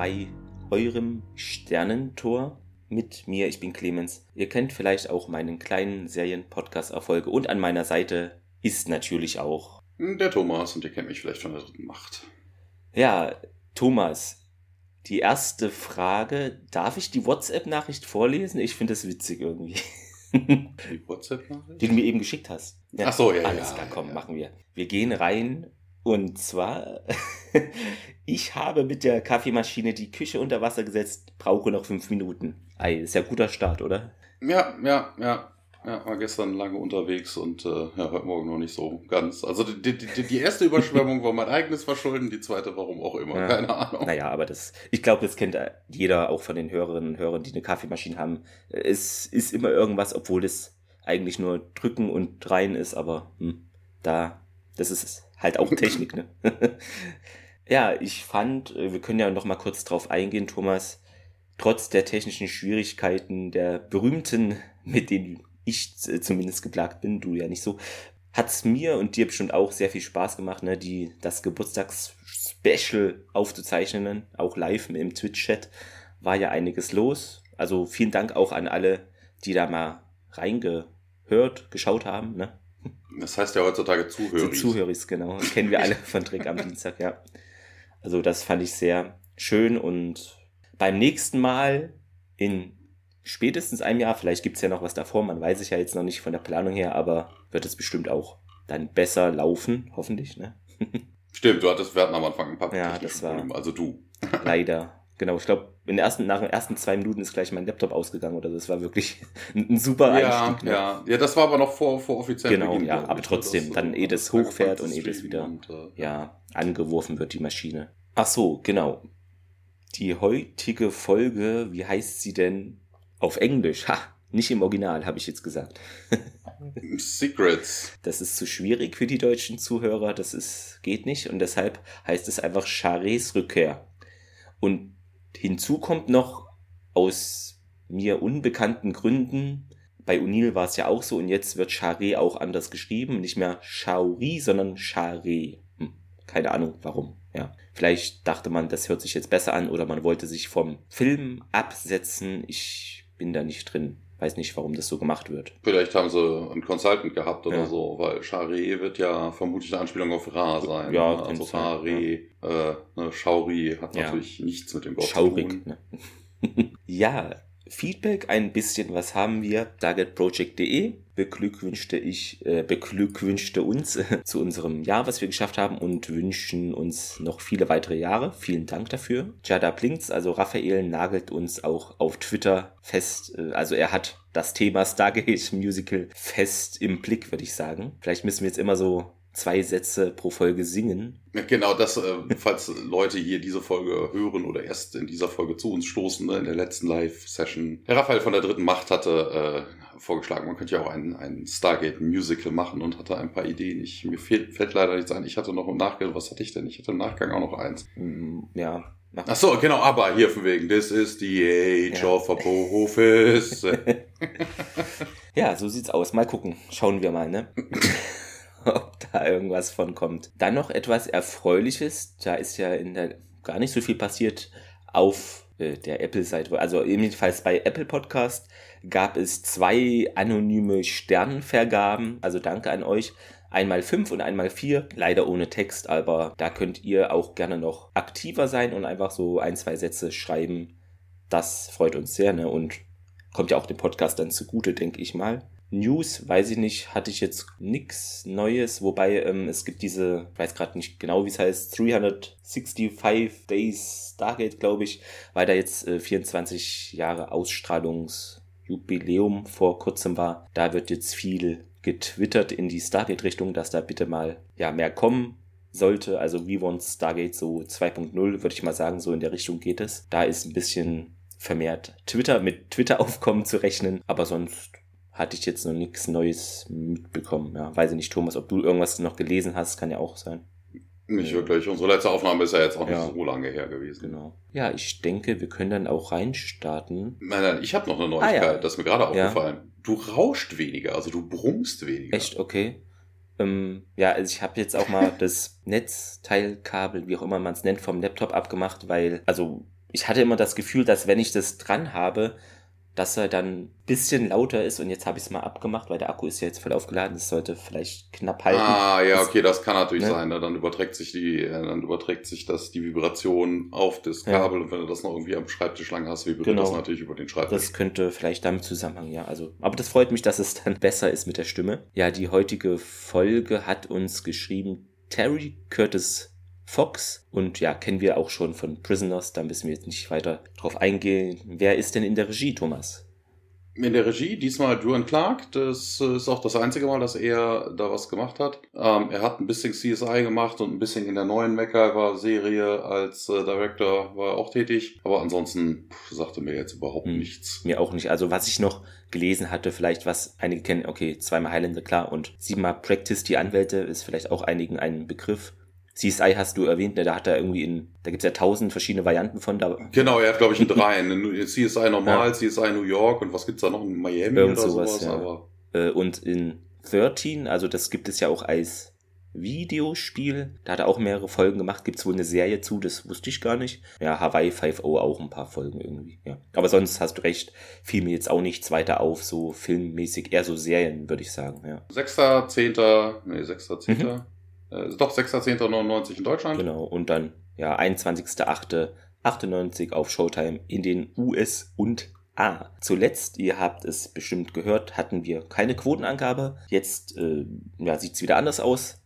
bei eurem Sternentor mit mir. Ich bin Clemens. Ihr kennt vielleicht auch meinen kleinen Serien-Podcast-Erfolge und an meiner Seite ist natürlich auch der Thomas und ihr kennt mich vielleicht von der dritten Macht. Ja, Thomas, die erste Frage, darf ich die WhatsApp-Nachricht vorlesen? Ich finde das witzig irgendwie. Die WhatsApp-Nachricht? Die du mir eben geschickt hast. Ja, Ach so, ja, Alles ja, klar, komm, ja. machen wir. Wir gehen rein und zwar, ich habe mit der Kaffeemaschine die Küche unter Wasser gesetzt, brauche noch fünf Minuten. Ei, ist ja guter Start, oder? Ja, ja, ja. Ja, war gestern lange unterwegs und äh, ja, heute Morgen noch nicht so ganz. Also die, die, die erste Überschwemmung war mein eigenes Verschulden, die zweite warum auch immer, Ja. keine Ahnung. Naja, aber das, ich glaube, das kennt jeder auch von den Hörerinnen und Hörern, die eine Kaffeemaschine haben. Es ist immer irgendwas, obwohl es eigentlich nur drücken und rein ist, aber hm, da, das ist halt auch Technik, ne? ja, ich fand, äh, wir können ja noch mal kurz drauf eingehen, Thomas, trotz der technischen Schwierigkeiten der berühmten, mit denen ich äh, zumindest geplagt bin, du ja nicht so, hat's mir und dir bestimmt auch sehr viel Spaß gemacht, ne, die, das Geburtstagsspecial aufzuzeichnen, auch live im Twitch-Chat, war ja einiges los. Also vielen Dank auch an alle, die da mal reingehört, geschaut haben, ne? Das heißt ja heutzutage Zuhörer. Zuhöris, genau. Das kennen wir alle von Trick am Dienstag, ja. Also das fand ich sehr schön und beim nächsten Mal in spätestens einem Jahr, vielleicht gibt's ja noch was davor, man weiß es ja jetzt noch nicht von der Planung her, aber wird es bestimmt auch dann besser laufen, hoffentlich, ne? Stimmt, du hattest, wir hatten am Anfang ein paar Ja, das war- Probleme, also du. Leider. Genau, ich glaube, in den ersten, nach den ersten zwei Minuten ist gleich mein Laptop ausgegangen oder so. Das war wirklich ein, ein super Ja, Einstieg. ne? ja, ja, das war aber noch vor, vor offiziell. Genau, ja, aber trotzdem, dann eh das hochfährt und eh das wieder- Und, äh, ja, angeworfen wird, die Maschine. Ach so, genau. Die heutige Folge, wie heißt sie denn auf Englisch? Ha, nicht im Original, habe ich jetzt gesagt. Secrets. Das ist zu schwierig für die deutschen Zuhörer, das ist, geht nicht und deshalb heißt es einfach Charets Rückkehr. Und hinzu kommt noch aus mir unbekannten Gründen, bei Unil war es ja auch so und jetzt wird Charret auch anders geschrieben, nicht mehr Chauri, sondern Charret. Hm, keine Ahnung warum, ja. Vielleicht dachte man, das hört sich jetzt besser an oder man wollte sich vom Film absetzen. Ich bin da nicht drin. Weiß nicht, warum das so gemacht wird. Vielleicht haben sie einen Consultant gehabt oder Ja. so, weil Charé wird ja vermutlich eine Anspielung auf Ra sein. Ja, ne? also Charé, äh, ne, Schauri hat Ja. natürlich nichts mit dem Gott zu Schaurig. tun. Ne? ja, Feedback ein bisschen, was haben wir? Targetproject.de beglückwünschte ich, äh, beglückwünschte uns äh, zu unserem Jahr, was wir geschafft haben und wünschen uns noch viele weitere Jahre. Vielen Dank dafür. Jada Blinks, also Raphael, nagelt uns auch auf Twitter fest. Äh, also er hat das Thema Stargate Musical fest im Blick, würde ich sagen. Vielleicht müssen wir jetzt immer so zwei Sätze pro Folge singen. Genau, das, äh, falls Leute hier diese Folge hören oder erst in dieser Folge zu uns stoßen, ne, in der letzten Live-Session. Herr Raphael von der dritten Macht hatte äh, vorgeschlagen, man könnte ja auch ein, ein Stargate-Musical machen und hatte ein paar Ideen. Ich, mir fehlt, fällt leider nichts ein. Ich hatte noch im Nachgang, was hatte ich denn? Ich hatte im Nachgang auch noch eins. Mm, Ja, Ach so, genau, aber hier von wegen, this is the age Ja. of Apophis. Ja, so sieht's aus. Mal gucken. Schauen wir mal, ne? Ob da irgendwas von kommt. Dann noch etwas Erfreuliches. Da ist ja in der gar nicht so viel passiert auf äh, der Apple-Seite. Also jedenfalls bei Apple Podcast gab es zwei anonyme Sternenvergaben. Also danke an euch. Einmal fünf und einmal vier. Leider ohne Text, aber da könnt ihr auch gerne noch aktiver sein und einfach so ein, zwei Sätze schreiben. Das freut uns sehr, ne? Und kommt ja auch dem Podcast dann zugute, denke ich mal. News, weiß ich nicht, hatte ich jetzt nix Neues, wobei ähm, es gibt diese, weiß gerade nicht genau, wie es heißt, 365 Days Stargate, glaube ich, weil da jetzt äh, 24 Jahre Ausstrahlungsjubiläum vor kurzem war. Da wird jetzt viel getwittert in die Stargate-Richtung, dass da bitte mal ja mehr kommen sollte. Also We Want Stargate so 2.0, würde ich mal sagen, so in der Richtung geht es. Da ist ein bisschen vermehrt Twitter mit Twitter-Aufkommen zu rechnen, aber sonst hatte ich jetzt noch nichts Neues mitbekommen. Ja, weiß ich nicht, Thomas, ob du irgendwas noch gelesen hast, kann ja auch sein. Nicht wirklich. Unsere letzte Aufnahme ist ja jetzt auch Ja. nicht so lange her gewesen. Genau. Ja, ich denke, wir können dann auch reinstarten. Nein, nein, ich habe noch eine Neuigkeit, Ah, ja. das ist mir gerade Ja. aufgefallen. Du rauscht weniger, also du brummst weniger. Echt, okay. Ähm, ja, also ich habe jetzt auch mal das Netzteilkabel, wie auch immer man es nennt, vom Laptop abgemacht, weil, also ich hatte immer das Gefühl, dass wenn ich das dran habe, dass er dann ein bisschen lauter ist und jetzt habe ich es mal abgemacht, weil der Akku ist ja jetzt voll aufgeladen, das sollte vielleicht knapp halten. Ah, ja, okay, das kann natürlich ne? sein. Ne? Dann überträgt sich die, dann überträgt sich das die Vibration auf das Kabel ja. und wenn du das noch irgendwie am Schreibtisch lang hast, vibriert genau. das natürlich über den Schreibtisch. Das könnte vielleicht damit zusammenhängen, ja. Also, aber das freut mich, dass es dann besser ist mit der Stimme. Ja, die heutige Folge hat uns geschrieben Terry Curtis Fox und ja, kennen wir auch schon von Prisoners, da müssen wir jetzt nicht weiter drauf eingehen. Wer ist denn in der Regie, Thomas? In der Regie, diesmal Drew Clark, das ist auch das einzige Mal, dass er da was gemacht hat. Ähm, er hat ein bisschen CSI gemacht und ein bisschen in der neuen MacGyver-Serie als äh, Director war er auch tätig. Aber ansonsten pff, sagte mir jetzt überhaupt hm, nichts. Mir auch nicht. Also was ich noch gelesen hatte, vielleicht was einige kennen, okay, zweimal Highlander, klar, und siebenmal Practice, die Anwälte, ist vielleicht auch einigen ein Begriff. CSI hast du erwähnt, ne? da hat er irgendwie in, da gibt's ja tausend verschiedene Varianten von. Da genau, er hat glaube ich in drei. CSI normal, ja. CSI New York und was gibt's da noch in Miami Irgend oder sowas. sowas ja. äh, und in 13, also das gibt es ja auch als Videospiel. Da hat er auch mehrere Folgen gemacht. Gibt's wohl eine Serie zu, das wusste ich gar nicht. Ja, Hawaii 5.0 auch ein paar Folgen irgendwie. Ja. Aber sonst hast du recht, fiel mir jetzt auch nichts weiter auf, so filmmäßig, eher so Serien, würde ich sagen. Ja. 6.10. Nee, 6.10. Mhm. Äh, doch 6.10.99 in Deutschland. Genau, und dann ja 21.08.98 auf Showtime in den US und A. Zuletzt, ihr habt es bestimmt gehört, hatten wir keine Quotenangabe. Jetzt äh, ja, sieht es wieder anders aus.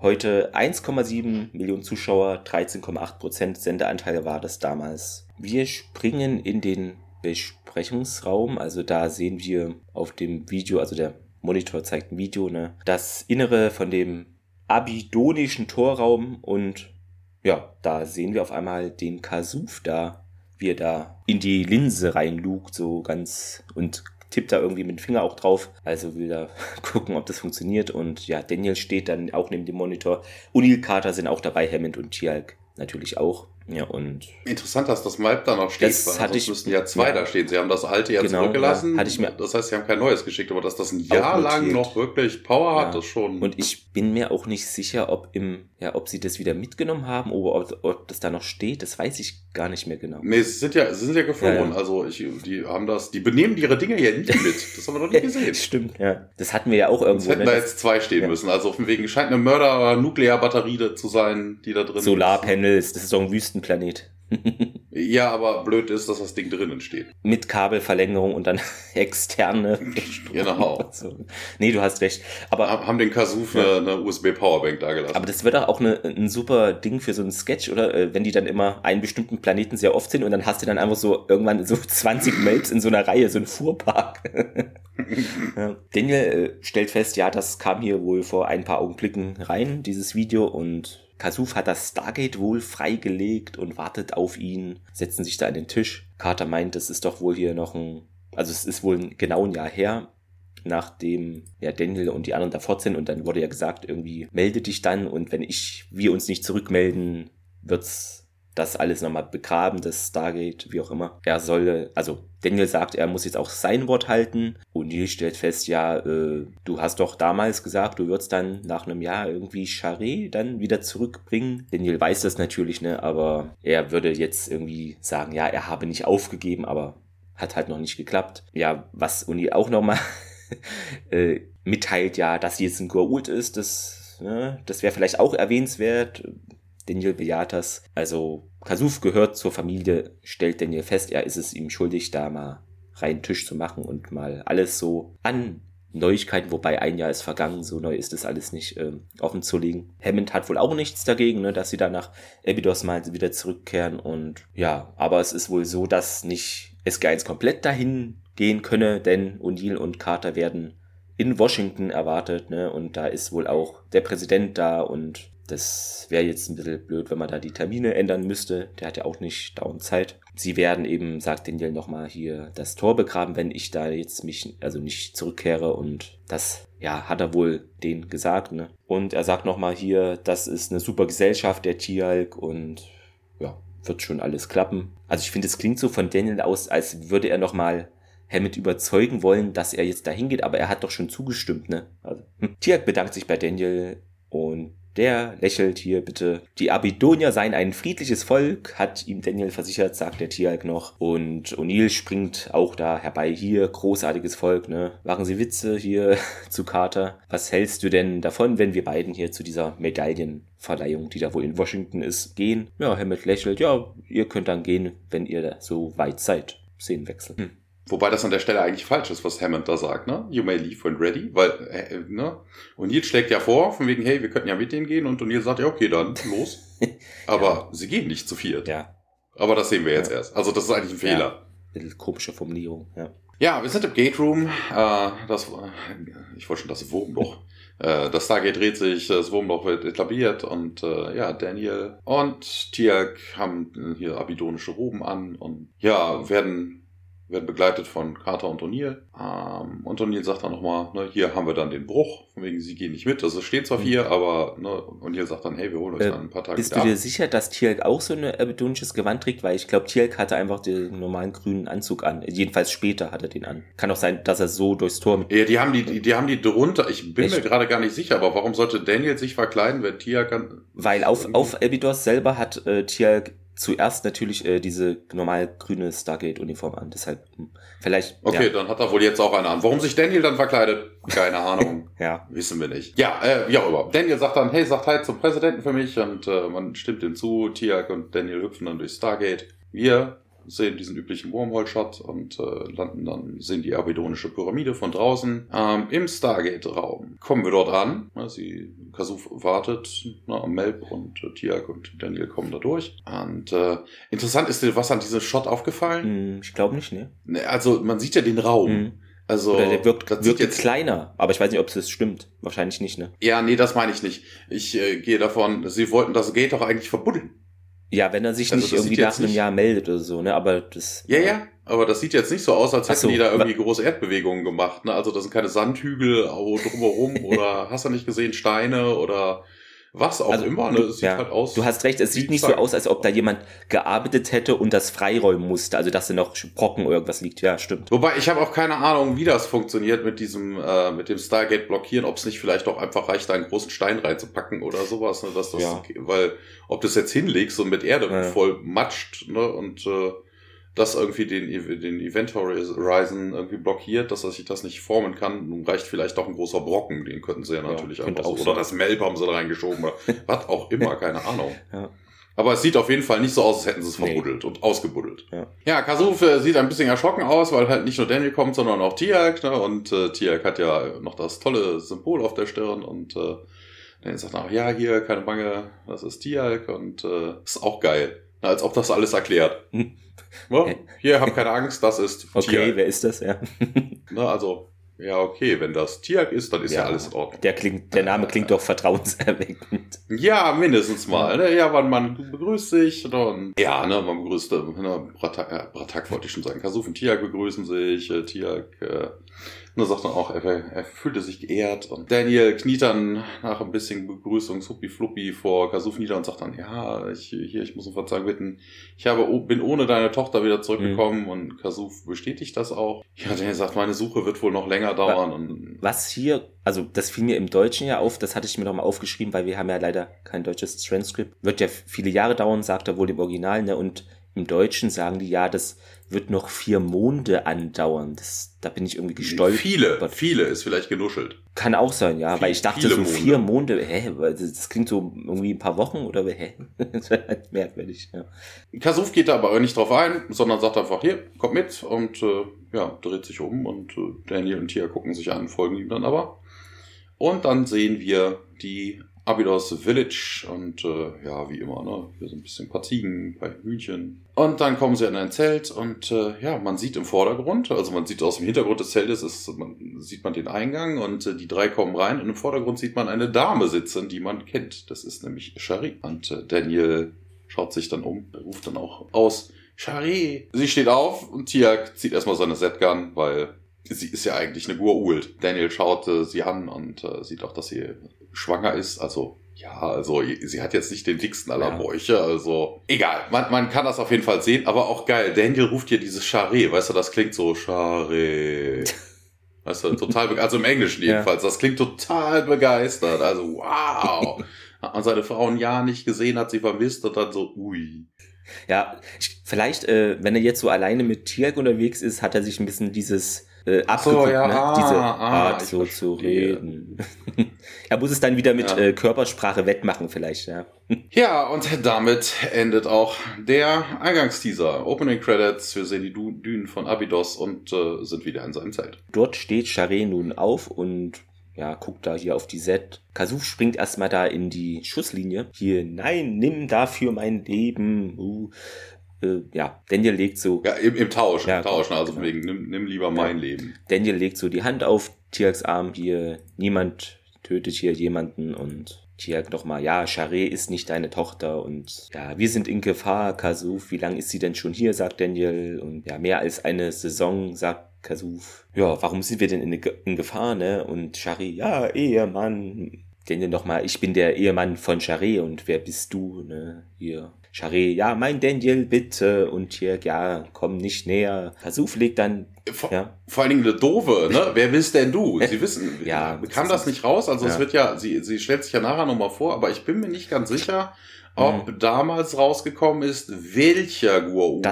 Heute 1,7 Millionen Zuschauer, 13,8 Prozent Sendeanteil war das damals. Wir springen in den Besprechungsraum, also da sehen wir auf dem Video, also der Monitor zeigt ein Video, ne, das Innere von dem abidonischen Torraum und ja, da sehen wir auf einmal den Kasuf da, wie er da in die Linse reinlugt, so ganz und tippt da irgendwie mit dem Finger auch drauf. Also will da gucken, ob das funktioniert. Und ja, Daniel steht dann auch neben dem Monitor. Unil Carter sind auch dabei, Hammond und Tialk natürlich auch. Ja, und. Interessant, dass das Map da noch steht, das weil hatte ich, müssten ja zwei ja, da stehen. Sie haben das alte ja genau, zurückgelassen. Ja, hatte ich mir, das heißt, sie haben kein neues geschickt, aber dass das ein Jahr lang noch wirklich Power ja. hat, das schon. Und ich bin mir auch nicht sicher, ob im, ja, ob sie das wieder mitgenommen haben oder ob, ob das da noch steht. Das weiß ich gar nicht mehr genau. Nee, sie sind ja, sie sind ja geflohen. Also ich, die haben das, die benehmen ihre Dinge ja nicht mit. Das haben wir noch nie gesehen. Stimmt, ja. Das hatten wir ja auch irgendwo. Es hätten ne? da jetzt zwei stehen müssen. Also auf dem Weg scheint eine Mörder-Nuklearbatterie zu sein, die da drin Solarpanels, das ist doch ein Wüstenplanet ja, aber blöd ist, dass das Ding drinnen steht. Mit Kabelverlängerung und dann externe. genau. So. Nee, du hast recht. Aber haben den Kasuf ja. eine, eine USB-Powerbank da gelassen. Aber das wird auch eine, ein super Ding für so einen Sketch, oder? Äh, wenn die dann immer einen bestimmten Planeten sehr oft sind und dann hast du dann einfach so irgendwann so 20 Maps in so einer Reihe, so ein Fuhrpark. ja. Daniel äh, stellt fest, ja, das kam hier wohl vor ein paar Augenblicken rein, dieses Video, und Kasuf hat das Stargate wohl freigelegt und wartet auf ihn, setzen sich da an den Tisch. Carter meint, es ist doch wohl hier noch ein, also es ist wohl genau ein Jahr her, nachdem ja Daniel und die anderen da fort sind und dann wurde ja gesagt, irgendwie melde dich dann und wenn ich, wir uns nicht zurückmelden, wird's das alles nochmal begraben, das Stargate, wie auch immer. Er solle, also Daniel sagt, er muss jetzt auch sein Wort halten. Und Neil stellt fest, ja, äh, du hast doch damals gesagt, du würdest dann nach einem Jahr irgendwie Charé dann wieder zurückbringen. Daniel weiß das natürlich, ne, aber er würde jetzt irgendwie sagen, ja, er habe nicht aufgegeben, aber hat halt noch nicht geklappt. Ja, was Uni auch nochmal äh, mitteilt, ja, dass sie jetzt ein Goa'uld ist, das, ne, das wäre vielleicht auch erwähnenswert Daniel bejaht das. Also Kasuf gehört zur Familie, stellt Daniel fest, er ist es ihm schuldig, da mal reinen Tisch zu machen und mal alles so an Neuigkeiten, wobei ein Jahr ist vergangen, so neu ist es alles nicht äh, offen zu legen. Hammond hat wohl auch nichts dagegen, ne, dass sie dann nach Abydos mal wieder zurückkehren und ja, aber es ist wohl so, dass nicht SG1 komplett dahin gehen könne, denn O'Neill und Carter werden in Washington erwartet, ne, und da ist wohl auch der Präsident da und das wäre jetzt ein bisschen blöd, wenn man da die Termine ändern müsste. Der hat ja auch nicht dauernd Zeit. Sie werden eben, sagt Daniel nochmal hier, das Tor begraben, wenn ich da jetzt mich, also nicht zurückkehre und das, ja, hat er wohl den gesagt, ne? Und er sagt nochmal hier, das ist eine super Gesellschaft, der Tialk und ja, wird schon alles klappen. Also ich finde, es klingt so von Daniel aus, als würde er nochmal Hammett überzeugen wollen, dass er jetzt dahin geht, aber er hat doch schon zugestimmt, ne? Also Tiak bedankt sich bei Daniel und der lächelt hier bitte. Die Abidonier seien ein friedliches Volk, hat ihm Daniel versichert, sagt der Tialk noch. Und O'Neill springt auch da herbei. Hier, großartiges Volk, ne? Machen Sie Witze hier zu Carter. Was hältst du denn davon, wenn wir beiden hier zu dieser Medaillenverleihung, die da wohl in Washington ist, gehen? Ja, Hammett lächelt. Ja, ihr könnt dann gehen, wenn ihr so weit seid. Szenenwechsel. Hm. Wobei das an der Stelle eigentlich falsch ist, was Hammond da sagt, ne? You may leave when ready, weil, äh, ne? Und Neil schlägt ja vor, von wegen, hey, wir könnten ja mit denen gehen, und Neil sagt, ja, okay, dann, los. Aber ja. sie gehen nicht zu viert. Ja. Aber das sehen wir jetzt ja. erst. Also, das ist eigentlich ein Fehler. Ja. Bisschen komische Formulierung, ja. Ja, wir sind im Gate Room. Äh, das, ich wollte schon das Wurmloch. Äh, das Stargate dreht sich, das Wurmloch wird etabliert und äh, ja, Daniel und Tiak haben hier abidonische Roben an und ja, werden werden begleitet von Carter und O'Neill. Ähm, und O'Neill sagt dann nochmal, ne, hier haben wir dann den Bruch, von wegen, sie gehen nicht mit. Also es steht zwar vier, mhm. aber ne, O'Neill sagt dann, hey, wir holen uns äh, dann ein paar Tage Bist du dir ab. sicher, dass Tielk auch so ein abidonisches Gewand trägt? Weil ich glaube, Tielk hatte einfach den normalen grünen Anzug an. Jedenfalls später hat er den an. Kann auch sein, dass er so durchs Tor. Ja, die haben die, die, die haben die drunter. Ich bin Echt? mir gerade gar nicht sicher, aber warum sollte Daniel sich verkleiden, wenn Tielk... Weil auf, auf Abydos selber hat äh, Tielk zuerst natürlich äh, diese normal grüne Stargate-Uniform an. Deshalb hm, vielleicht. Okay, ja. dann hat er wohl jetzt auch eine an. Warum sich Daniel dann verkleidet? Keine Ahnung. ja. Wissen wir nicht. Ja, äh, wie auch immer. Daniel sagt dann, hey, sagt halt zum Präsidenten für mich und äh, man stimmt ihm zu. Tiak und Daniel hüpfen dann durch Stargate. Wir sehen diesen üblichen Wormhole-Shot und äh, landen dann, sehen die abidonische Pyramide von draußen ähm, im Stargate-Raum. Kommen wir dort an. Na, sie, Kasuf wartet, na, Melb und äh, Tiak und Daniel kommen da durch. Und äh, interessant ist dir was an diesem Shot aufgefallen? Hm, ich glaube nicht, ne? Also man sieht ja den Raum. Mhm. Also, Oder der wirkt, wirkt jetzt kleiner, aber ich weiß nicht, ob es stimmt. Wahrscheinlich nicht, ne? Ja, nee, das meine ich nicht. Ich äh, gehe davon, sie wollten das Gate doch eigentlich verbuddeln. Ja, wenn er sich also nicht irgendwie nach einem Jahr meldet oder so, ne? Aber das. Ja, ja, aber das sieht jetzt nicht so aus, als hätten so, die da irgendwie große Erdbewegungen gemacht, ne? Also das sind keine Sandhügel drumherum oder hast du nicht gesehen, Steine oder was auch also, immer, ne? Es sieht ja, halt aus. Du hast recht, es sieht nicht so aus, als ob da jemand gearbeitet hätte und das freiräumen musste, also dass da noch Brocken oder irgendwas liegt. Ja, stimmt. Wobei ich habe auch keine Ahnung, wie das funktioniert mit diesem, äh, mit dem Stargate blockieren, ob es nicht vielleicht auch einfach reicht, da einen großen Stein reinzupacken oder sowas, ne? Dass das, ja. weil ob du es jetzt hinlegst und mit Erde ja. voll matscht, ne? Und äh, das irgendwie den, den Event Horizon irgendwie blockiert, dass er sich das nicht formen kann. Nun reicht vielleicht auch ein großer Brocken, den könnten sie ja natürlich ja, einfach so. Oder das Melb haben sie da reingeschoben. was auch immer, keine Ahnung. Ja. Aber es sieht auf jeden Fall nicht so aus, als hätten sie es verbuddelt nee. und ausgebuddelt. Ja, ja Kasuf äh, sieht ein bisschen erschrocken aus, weil halt nicht nur Daniel kommt, sondern auch Tiak. Ne? Und äh, Tiak hat ja noch das tolle Symbol auf der Stirn und äh, Daniel sagt auch, ja, hier, keine Bange, das ist Tiak und äh, ist auch geil. Als ob das alles erklärt. Ja, hier, hab keine Angst, das ist Okay, Tiag. wer ist das? Ja. Na, also, ja, okay, wenn das Tiag ist, dann ist ja, ja alles in Ordnung. Der, klingt, der Name klingt doch vertrauenserweckend. Ja, mindestens mal. Ne? Ja, man, man begrüßt sich. Und, ja, ne, man begrüßt, ne, Bratak, äh, Bratak wollte ich schon sagen. Kasuf und Tiag begrüßen sich. Äh, Tiag äh, und er sagt dann auch, er, er fühlte sich geehrt. Und Daniel kniet dann nach ein bisschen Begrüßung Suppi Fluppi vor Kasuf nieder und sagt dann, ja, ich, hier, ich muss um Verzeihung bitten. Ich habe, bin ohne deine Tochter wieder zurückgekommen mhm. und Kasuf bestätigt das auch. Ja, Daniel sagt, meine Suche wird wohl noch länger dauern. Und Was hier, also das fiel mir im Deutschen ja auf, das hatte ich mir noch mal aufgeschrieben, weil wir haben ja leider kein deutsches Transcript. Wird ja viele Jahre dauern, sagt er wohl im Original, ne? Und im Deutschen sagen die ja, das wird noch vier Monde andauern. Das, da bin ich irgendwie gestolpert. Viele, viele ist vielleicht genuschelt. Kann auch sein, ja, Viel, weil ich dachte so Monde. vier Monde, hä, das klingt so irgendwie ein paar Wochen oder hä? das wäre halt merkwürdig, ja. Kasuf geht da aber nicht drauf ein, sondern sagt einfach, hier, kommt mit und äh, ja, dreht sich um und äh, Daniel und Tia gucken sich an, folgen ihm dann aber. Und dann sehen wir die Abydos Village und äh, ja, wie immer, ne? Hier so ein bisschen ein paar Ziegen, ein paar Hühnchen. Und dann kommen sie in ein Zelt und äh, ja, man sieht im Vordergrund, also man sieht aus dem Hintergrund des Zeltes, ist, man, sieht man den Eingang und äh, die drei kommen rein und im Vordergrund sieht man eine Dame sitzen, die man kennt. Das ist nämlich Shari. Und äh, Daniel schaut sich dann um, ruft dann auch aus, Shari! Sie steht auf und Tiak zieht erstmal seine Setgun, weil sie ist ja eigentlich eine Gur-Ult. Daniel schaut äh, sie an und äh, sieht auch, dass sie schwanger ist. Also ja, also sie hat jetzt nicht den dicksten aller ja. Bräuche, also egal. Man, man kann das auf jeden Fall sehen, aber auch geil. Daniel ruft hier dieses Charé, weißt du, das klingt so Charé. Weißt du, total, also im Englischen jedenfalls. Ja. Das klingt total begeistert. Also, wow. hat man seine Frau ein Jahr nicht gesehen, hat sie vermisst und dann so, ui. Ja, ich, vielleicht, äh, wenn er jetzt so alleine mit Tierk unterwegs ist, hat er sich ein bisschen dieses äh, abgeguckt, so, ja, ne? Ah, diese ah, Art so zu reden. er muss es dann wieder mit ja. äh, Körpersprache wettmachen vielleicht, ja. Ja, und damit endet auch der Eingangsteaser. Opening Credits. Wir sehen die Dünen von Abydos und äh, sind wieder in seinem Zelt. Dort steht Charé nun auf und ja, guckt da hier auf die Set. Kasuf springt erstmal da in die Schusslinie. Hier, nein, nimm dafür mein Leben. Uh, äh, ja, Daniel legt so. Ja, im, im Tausch, ja, im Tausch, also genau. wegen, nimm, nimm lieber mein Leben. Daniel legt so die Hand auf Tiaks Arm hier, niemand tötet hier jemanden und Tiak nochmal, ja, Charé ist nicht deine Tochter und ja, wir sind in Gefahr, Kasuf, wie lange ist sie denn schon hier, sagt Daniel und ja, mehr als eine Saison, sagt Kasuf. Ja, warum sind wir denn in, in Gefahr, ne? Und Charé, ja, Ehemann, Daniel nochmal, ich bin der Ehemann von Charé und wer bist du, ne? Hier, Charé, ja, mein Daniel, bitte. Und hier, ja, komm nicht näher. Versuch legt dann. Vor, ja. vor allen Dingen eine doofe, ne? Wer bist denn du? Sie wissen, ja, kam das nicht raus? Also ja. es wird ja, sie, sie stellt sich ja nachher nochmal vor, aber ich bin mir nicht ganz sicher, ob mhm. damals rausgekommen ist, welcher Gua'uld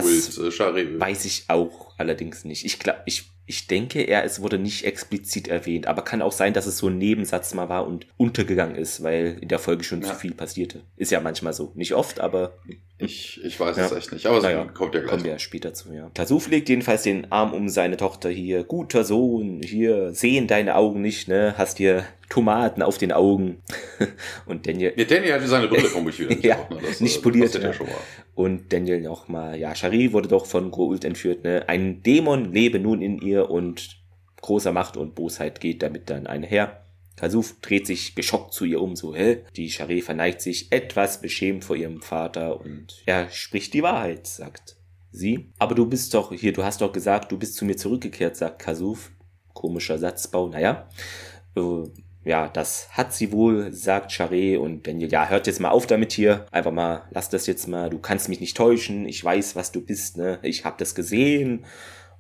Charé Weiß ich auch allerdings nicht. Ich glaube, ich ich denke eher, es wurde nicht explizit erwähnt, aber kann auch sein, dass es so ein Nebensatz mal war und untergegangen ist, weil in der Folge schon ja. zu viel passierte. Ist ja manchmal so. Nicht oft, aber. Ich, ich weiß ja. es echt nicht, aber naja, kommt ja gleich. Kommen wir ja später zu, ja. Tasuf legt jedenfalls den Arm um seine Tochter hier. Guter Sohn, hier sehen deine Augen nicht, ne? Hast hier Tomaten auf den Augen. und Daniel. Ja, Daniel hatte seine Brille vermutlich wieder nicht. ja, auch, ne? das, nicht poliert. Ja. schon mal. Und Daniel nochmal, ja, Shari wurde doch von Groult entführt, ne? Ein Dämon lebe nun in ihr und großer Macht und Bosheit geht damit dann einher. Kasuf dreht sich geschockt zu ihr um, so, hä? Die Shari verneigt sich etwas beschämt vor ihrem Vater und er spricht die Wahrheit, sagt sie. Aber du bist doch hier, du hast doch gesagt, du bist zu mir zurückgekehrt, sagt Kasuf. Komischer Satzbau, naja. Äh, ja, das hat sie wohl, sagt Charé und Daniel, ja, hört jetzt mal auf damit hier. Einfach mal, lass das jetzt mal, du kannst mich nicht täuschen, ich weiß, was du bist, ne? Ich hab das gesehen.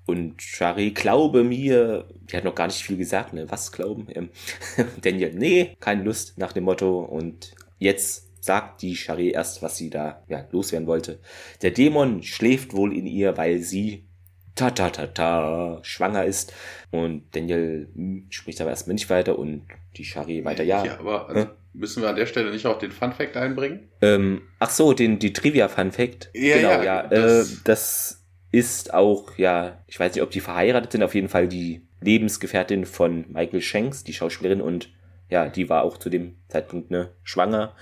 Und Charé, glaube mir, die hat noch gar nicht viel gesagt, ne? Was glauben? Ähm, Daniel, nee, keine Lust nach dem Motto. Und jetzt sagt die Charé erst, was sie da ja, loswerden wollte. Der Dämon schläft wohl in ihr, weil sie ta ta ta ta schwanger ist. Und Daniel spricht aber erstmal nicht weiter und die Shari weiter ja. Ja, aber also, müssen wir an der Stelle nicht auch den Fun Fact einbringen? Ähm, ach so, den, die Trivia Fun Fact. Ja, genau, ja. ja das, äh, das ist auch, ja, ich weiß nicht, ob die verheiratet sind, auf jeden Fall die Lebensgefährtin von Michael Shanks, die Schauspielerin, und ja, die war auch zu dem Zeitpunkt ne, schwanger.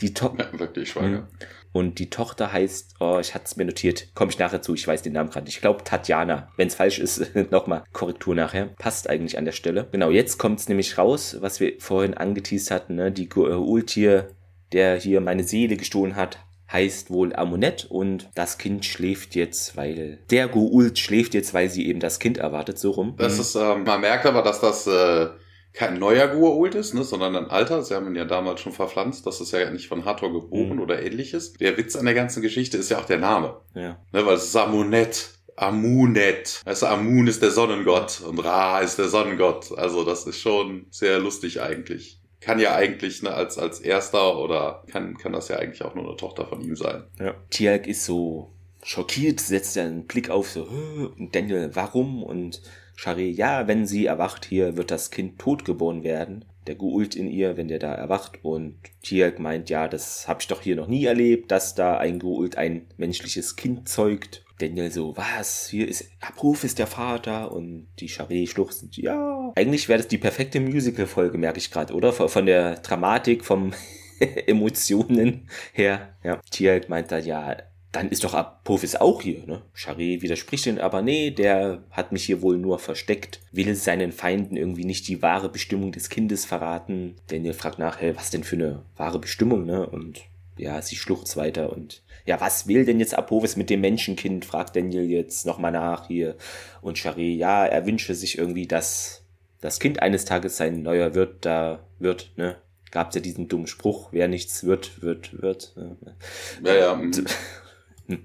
Die Top. Ja, wirklich schwanger. Mhm. Und die Tochter heißt, oh, ich hatte es mir notiert, komme ich nachher zu, ich weiß den Namen gerade nicht. Ich glaube Tatjana. Wenn es falsch ist, nochmal Korrektur nachher. Passt eigentlich an der Stelle. Genau, jetzt kommt es nämlich raus, was wir vorhin angeteased hatten, ne? Die Ultier, der hier meine Seele gestohlen hat, heißt wohl Amunet und das Kind schläft jetzt, weil der Goult schläft jetzt, weil sie eben das Kind erwartet, so rum. Das ist, ähm, man merkt aber, dass das äh, kein neuer Gua'uld ist, ne, sondern ein alter. Sie haben ihn ja damals schon verpflanzt. Das ist ja nicht von Hathor geboren mhm. oder ähnliches. Der Witz an der ganzen Geschichte ist ja auch der Name. Ja. Ne, weil es ist Amunet. Amunet. Also Amun ist der Sonnengott und Ra ist der Sonnengott. Also das ist schon sehr lustig eigentlich. Kann ja eigentlich ne, als, als erster oder kann, kann das ja eigentlich auch nur eine Tochter von ihm sein. Ja. Tialk ist so schockiert, setzt einen Blick auf so, und Daniel, warum? Und Charé, ja, wenn sie erwacht hier, wird das Kind totgeboren werden. Der Guult in ihr, wenn der da erwacht. Und Tielk meint, ja, das habe ich doch hier noch nie erlebt, dass da ein Guult ein menschliches Kind zeugt. Daniel so, was? Hier ist, Abruf ist der Vater und die Charé schluchzend, ja. Eigentlich wäre das die perfekte Musical-Folge, merke ich gerade, oder? Von der Dramatik, vom Emotionen her. Ja, Tielk meint da, ja, dann ist doch Apophis auch hier, ne? Charé widerspricht ihn, aber nee, der hat mich hier wohl nur versteckt, will seinen Feinden irgendwie nicht die wahre Bestimmung des Kindes verraten. Daniel fragt nach, hey, was denn für eine wahre Bestimmung, ne? Und ja, sie schluchzt weiter und ja, was will denn jetzt Apophis mit dem Menschenkind? fragt Daniel jetzt nochmal nach hier. Und Charé, ja, er wünsche sich irgendwie, dass das Kind eines Tages sein neuer Wirt da wird, ne? Gab's ja diesen dummen Spruch, wer nichts wird, wird, wird. Ja, ja.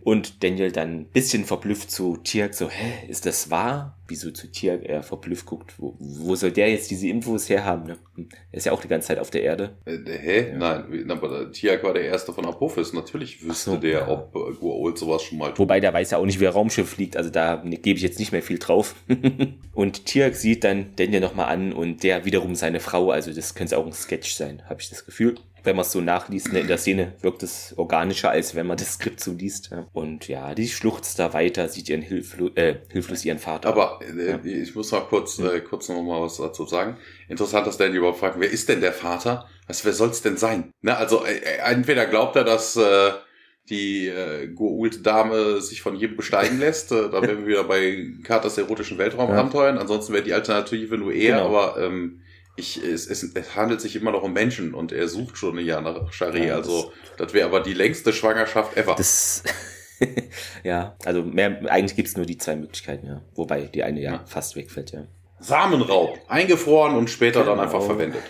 Und Daniel dann ein bisschen verblüfft zu Tiak so, hä, ist das wahr? Wieso zu Tiak er verblüfft guckt, wo, wo soll der jetzt diese Infos herhaben? Ne? Er ist ja auch die ganze Zeit auf der Erde. Äh, hä? Ja. Nein, aber Tiak war der Erste von Apophis. Natürlich wüsste so, der, ja. ob äh, Guault sowas schon mal tut. Wobei, der weiß ja auch nicht, wie ein Raumschiff fliegt. Also da gebe ich jetzt nicht mehr viel drauf. und Tiak sieht dann Daniel nochmal an und der wiederum seine Frau. Also das könnte auch ein Sketch sein, habe ich das Gefühl wenn man es so nachliest, ne, in der Szene wirkt es organischer, als wenn man das Skript so liest. Ja. Und ja, die schluchzt da weiter, sieht ihren Hilflo äh, hilflos ihren Vater. Aber äh, ja. ich muss mal kurz, äh, kurz noch mal was dazu sagen. Interessant, dass Danny überhaupt fragt, wer ist denn der Vater? Was, wer soll es denn sein? Ne, also äh, äh, entweder glaubt er, dass äh, die äh, Goult-Dame sich von jedem besteigen lässt. Äh, da wären wir wieder bei Carters erotischen Weltraumabenteuern. Ja. Ansonsten wäre die Alternative nur er, genau. aber ähm, ich, es, es, es handelt sich immer noch um Menschen und er sucht schon ein Jahr nach Charé. Ja, also das wäre aber die längste Schwangerschaft ever. Das, ja, also mehr, eigentlich gibt's nur die zwei Möglichkeiten, ja. Wobei die eine ja, ja. fast wegfällt, ja. Samenraub, eingefroren und später genau. dann einfach verwendet.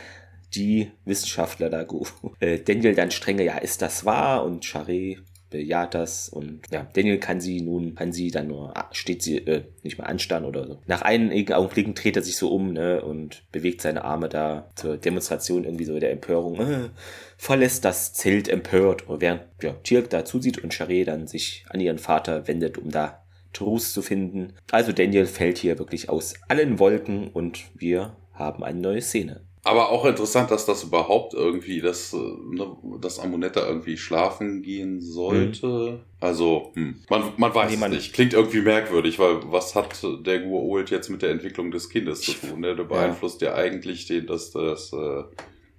Die Wissenschaftler da, äh, Daniel dann strenge, ja, ist das wahr? Und Charé bejaht das und ja, Daniel kann sie nun, kann sie dann nur, ah, steht sie äh, nicht mehr anstarren oder so. Nach einigen Augenblicken dreht er sich so um ne, und bewegt seine Arme da zur Demonstration irgendwie so der Empörung, äh, verlässt das Zelt empört, während ja, Tirk da zusieht und Charé dann sich an ihren Vater wendet, um da Trost zu finden. Also Daniel fällt hier wirklich aus allen Wolken und wir haben eine neue Szene. Aber auch interessant, dass das überhaupt irgendwie, dass, äh, ne, dass Amonetta irgendwie schlafen gehen sollte. Mhm. Also, hm, man, man weiß nee, nicht. Klingt irgendwie merkwürdig, weil was hat der Guault jetzt mit der Entwicklung des Kindes zu tun? Ne? Der beeinflusst ja, ja eigentlich den, dass das, äh,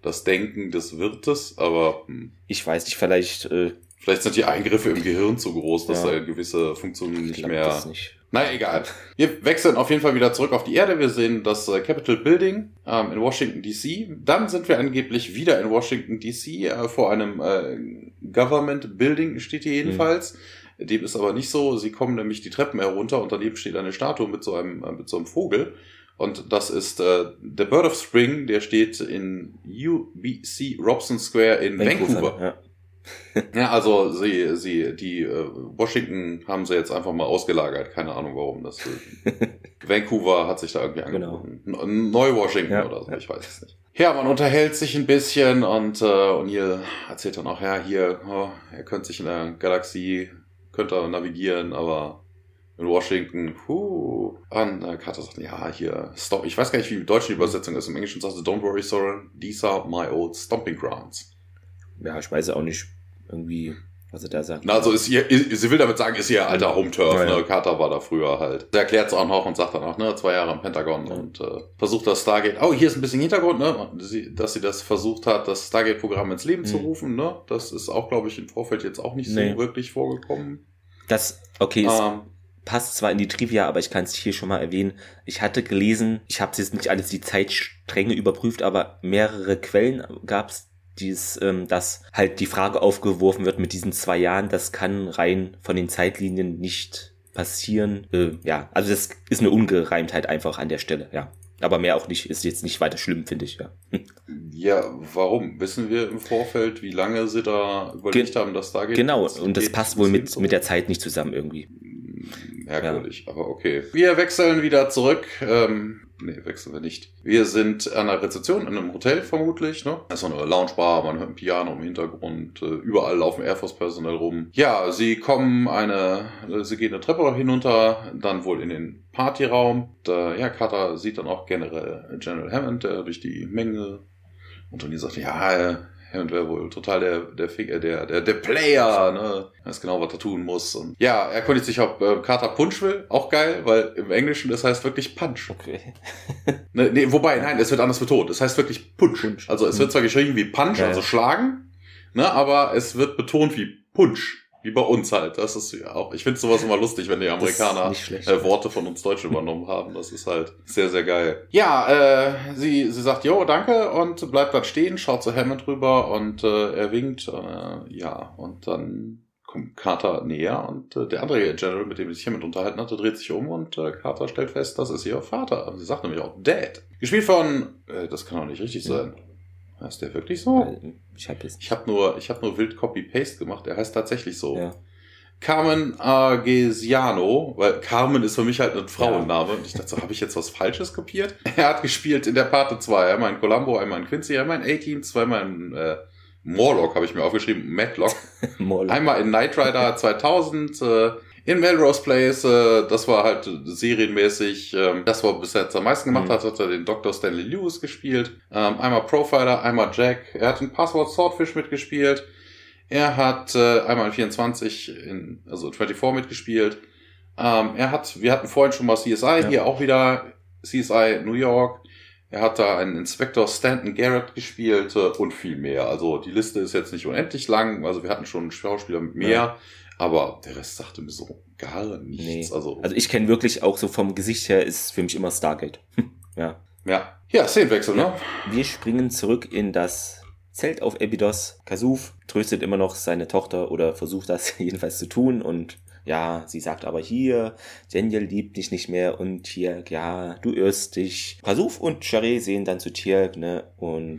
das Denken des Wirtes, aber. Hm. Ich weiß nicht, vielleicht. Äh, vielleicht sind die Eingriffe im Gehirn zu groß, dass ja. da gewisse Funktionen nicht mehr. Nicht. Naja, egal. Wir wechseln auf jeden Fall wieder zurück auf die Erde. Wir sehen das äh, Capitol Building ähm, in Washington DC. Dann sind wir angeblich wieder in Washington DC äh, vor einem äh, Government Building steht hier jedenfalls. Mhm. Dem ist aber nicht so. Sie kommen nämlich die Treppen herunter und daneben steht eine Statue mit so einem äh, mit so einem Vogel. Und das ist äh, The Bird of Spring, der steht in UBC Robson Square in Vancouver. Vancouver. Ja. Ja, also sie, sie, die äh, Washington haben sie jetzt einfach mal ausgelagert. Keine Ahnung warum. Das äh, Vancouver hat sich da irgendwie genau. angeboten. Genau. Neu-Washington ja, oder so, ja. ich weiß es nicht. Ja, man unterhält sich ein bisschen und äh, O'Neill erzählt dann auch, ja, hier, oh, er könnte sich in der Galaxie, könnte er navigieren, aber in Washington, puh. Und äh, Carter sagt, ja, hier, stop. Ich weiß gar nicht, wie die deutsche Übersetzung ist. Im Englischen sagt sie, don't worry, Soren, these are my old stomping grounds. Ja, ich weiß auch nicht irgendwie, was er da sagt. Na, also ist ihr, sie will damit sagen, ist ihr alter Home-Turf, ja, ja. ne? Carter war da früher halt. Er erklärt es auch noch und sagt dann auch, ne, zwei Jahre im Pentagon ja. und äh, versucht das Stargate. Oh, hier ist ein bisschen Hintergrund, ne? dass sie das versucht hat, das Stargate-Programm ins Leben mhm. zu rufen, ne? Das ist auch, glaube ich, im Vorfeld jetzt auch nicht nee. so wirklich vorgekommen. Das, okay, ähm, passt zwar in die Trivia, aber ich kann es hier schon mal erwähnen. Ich hatte gelesen, ich habe jetzt nicht alles die Zeitstränge überprüft, aber mehrere Quellen gab es dies, ähm, dass halt die Frage aufgeworfen wird mit diesen zwei Jahren, das kann rein von den Zeitlinien nicht passieren. Äh, ja, also das ist eine Ungereimtheit einfach an der Stelle, ja. Aber mehr auch nicht, ist jetzt nicht weiter schlimm, finde ich, ja. Ja, warum? Wissen wir im Vorfeld, wie lange sie da überlegt Ge haben, dass da geht? Genau, und das passt wohl mit, mit der Zeit nicht zusammen irgendwie. Merkwürdig, ja. aber okay. Wir wechseln wieder zurück. Ähm, Nee, wechseln wir nicht. Wir sind an einer Rezeption in einem Hotel vermutlich. Ne? Das ist eine Loungebar, man hört ein Piano im Hintergrund. Äh, überall laufen Air Force Personal rum. Ja, sie kommen eine, sie gehen eine Treppe hinunter, dann wohl in den Partyraum. Da, ja, Carter sieht dann auch generell General Hammond, der durch die Menge und Tony sagt, ja, und wäre wohl total der, der, äh, der, der, der Player, ne? Weiß genau, was er tun muss. Und ja, er konnte sich, ob äh, Carter Punch will. Auch geil, weil im Englischen das heißt wirklich Punch. Okay. ne, nee, wobei, nein, es wird anders betont. Es heißt wirklich Punch. Punch. Also es wird zwar geschrieben wie Punch, ja. also schlagen, ne? Aber es wird betont wie Punch. Wie bei uns halt. Das ist ja auch, ich finde sowas immer lustig, wenn die Amerikaner schlecht, äh, Worte von uns Deutschen übernommen haben. Das ist halt sehr, sehr geil. Ja, äh, sie, sie sagt, jo, danke und bleibt dann stehen, schaut zu Hammond rüber und äh, er winkt. Äh, ja, und dann kommt Carter näher und äh, der andere General, mit dem sich Hammond unterhalten hatte, dreht sich um und äh, Carter stellt fest, das ist ihr Vater. Sie sagt nämlich auch Dad. Gespielt von, äh, das kann doch nicht richtig sein. Heißt der wirklich so? Ich habe hab nur, ich hab nur wild Copy-Paste gemacht. Er heißt tatsächlich so. Ja. Carmen Argesiano, weil Carmen ist für mich halt ein Frauenname. Und ich dachte so, habe ich jetzt was Falsches kopiert? Er hat gespielt in der Parte 2, einmal in Columbo, einmal in Quincy, einmal in A-Team, zweimal in äh, Morlock habe ich mir aufgeschrieben, Madlock. einmal in Knight Rider 2000, äh, in Melrose Place, äh, das war halt serienmäßig, äh, das, was er bis jetzt am meisten gemacht mhm. hat, hat er den Dr. Stanley Lewis gespielt. Ähm, einmal Profiler, einmal Jack. Er hat in Password Swordfish mitgespielt. Er hat äh, einmal in 24, in, also 24 mitgespielt. Ähm, er hat, wir hatten vorhin schon mal CSI, ja. hier auch wieder CSI New York. Er hat da einen Inspektor Stanton Garrett gespielt äh, und viel mehr. Also die Liste ist jetzt nicht unendlich lang. Also wir hatten schon Schauspieler mit mehr. Ja. Aber der Rest sagte mir so gar nichts. Nee. Also, also ich kenne wirklich auch so vom Gesicht her ist für mich immer Stargate. ja. Ja. Ja, Szenenwechsel, ne? Wir springen zurück in das Zelt auf Ebidos. Kasuf tröstet immer noch seine Tochter oder versucht das jedenfalls zu tun und ja, sie sagt aber hier, Daniel liebt dich nicht mehr und Tirk, ja, du irrst dich. Kasuf und Charé sehen dann zu Tirk, ne, und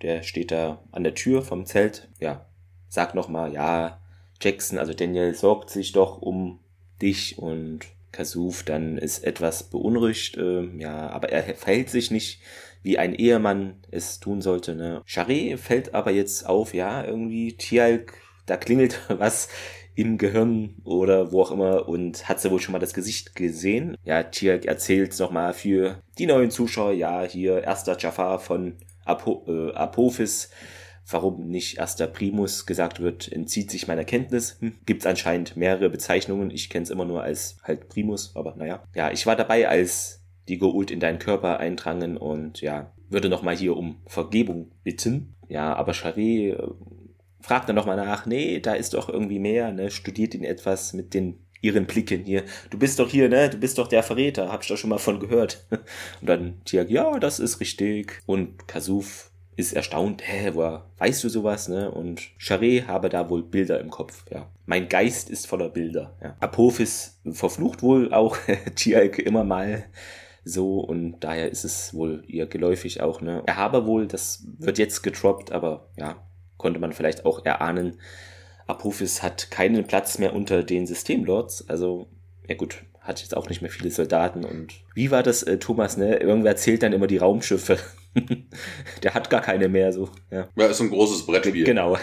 der steht da an der Tür vom Zelt, ja, sagt nochmal, ja, Jackson, also Daniel sorgt sich doch um dich und Kasuf dann ist etwas beunruhigt, äh, ja, aber er verhält sich nicht wie ein Ehemann es tun sollte. Ne? Charé fällt aber jetzt auf, ja, irgendwie Tialk, da klingelt was im Gehirn oder wo auch immer und hat sie wohl schon mal das Gesicht gesehen. Ja, Tialk erzählt nochmal für die neuen Zuschauer, ja, hier erster Jafar von Apo, äh, Apophis warum nicht erster Primus gesagt wird, entzieht sich meiner Kenntnis. Hm, Gibt es anscheinend mehrere Bezeichnungen. Ich kenne es immer nur als halt Primus, aber naja. Ja, ich war dabei, als die Geult in deinen Körper eindrangen und ja, würde nochmal hier um Vergebung bitten. Ja, aber Charé äh, fragt dann nochmal nach, nee, da ist doch irgendwie mehr, ne, studiert ihn etwas mit den ihren Blicken hier. Du bist doch hier, ne? Du bist doch der Verräter, hab ich doch schon mal von gehört. Und dann Tiag, ja, das ist richtig. Und Kasuf ist erstaunt, hä, woher weißt du sowas, ne? Und Charé habe da wohl Bilder im Kopf, ja. Mein Geist ist voller Bilder, ja. Apophis verflucht wohl auch Tialk immer mal so und daher ist es wohl ihr geläufig auch, ne? Er habe wohl, das wird jetzt getroppt, aber ja, konnte man vielleicht auch erahnen, Apophis hat keinen Platz mehr unter den Systemlords, also, ja gut, hat jetzt auch nicht mehr viele Soldaten und wie war das, äh, Thomas, ne? Irgendwer zählt dann immer die Raumschiffe. der hat gar keine mehr, so. Ja, ja ist ein großes Brettspiel. Genau.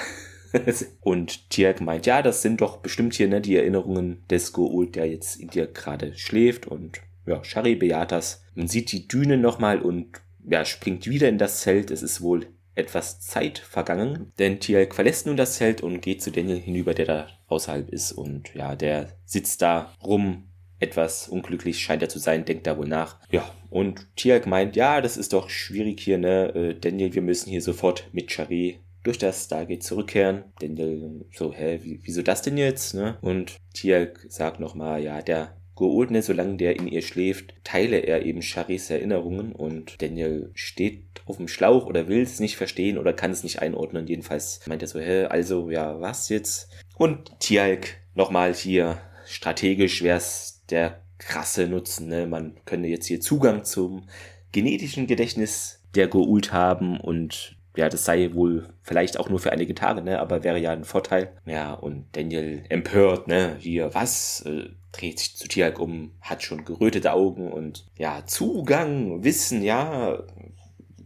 Und Tiak meint, ja, das sind doch bestimmt hier ne, die Erinnerungen des Goult, der jetzt in dir gerade schläft. Und ja, Shari bejaht das. Man sieht die Düne nochmal und ja, springt wieder in das Zelt. Es ist wohl etwas Zeit vergangen, denn Tialk verlässt nun das Zelt und geht zu Daniel hinüber, der da außerhalb ist. Und ja, der sitzt da rum etwas unglücklich scheint er zu sein, denkt da wohl nach. Ja, und Tialk meint, ja, das ist doch schwierig hier, ne? Äh, Daniel, wir müssen hier sofort mit Charé durch das Stargate zurückkehren. Daniel so, hä, wieso das denn jetzt, ne? Und Tialk sagt nochmal, ja, der Gould, ne, solange der in ihr schläft, teile er eben Charés Erinnerungen und Daniel steht auf dem Schlauch oder will es nicht verstehen oder kann es nicht einordnen. Jedenfalls meint er so, hä, also, ja, was jetzt? Und Tialk nochmal hier strategisch wäre es der krasse Nutzen. Ne? Man könnte jetzt hier Zugang zum genetischen Gedächtnis der Goult haben und ja, das sei wohl vielleicht auch nur für einige Tage, ne, aber wäre ja ein Vorteil. Ja, und Daniel empört, ne, hier, was, äh, dreht sich zu Tiag um, hat schon gerötete Augen und ja, Zugang, Wissen, ja,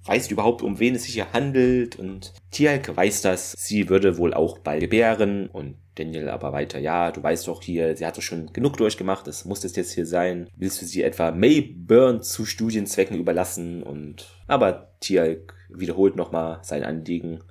weiß überhaupt, um wen es sich hier handelt und Tialk weiß das. Sie würde wohl auch bald gebären und Daniel aber weiter, ja, du weißt doch hier, sie hat doch schon genug durchgemacht, das muss das jetzt hier sein. Willst du sie etwa Mayburn zu Studienzwecken überlassen? Und aber Tialk wiederholt nochmal sein Anliegen.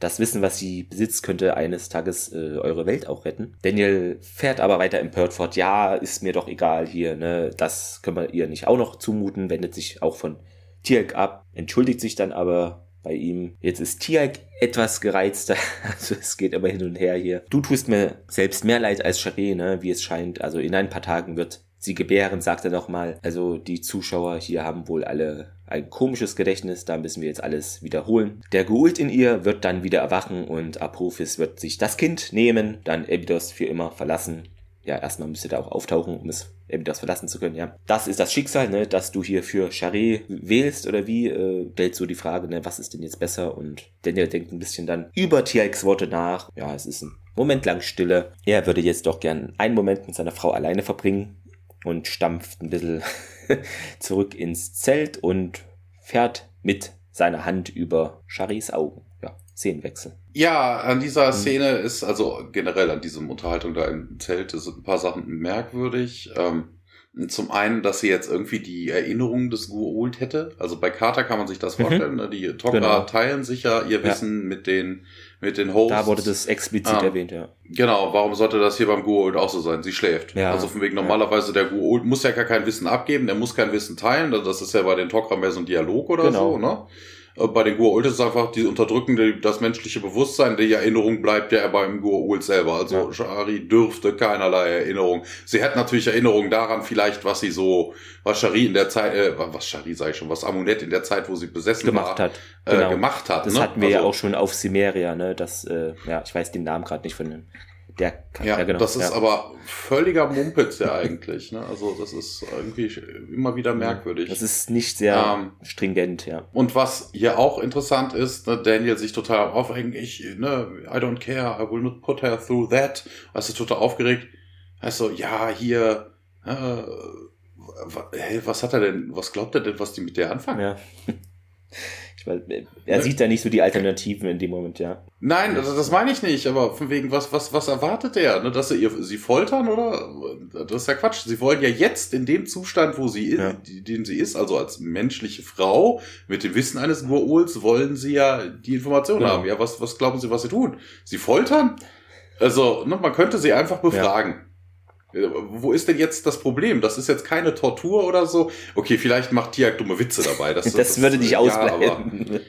Das Wissen, was sie besitzt, könnte eines Tages äh, eure Welt auch retten. Daniel fährt aber weiter empört fort. Ja, ist mir doch egal hier, ne? Das können wir ihr nicht auch noch zumuten. Wendet sich auch von Tialk ab, entschuldigt sich dann aber bei ihm. Jetzt ist Tialk etwas gereizter, also es geht immer hin und her hier. Du tust mir selbst mehr leid als Charé, ne, wie es scheint. Also in ein paar Tagen wird sie gebären, sagt er nochmal. Also die Zuschauer hier haben wohl alle ein komisches Gedächtnis, da müssen wir jetzt alles wiederholen. Der Geult in ihr wird dann wieder erwachen und Apophis wird sich das Kind nehmen, dann Ebidos für immer verlassen ja, erstmal müsste er auch auftauchen, um es eben das verlassen zu können, ja. Das ist das Schicksal, ne, dass du hier für Charé wählst oder wie, äh, stellt so die Frage, ne, was ist denn jetzt besser? Und Daniel denkt ein bisschen dann über Tiax Worte nach. Ja, es ist ein Moment lang Stille. Er würde jetzt doch gern einen Moment mit seiner Frau alleine verbringen und stampft ein bisschen zurück ins Zelt und fährt mit seiner Hand über Charis Augen. Ja, Szenenwechsel. Ja, an dieser mhm. Szene ist, also generell an diesem Unterhaltung da im Zelt, sind ein paar Sachen merkwürdig. Ähm, zum einen, dass sie jetzt irgendwie die Erinnerung des Guold hätte. Also bei Carter kann man sich das mhm. vorstellen. Mhm. Die Tok'ra genau. teilen sich ja ihr Wissen ja. mit den mit den Hosts. Da wurde das explizit ähm, erwähnt, ja. Genau, warum sollte das hier beim Guold auch so sein? Sie schläft. Ja, also von wegen normalerweise der Guold muss ja gar kein Wissen abgeben, der muss kein Wissen teilen. Das ist ja bei den Tok'ra mehr so ein Dialog oder genau. so, ne? Äh, bei den Gua'uld ist es einfach, die unterdrücken das menschliche Bewusstsein. Die Erinnerung bleibt ja beim Gua'uld selber. Also ja. Shari dürfte keinerlei Erinnerung. Sie hat natürlich Erinnerung daran, vielleicht, was sie so, was Shari in der Zeit, äh, was Shari sage ich schon, was Amunet in der Zeit, wo sie besessen gemacht war, hat. Äh, genau. gemacht hat. Das ne? hatten wir also, ja auch schon auf Simeria, ne? Das, äh, ja, ich weiß den Namen gerade nicht von dem der kann, ja, ja genau. Das ist ja. aber völliger Mumpitz ja eigentlich. Ne? Also das ist irgendwie immer wieder merkwürdig. Das ist nicht sehr ähm, stringent, ja. Und was hier auch interessant ist, ne, Daniel sich total aufregen, ich, ne, I don't care, I will not put her through that. Also total aufgeregt. Also, ja, hier, äh, hey, was hat er denn, was glaubt er denn, was die mit der anfangen? Ja. Weil er ja. sieht da nicht so die Alternativen in dem Moment, ja. Nein, also das meine ich nicht, aber von wegen, was, was, was erwartet er? Ne, dass sie ihr, sie foltern oder? Das ist ja Quatsch. Sie wollen ja jetzt in dem Zustand, wo sie ja. ist, den sie ist, also als menschliche Frau, mit dem Wissen eines Guruls, wollen sie ja die Information genau. haben. Ja, was, was glauben sie, was sie tun? Sie foltern? Also, ne, man könnte sie einfach befragen. Ja. Wo ist denn jetzt das Problem? Das ist jetzt keine Tortur oder so. Okay, vielleicht macht Tiak dumme Witze dabei. Das, das, das würde nicht ausbleiben. Ja, aber,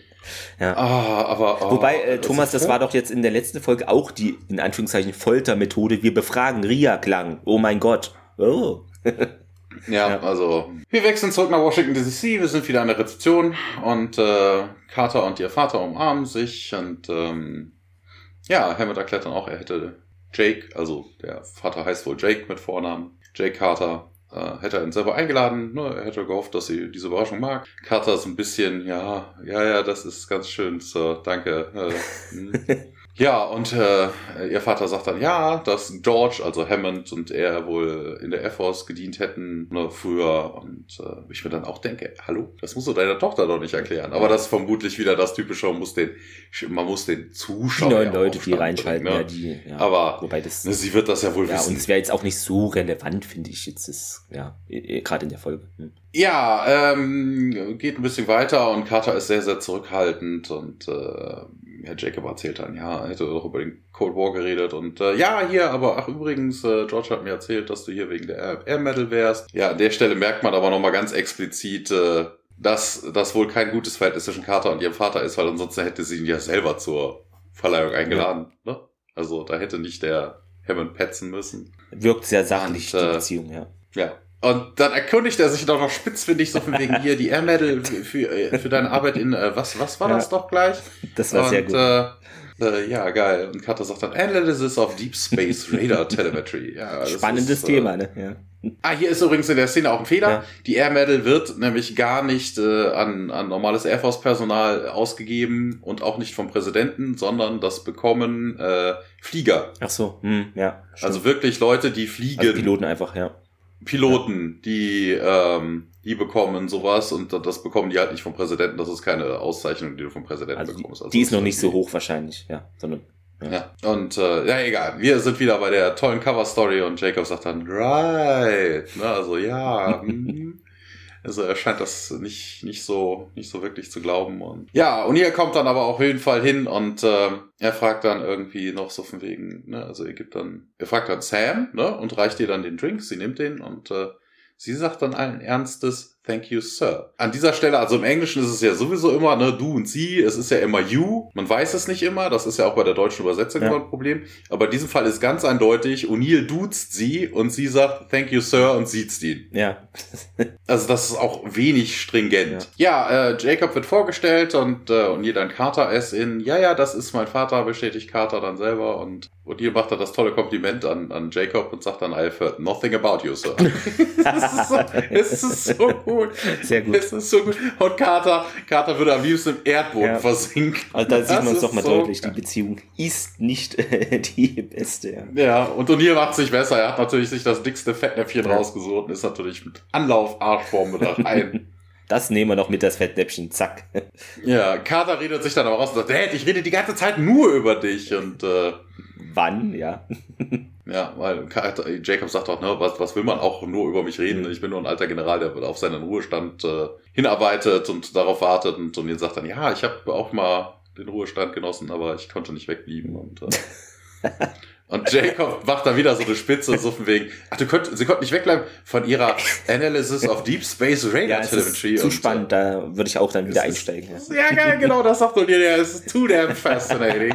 ja. Ah, aber oh, Wobei, äh, Thomas, das, das war doch jetzt in der letzten Folge auch die, in Anführungszeichen, Foltermethode. Wir befragen Ria-Klang. Oh mein Gott. Oh. ja, ja, also wir wechseln zurück nach Washington DC. Wir sind wieder an der Rezeption und äh, Carter und ihr Vater umarmen sich und ähm, ja, Hammett erklärt dann auch, er hätte Jake, also der Vater heißt wohl Jake mit Vornamen, Jake Carter, äh, hätte er ihn selber eingeladen. Ne? Er hätte gehofft, dass sie diese Überraschung mag. Carter ist ein bisschen, ja, ja, ja, das ist ganz schön, Sir, danke. Äh, hm. Ja, und äh, ihr Vater sagt dann, ja, dass George, also Hammond und er wohl in der Air Force gedient hätten ne, früher. Und äh, ich mir dann auch denke, hallo, das musst du deiner Tochter doch nicht erklären. Aber das ist vermutlich wieder das Typische, man muss den, man muss den Zuschauer. Die neuen Leute, die reinschalten, bringen, ne? ja, die, ja. Aber wobei das, ne, sie wird das ja wohl ja, wissen. Und es wäre jetzt auch nicht so relevant, finde ich. Jetzt ist, ja, gerade in der Folge. Hm. Ja, ähm, geht ein bisschen weiter und Carter ist sehr, sehr zurückhaltend und äh, Herr Jacob erzählt dann, ja, er hätte doch über den Cold War geredet und äh, ja, hier, aber ach übrigens, äh, George hat mir erzählt, dass du hier wegen der Air Medal wärst. Ja, an der Stelle merkt man aber nochmal ganz explizit, äh, dass das wohl kein gutes Verhältnis zwischen Carter und ihrem Vater ist, weil ansonsten hätte sie ihn ja selber zur Verleihung eingeladen. Ja. Ne? Also da hätte nicht der Hammond petzen müssen. Wirkt sehr sachlich, und, die äh, Beziehung, ja. Ja, und dann erkundigt er sich doch noch spitzfindig so von wegen hier die Air Medal für, für, für deine Arbeit in, äh, was, was war das doch gleich? Das war und, sehr gut. Äh, äh, ja, geil. Und Carter sagt dann Analysis of Deep Space Radar Telemetry. Ja, Spannendes ist, äh, Thema, ne? Ja. Ah, hier ist übrigens in der Szene auch ein Fehler. Ja. Die Air Medal wird nämlich gar nicht äh, an, an normales Air Force Personal ausgegeben und auch nicht vom Präsidenten, sondern das bekommen äh, Flieger. Ach so, hm, ja. Stimmt. Also wirklich Leute, die fliegen. Also Piloten einfach, ja. Piloten, die, ähm, die bekommen sowas und das bekommen die halt nicht vom Präsidenten. Das ist keine Auszeichnung, die du vom Präsidenten also bekommst. Also die ist noch nicht so hoch wahrscheinlich, ja, sondern ja. ja. Und äh, ja, egal. Wir sind wieder bei der tollen Cover-Story und Jacob sagt dann, right. Ne, also ja. hm. Also er scheint das nicht, nicht so, nicht so wirklich zu glauben. Und ja, und hier kommt dann aber auf jeden Fall hin und äh, er fragt dann irgendwie noch so von wegen, ne, also er gibt dann, er fragt dann Sam, ne, und reicht ihr dann den Drink, sie nimmt den und äh, sie sagt dann allen Ernstes, thank you, sir. An dieser Stelle, also im Englischen ist es ja sowieso immer, ne, du und sie, es ist ja immer you. Man weiß es nicht immer, das ist ja auch bei der deutschen Übersetzung ja. immer ein Problem. Aber in diesem Fall ist ganz eindeutig, O'Neill duzt sie und sie sagt, thank you, sir, und sieht ihn. Ja. also das ist auch wenig stringent. Ja, ja äh, Jacob wird vorgestellt und äh, O'Neill dann Carter es in, ja, ja, das ist mein Vater, bestätigt Carter dann selber und O'Neill macht dann das tolle Kompliment an, an Jacob und sagt dann, I've heard nothing about you, sir. das, ist so, das ist so gut. Sehr gut. Es ist so gut. Und Carter, Carter würde am liebsten im Erdboden ja. versinken. Also da sieht man es doch mal so deutlich, die Beziehung ist nicht äh, die beste. Ja. ja, und O'Neill macht sich besser. Er hat natürlich sich das dickste Fettnäpfchen ja. rausgesucht und ist natürlich mit Anlauf Arschform mit rein. Das nehmen wir noch mit, das Fettnäpfchen, zack. Ja, Carter redet sich dann aber raus und sagt, hey, ich rede die ganze Zeit nur über dich und äh, Wann, ja. Ja, weil Jacob sagt auch, ne, was, was will man auch nur über mich reden? Mhm. Ich bin nur ein alter General, der auf seinen Ruhestand äh, hinarbeitet und darauf wartet und, und ihn sagt dann, ja, ich habe auch mal den Ruhestand genossen, aber ich konnte nicht wegblieben und äh, Und Jacob macht da wieder so eine Spitze, so von wegen, ach, du könnt, sie konnten nicht wegbleiben von ihrer Analysis of Deep Space Radar ja, Telemetry. zu spannend, da würde ich auch dann wieder einsteigen. Ist, ja, geil, genau, das sagt er dir, der ist too damn fascinating.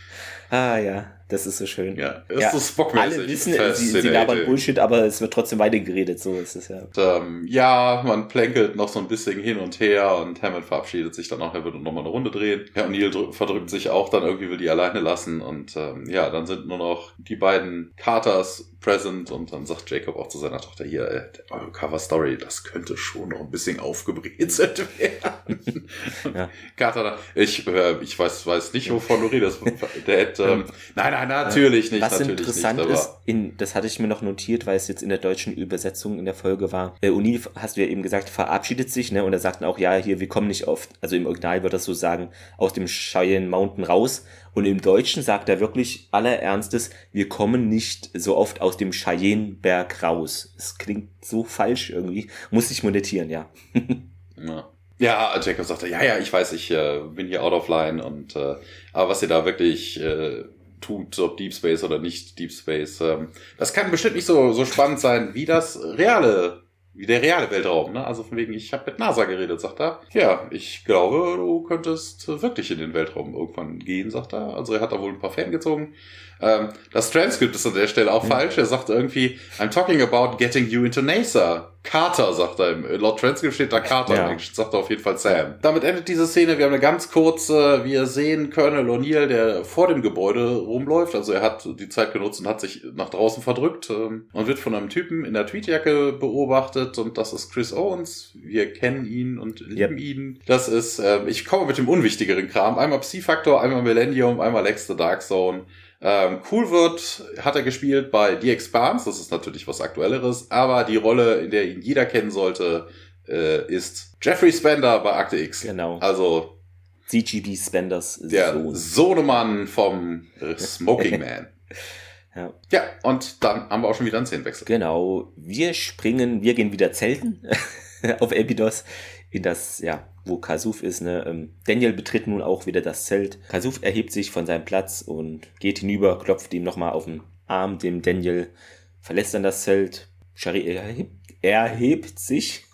ah, ja. Das ist so schön. Ja, ist ja. so Spock-mäßig. Alle wissen, sie, sie labern Bullshit, aber es wird trotzdem weitergeredet. So ist es ja. Und, ähm, ja, man plänkelt noch so ein bisschen hin und her und Hammond verabschiedet sich dann auch, er wird nochmal eine Runde drehen. Ja, und Neil verdrückt sich auch dann irgendwie, will die alleine lassen und ähm, ja, dann sind nur noch die beiden Carters present und dann sagt Jacob auch zu seiner Tochter hier, äh, eure Cover Story, das könnte schon noch ein bisschen aufgebrezelt werden. ja. Carter, ich, äh, ich weiß, weiß nicht, wovon du redest. Der hätte, ähm, nein, nein, natürlich nicht. Was natürlich interessant nicht, ist, in, das hatte ich mir noch notiert, weil es jetzt in der deutschen Übersetzung in der Folge war. Äh, Uni, hast du ja eben gesagt, verabschiedet sich, ne? Und er sagt auch, ja, hier, wir kommen nicht oft, also im Original wird das so sagen, aus dem Cheyenne Mountain raus. Und im Deutschen sagt er wirklich aller Ernstes, wir kommen nicht so oft aus dem Cheyenneberg raus. Es klingt so falsch irgendwie. Muss ich monetieren, ja. ja. Ja, Jacob sagte, ja, ja, ich weiß, ich äh, bin hier out of line und äh, aber was ihr da wirklich äh, tut, ob Deep Space oder nicht Deep Space, ähm, das kann bestimmt nicht so so spannend sein wie das reale wie der reale Weltraum, ne? Also von wegen, ich habe mit NASA geredet, sagt er. Ja, ich glaube, du könntest wirklich in den Weltraum irgendwann gehen, sagt er. Also er hat da wohl ein paar Fan gezogen. Ähm, das Transkript ist an der Stelle auch mhm. falsch. Er sagt irgendwie, I'm talking about getting you into NASA. Carter, sagt er. Im, laut Transkript steht da Carter. Ja. Sagt er auf jeden Fall Sam. Damit endet diese Szene. Wir haben eine ganz kurze, wir sehen Colonel O'Neill, der vor dem Gebäude rumläuft. Also er hat die Zeit genutzt und hat sich nach draußen verdrückt ähm, und wird von einem Typen in der Tweetjacke beobachtet. Und das ist Chris Owens. Wir kennen ihn und lieben yep. ihn. Das ist, äh, ich komme mit dem unwichtigeren Kram. Einmal Psi-Faktor, einmal Millennium, einmal Lex the Dark Zone. Ähm, cool wird, hat er gespielt bei The Expanse, das ist natürlich was Aktuelleres, aber die Rolle, in der ihn jeder kennen sollte, äh, ist Jeffrey Spender bei Akte X. Genau. Also CGB Spenders der Sohn. Sohnemann vom Smoking Man. ja. ja, und dann haben wir auch schon wieder einen Szenenwechsel. Genau. Wir springen, wir gehen wieder zelten auf Epidos in das, ja, wo Kasuf ist. Ne? Ähm, Daniel betritt nun auch wieder das Zelt. Kasuf erhebt sich von seinem Platz und geht hinüber, klopft ihm nochmal auf den Arm, dem Daniel verlässt dann das Zelt. Shari erhebt, erhebt sich,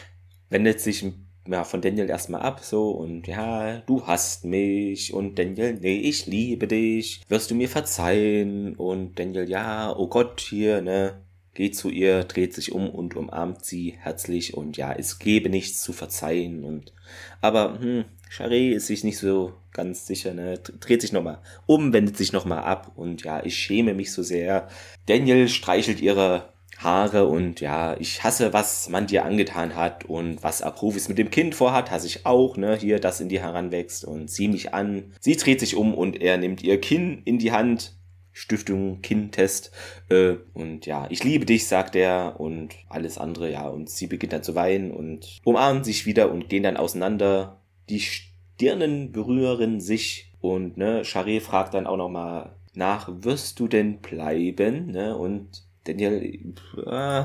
wendet sich ja, von Daniel erstmal ab, so, und ja, du hast mich, und Daniel, nee, ich liebe dich, wirst du mir verzeihen, und Daniel, ja, oh Gott, hier, ne, geht zu ihr, dreht sich um und umarmt sie herzlich und ja, es gebe nichts zu verzeihen und aber hm, Charé ist sich nicht so ganz sicher, ne? dreht sich nochmal um, wendet sich nochmal ab und ja, ich schäme mich so sehr. Daniel streichelt ihre Haare und ja, ich hasse, was man dir angetan hat und was Aprovis mit dem Kind vorhat, hasse ich auch, ne, hier, das in die heranwächst und sieh mich an. Sie dreht sich um und er nimmt ihr Kinn in die Hand, Stiftung Kindtest. Äh, und ja, ich liebe dich, sagt er und alles andere, ja. Und sie beginnt dann zu weinen und umarmen sich wieder und gehen dann auseinander. Die Stirnen berühren sich und ne, Charé fragt dann auch nochmal nach, wirst du denn bleiben? Ne? Und Daniel, äh,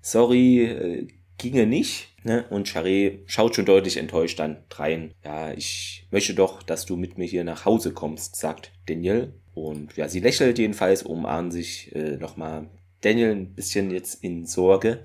sorry, äh, ginge nicht. Ne? Und Charé schaut schon deutlich enttäuscht dann rein. Ja, ich möchte doch, dass du mit mir hier nach Hause kommst, sagt Daniel. Und ja, sie lächelt jedenfalls, umarmen sich äh, nochmal Daniel ein bisschen jetzt in Sorge.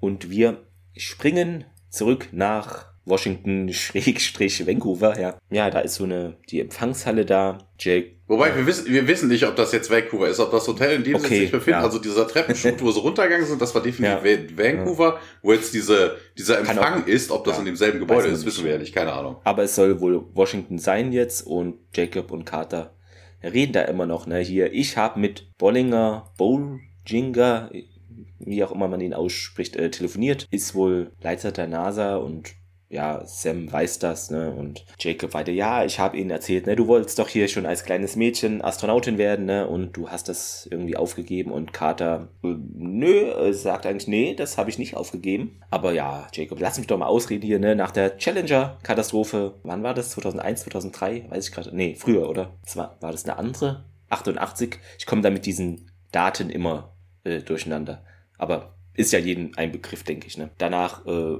Und wir springen zurück nach Washington Schrägstrich Vancouver, ja. Ja, da ist so eine, die Empfangshalle da. Jake. Wobei, wir wissen, wir wissen nicht, ob das jetzt Vancouver ist, ob das Hotel, in dem okay, sie sich befinden, ja. also dieser Treppenschritt, wo sie runtergegangen sind, das war definitiv ja. Vancouver, ja. wo jetzt diese, dieser Empfang ist, ob das in demselben Gebäude ist, wissen wir ja nicht, keine Ahnung. Aber es soll wohl Washington sein jetzt und Jacob und Carter reden da immer noch, ne, hier, ich habe mit Bollinger, Bollinger, wie auch immer man ihn ausspricht, äh, telefoniert, ist wohl Leiter der NASA und ja, Sam weiß das, ne? Und Jacob weiter, ja, ich habe ihnen erzählt, ne, du wolltest doch hier schon als kleines Mädchen Astronautin werden, ne? Und du hast das irgendwie aufgegeben und Carter, äh, nö, äh, sagt eigentlich, nee, das habe ich nicht aufgegeben. Aber ja, Jacob, lass mich doch mal ausreden hier, ne? Nach der Challenger-Katastrophe, wann war das? 2001, 2003? Weiß ich gerade. Nee, früher, oder? War, war das eine andere? 88? Ich komme da mit diesen Daten immer äh, durcheinander. Aber ist ja jedem ein Begriff, denke ich, ne? Danach, äh,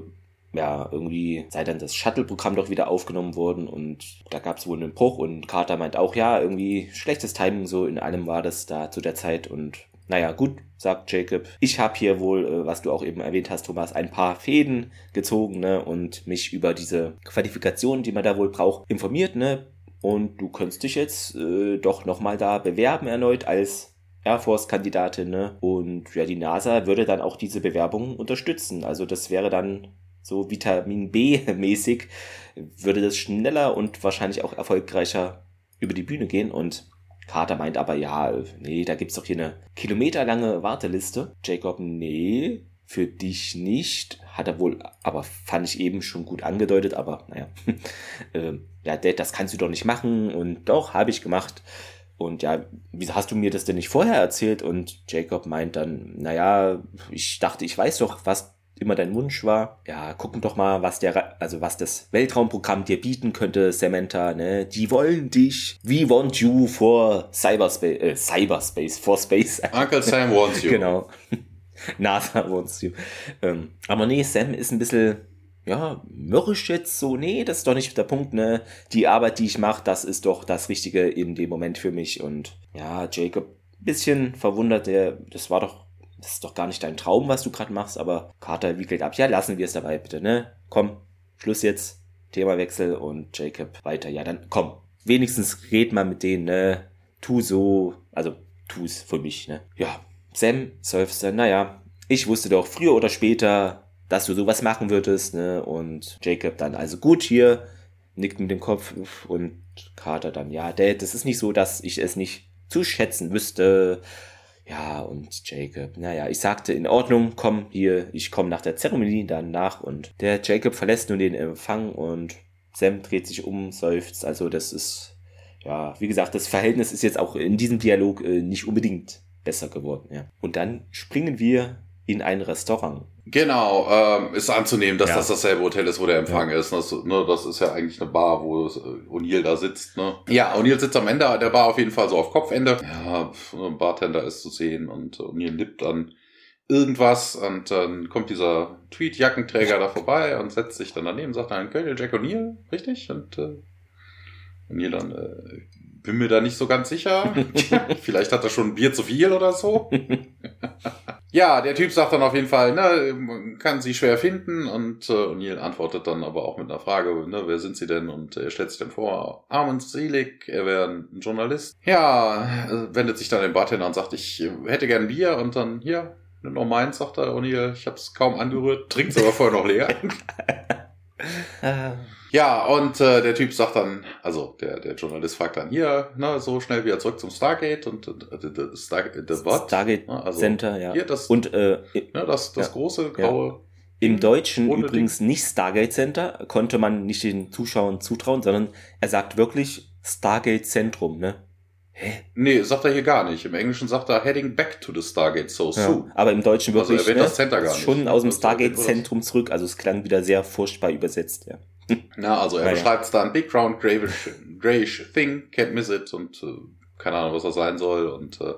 ja, irgendwie sei dann das Shuttle-Programm doch wieder aufgenommen worden und da gab es wohl einen Bruch und Carter meint auch, ja, irgendwie schlechtes Timing so in allem war das da zu der Zeit und naja, gut, sagt Jacob. Ich habe hier wohl, äh, was du auch eben erwähnt hast, Thomas, ein paar Fäden gezogen ne, und mich über diese Qualifikationen, die man da wohl braucht, informiert. Ne? Und du könntest dich jetzt äh, doch nochmal da bewerben erneut als Air Force-Kandidatin. Ne? Und ja, die NASA würde dann auch diese Bewerbung unterstützen. Also das wäre dann so Vitamin B-mäßig, würde das schneller und wahrscheinlich auch erfolgreicher über die Bühne gehen. Und Carter meint aber, ja, nee, da gibt's doch hier eine kilometerlange Warteliste. Jacob, nee, für dich nicht. Hat er wohl, aber fand ich eben schon gut angedeutet, aber naja. äh, ja, Dad, das kannst du doch nicht machen. Und doch, habe ich gemacht. Und ja, wieso hast du mir das denn nicht vorher erzählt? Und Jacob meint dann, naja, ich dachte, ich weiß doch, was immer dein Wunsch war. Ja, gucken doch mal, was der, also was das Weltraumprogramm dir bieten könnte, Samantha, ne? Die wollen dich. We want you for Cyberspace, äh, Cyberspace, for Space. Uncle Sam wants you. genau. NASA wants you. Ähm, aber nee, Sam ist ein bisschen, ja, mürrisch jetzt so. Nee, das ist doch nicht der Punkt, ne? Die Arbeit, die ich mache, das ist doch das Richtige in dem Moment für mich. Und ja, Jacob, bisschen verwundert, der, das war doch das ist doch gar nicht dein Traum, was du gerade machst, aber Carter wickelt ab. Ja, lassen wir es dabei, bitte, ne? Komm, Schluss jetzt. Themawechsel und Jacob weiter. Ja, dann komm. Wenigstens red mal mit denen, ne? Tu so, also tu's für mich, ne? Ja, Sam seufzte, naja, ich wusste doch früher oder später, dass du sowas machen würdest, ne? Und Jacob dann, also gut hier, nickt mit dem Kopf und Carter dann, ja, Dad, das ist nicht so, dass ich es nicht zu schätzen wüsste. Ja, und Jacob, naja, ich sagte, in Ordnung, komm hier, ich komme nach der Zeremonie dann nach und der Jacob verlässt nun den Empfang und Sam dreht sich um, seufzt, also das ist, ja, wie gesagt, das Verhältnis ist jetzt auch in diesem Dialog äh, nicht unbedingt besser geworden, ja. Und dann springen wir in ein Restaurant. Genau, ähm, ist anzunehmen, dass ja. das dasselbe Hotel ist, wo der Empfang ja. ist. Das, ne, das ist ja eigentlich eine Bar, wo äh, O'Neill da sitzt. Ne? Ja, O'Neill sitzt am Ende der Bar auf jeden Fall so auf Kopfende. Ja, ein Bartender ist zu sehen und O'Neill nippt dann irgendwas und dann kommt dieser Tweet-Jackenträger da vorbei und setzt sich dann daneben, sagt dann, Colonel Jack O'Neill, richtig? Und äh, O'Neill dann, äh, bin mir da nicht so ganz sicher. Vielleicht hat er schon ein Bier zu viel oder so. Ja, der Typ sagt dann auf jeden Fall, ne, man kann sie schwer finden und äh, O'Neill antwortet dann aber auch mit einer Frage, ne, wer sind sie denn? Und er stellt sich dann vor, Armand Selig, er wäre ein Journalist. Ja, äh, wendet sich dann den Bartender und sagt, ich hätte gern Bier und dann, hier, nimm noch meins, sagt er O'Neill, ich hab's kaum angerührt, trinkt's aber vorher noch leer. Ja, und äh, der Typ sagt dann, also der, der Journalist fragt dann hier, ne, so schnell wieder zurück zum Stargate und äh, Star, das what? Stargate ne, also, Center, ja. Hier das, und äh, ne, das, das ja, große graue. Ja. Im Deutschen übrigens Ding. nicht Stargate Center, konnte man nicht den Zuschauern zutrauen, sondern er sagt wirklich Stargate Zentrum, ne? Hä? Nee, sagt er hier gar nicht. Im Englischen sagt er heading back to the Stargate so ja, soon. Aber im Deutschen also wirklich also das Center gar nicht. schon aus dem Stargate-Zentrum zurück. Also es klang wieder sehr furchtbar übersetzt, ja. Na, also er ja, beschreibt es dann, big round grayish, grayish thing, can't miss it und äh, keine Ahnung, was das sein soll. Und äh,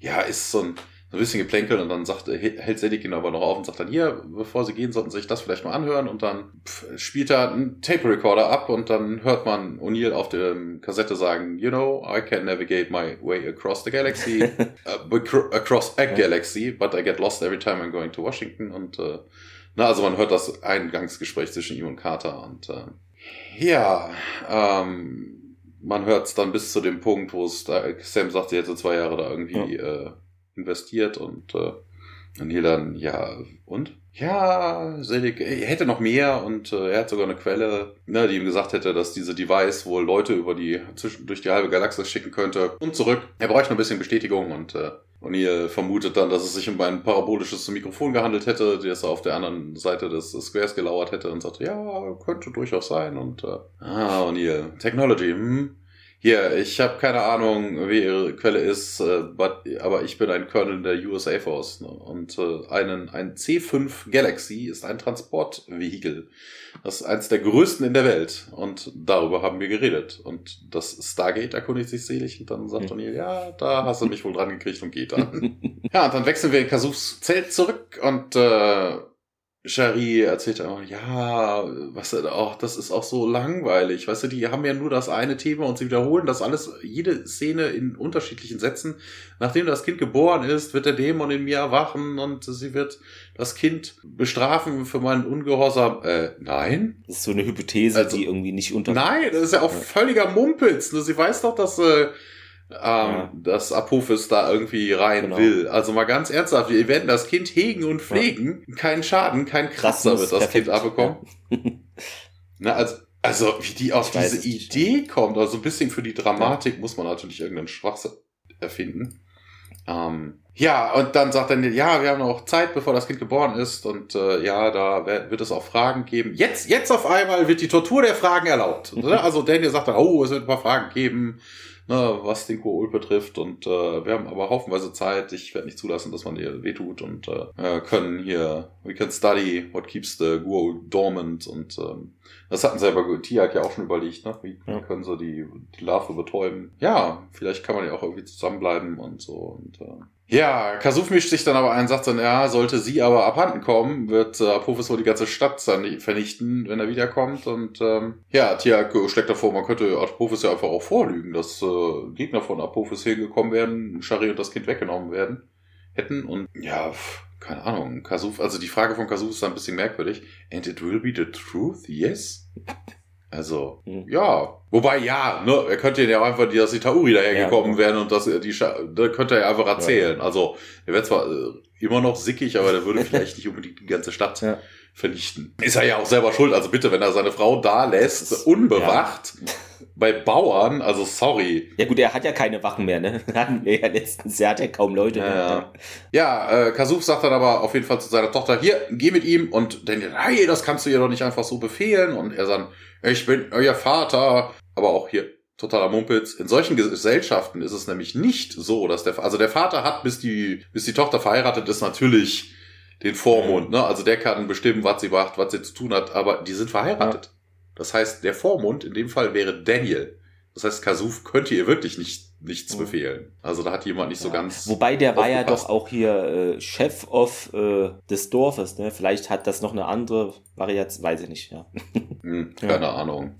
ja, ist so ein, so ein bisschen geplänkelt und dann sagt, hält Selig ihn aber noch auf und sagt dann, hier, bevor sie gehen, sollten sie sich das vielleicht mal anhören und dann pff, spielt er einen Tape Recorder ab und dann hört man O'Neill auf der Kassette sagen, you know, I can navigate my way across the galaxy, uh, across a galaxy, but I get lost every time I'm going to Washington und uh, Na, also man hört das Eingangsgespräch zwischen ihm und Carter und äh, ja, ähm, man hört es dann bis zu dem Punkt, wo es da, Sam sagt, sie hätte zwei Jahre da irgendwie ja. äh, investiert und äh, Neil dann, ja, und? Ja, Selig, er hätte noch mehr und äh, er hat sogar eine Quelle, ne, die ihm gesagt hätte, dass diese Device wohl Leute über die, zwischen, durch die halbe Galaxis schicken könnte. Und zurück. Er bräuchte noch ein bisschen Bestätigung und äh, O'Neill vermutet dann, dass es sich um ein parabolisches Mikrofon gehandelt hätte, das er auf der anderen Seite des Squares gelauert hätte und sagte, ja, könnte durchaus sein und äh, ah, O'Neill, Technology, hm, hier, ich habe keine Ahnung, wie ihre Quelle ist, äh, but, aber ich bin ein Colonel der USA Force. Ne? Und äh, einen, ein C5 Galaxy ist ein Transportvehikel. Das ist eins der größten in der Welt. Und darüber haben wir geredet. Und das Stargate erkundigt sich selig und dann sagt mhm. O'Neill, ja, da hast du mich wohl dran gekriegt und geht dann. ja, und dann wechseln wir in Kasufs Zelt zurück und äh, Shari erzählt auch, ja, was auch, das ist auch so langweilig. Weißt du, die haben ja nur das eine Thema und sie wiederholen das alles, jede Szene in unterschiedlichen Sätzen. Nachdem das Kind geboren ist, wird der Dämon in mir erwachen und sie wird das Kind bestrafen für meinen Ungehorsam. Äh, nein. Das ist so eine Hypothese, also, die irgendwie nicht unter. Nein, das ist ja auch völliger Mumpitz. Sie weiß doch, dass, äh, ähm, ja. dass Apophis da irgendwie rein genau. will. Also mal ganz ernsthaft, wir werden das Kind hegen und pflegen. Ja. Kein Schaden, kein Kratzer wird das perfekt. Kind abbekommen. Ja. Na, also, also wie die auf ich diese Idee nicht. kommt, also ein bisschen für die Dramatik muss man natürlich irgendeinen Schwachsinn erfinden. Ähm, ja, und dann sagt er, ja, wir haben noch Zeit, bevor das Kind geboren ist und äh, ja, da wird es auch Fragen geben. Jetzt, jetzt auf einmal wird die Tortur der Fragen erlaubt. also Daniel sagt dann, oh, es wird ein paar Fragen geben ne, was den Kool betrifft. Und äh, wir haben aber haufenweise Zeit. Ich werde nicht zulassen, dass man ihr wehtut und äh, können hier, we can study what keeps the Guo dormant. Und ähm, das hatten selber Tiak ja auch schon überlegt, ne? Wie ja. können sie die, die Larve betäuben? Ja, vielleicht kann man ja auch irgendwie zusammenbleiben und so. Und äh, ja, Kasuf mischt sich dann aber ein, sagt dann, ja, sollte sie aber abhanden kommen, wird äh, Apophis wohl die ganze Stadt vernichten, wenn er wiederkommt. Und ähm, ja, Tiak schlägt davor, man könnte Apophis ja einfach auch vorlügen, dass äh, Gegner von Apophis hingekommen werden, Shari und das Kind weggenommen werden hätten. Und ja, keine Ahnung, Kasuf, also die Frage von Kasuf ist ein bisschen merkwürdig. And it will be the truth, yes? Also, mhm. ja. Wobei, ja, ne, er könnte ja auch einfach, dass die Tauri dahergekommen ja, wären und das, die, da könnte er einfach erzählen. Ja. Also, er wäre zwar äh, immer noch sickig, aber der würde vielleicht nicht unbedingt die ganze Stadt ja. vernichten. Ist er ja auch selber schuld. Also bitte, wenn er seine Frau da lässt, unbewacht, bei Bauern, also sorry. Ja gut, er hat ja keine Wachen mehr, ne? Hatten wir ja letztens, er hat ja kaum Leute ja, mehr. Ja, ja äh, Kasuf sagt dann aber auf jeden Fall zu seiner Tochter, hier, geh mit ihm und dann, hey, das kannst du ihr doch nicht einfach so befehlen. Und er sagt, ich bin euer Vater. Aber auch hier totaler Mumpitz. In solchen Gesellschaften ist es nämlich nicht so, dass der, also der Vater hat, bis die, bis die Tochter verheiratet ist, natürlich den Vormund, ne? Also der kann bestimmen, was sie macht, was sie zu tun hat, aber die sind verheiratet. Das heißt, der Vormund in dem Fall wäre Daniel. Das heißt, Kasuf könnte ihr wirklich nicht, nichts mhm. befehlen. Also da hat jemand nicht ja. so ganz. Wobei der war ja doch auch hier äh, Chef of äh, des Dorfes, ne? Vielleicht hat das noch eine andere Variation, weiß ich nicht, ja. Hm, keine ja. Ahnung.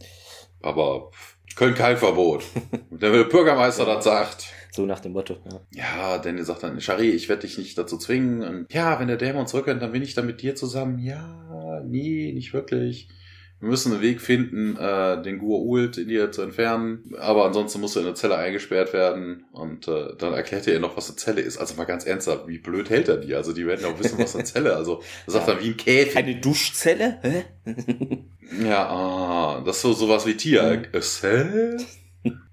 Aber Köln kein Verbot. der Bürgermeister das sagt. So nach dem Motto, ja. Ja, denn er sagt dann, Shari, ich werde dich nicht dazu zwingen. Und ja, wenn der Dämon zurückkommt, dann bin ich dann mit dir zusammen. Ja, nee, nicht wirklich. Wir müssen einen Weg finden, äh, den Gur-Ult in dir zu entfernen. Aber ansonsten musst du in eine Zelle eingesperrt werden. Und äh, dann erklärt er ihr noch, was eine Zelle ist. Also mal ganz ernsthaft, wie blöd hält er die? Also die werden ja auch wissen, was eine Zelle Also er sagt ja. dann wie ein Käfig. Eine Duschzelle? Hä? ja, ah, das ist so sowas wie Tier. Mhm.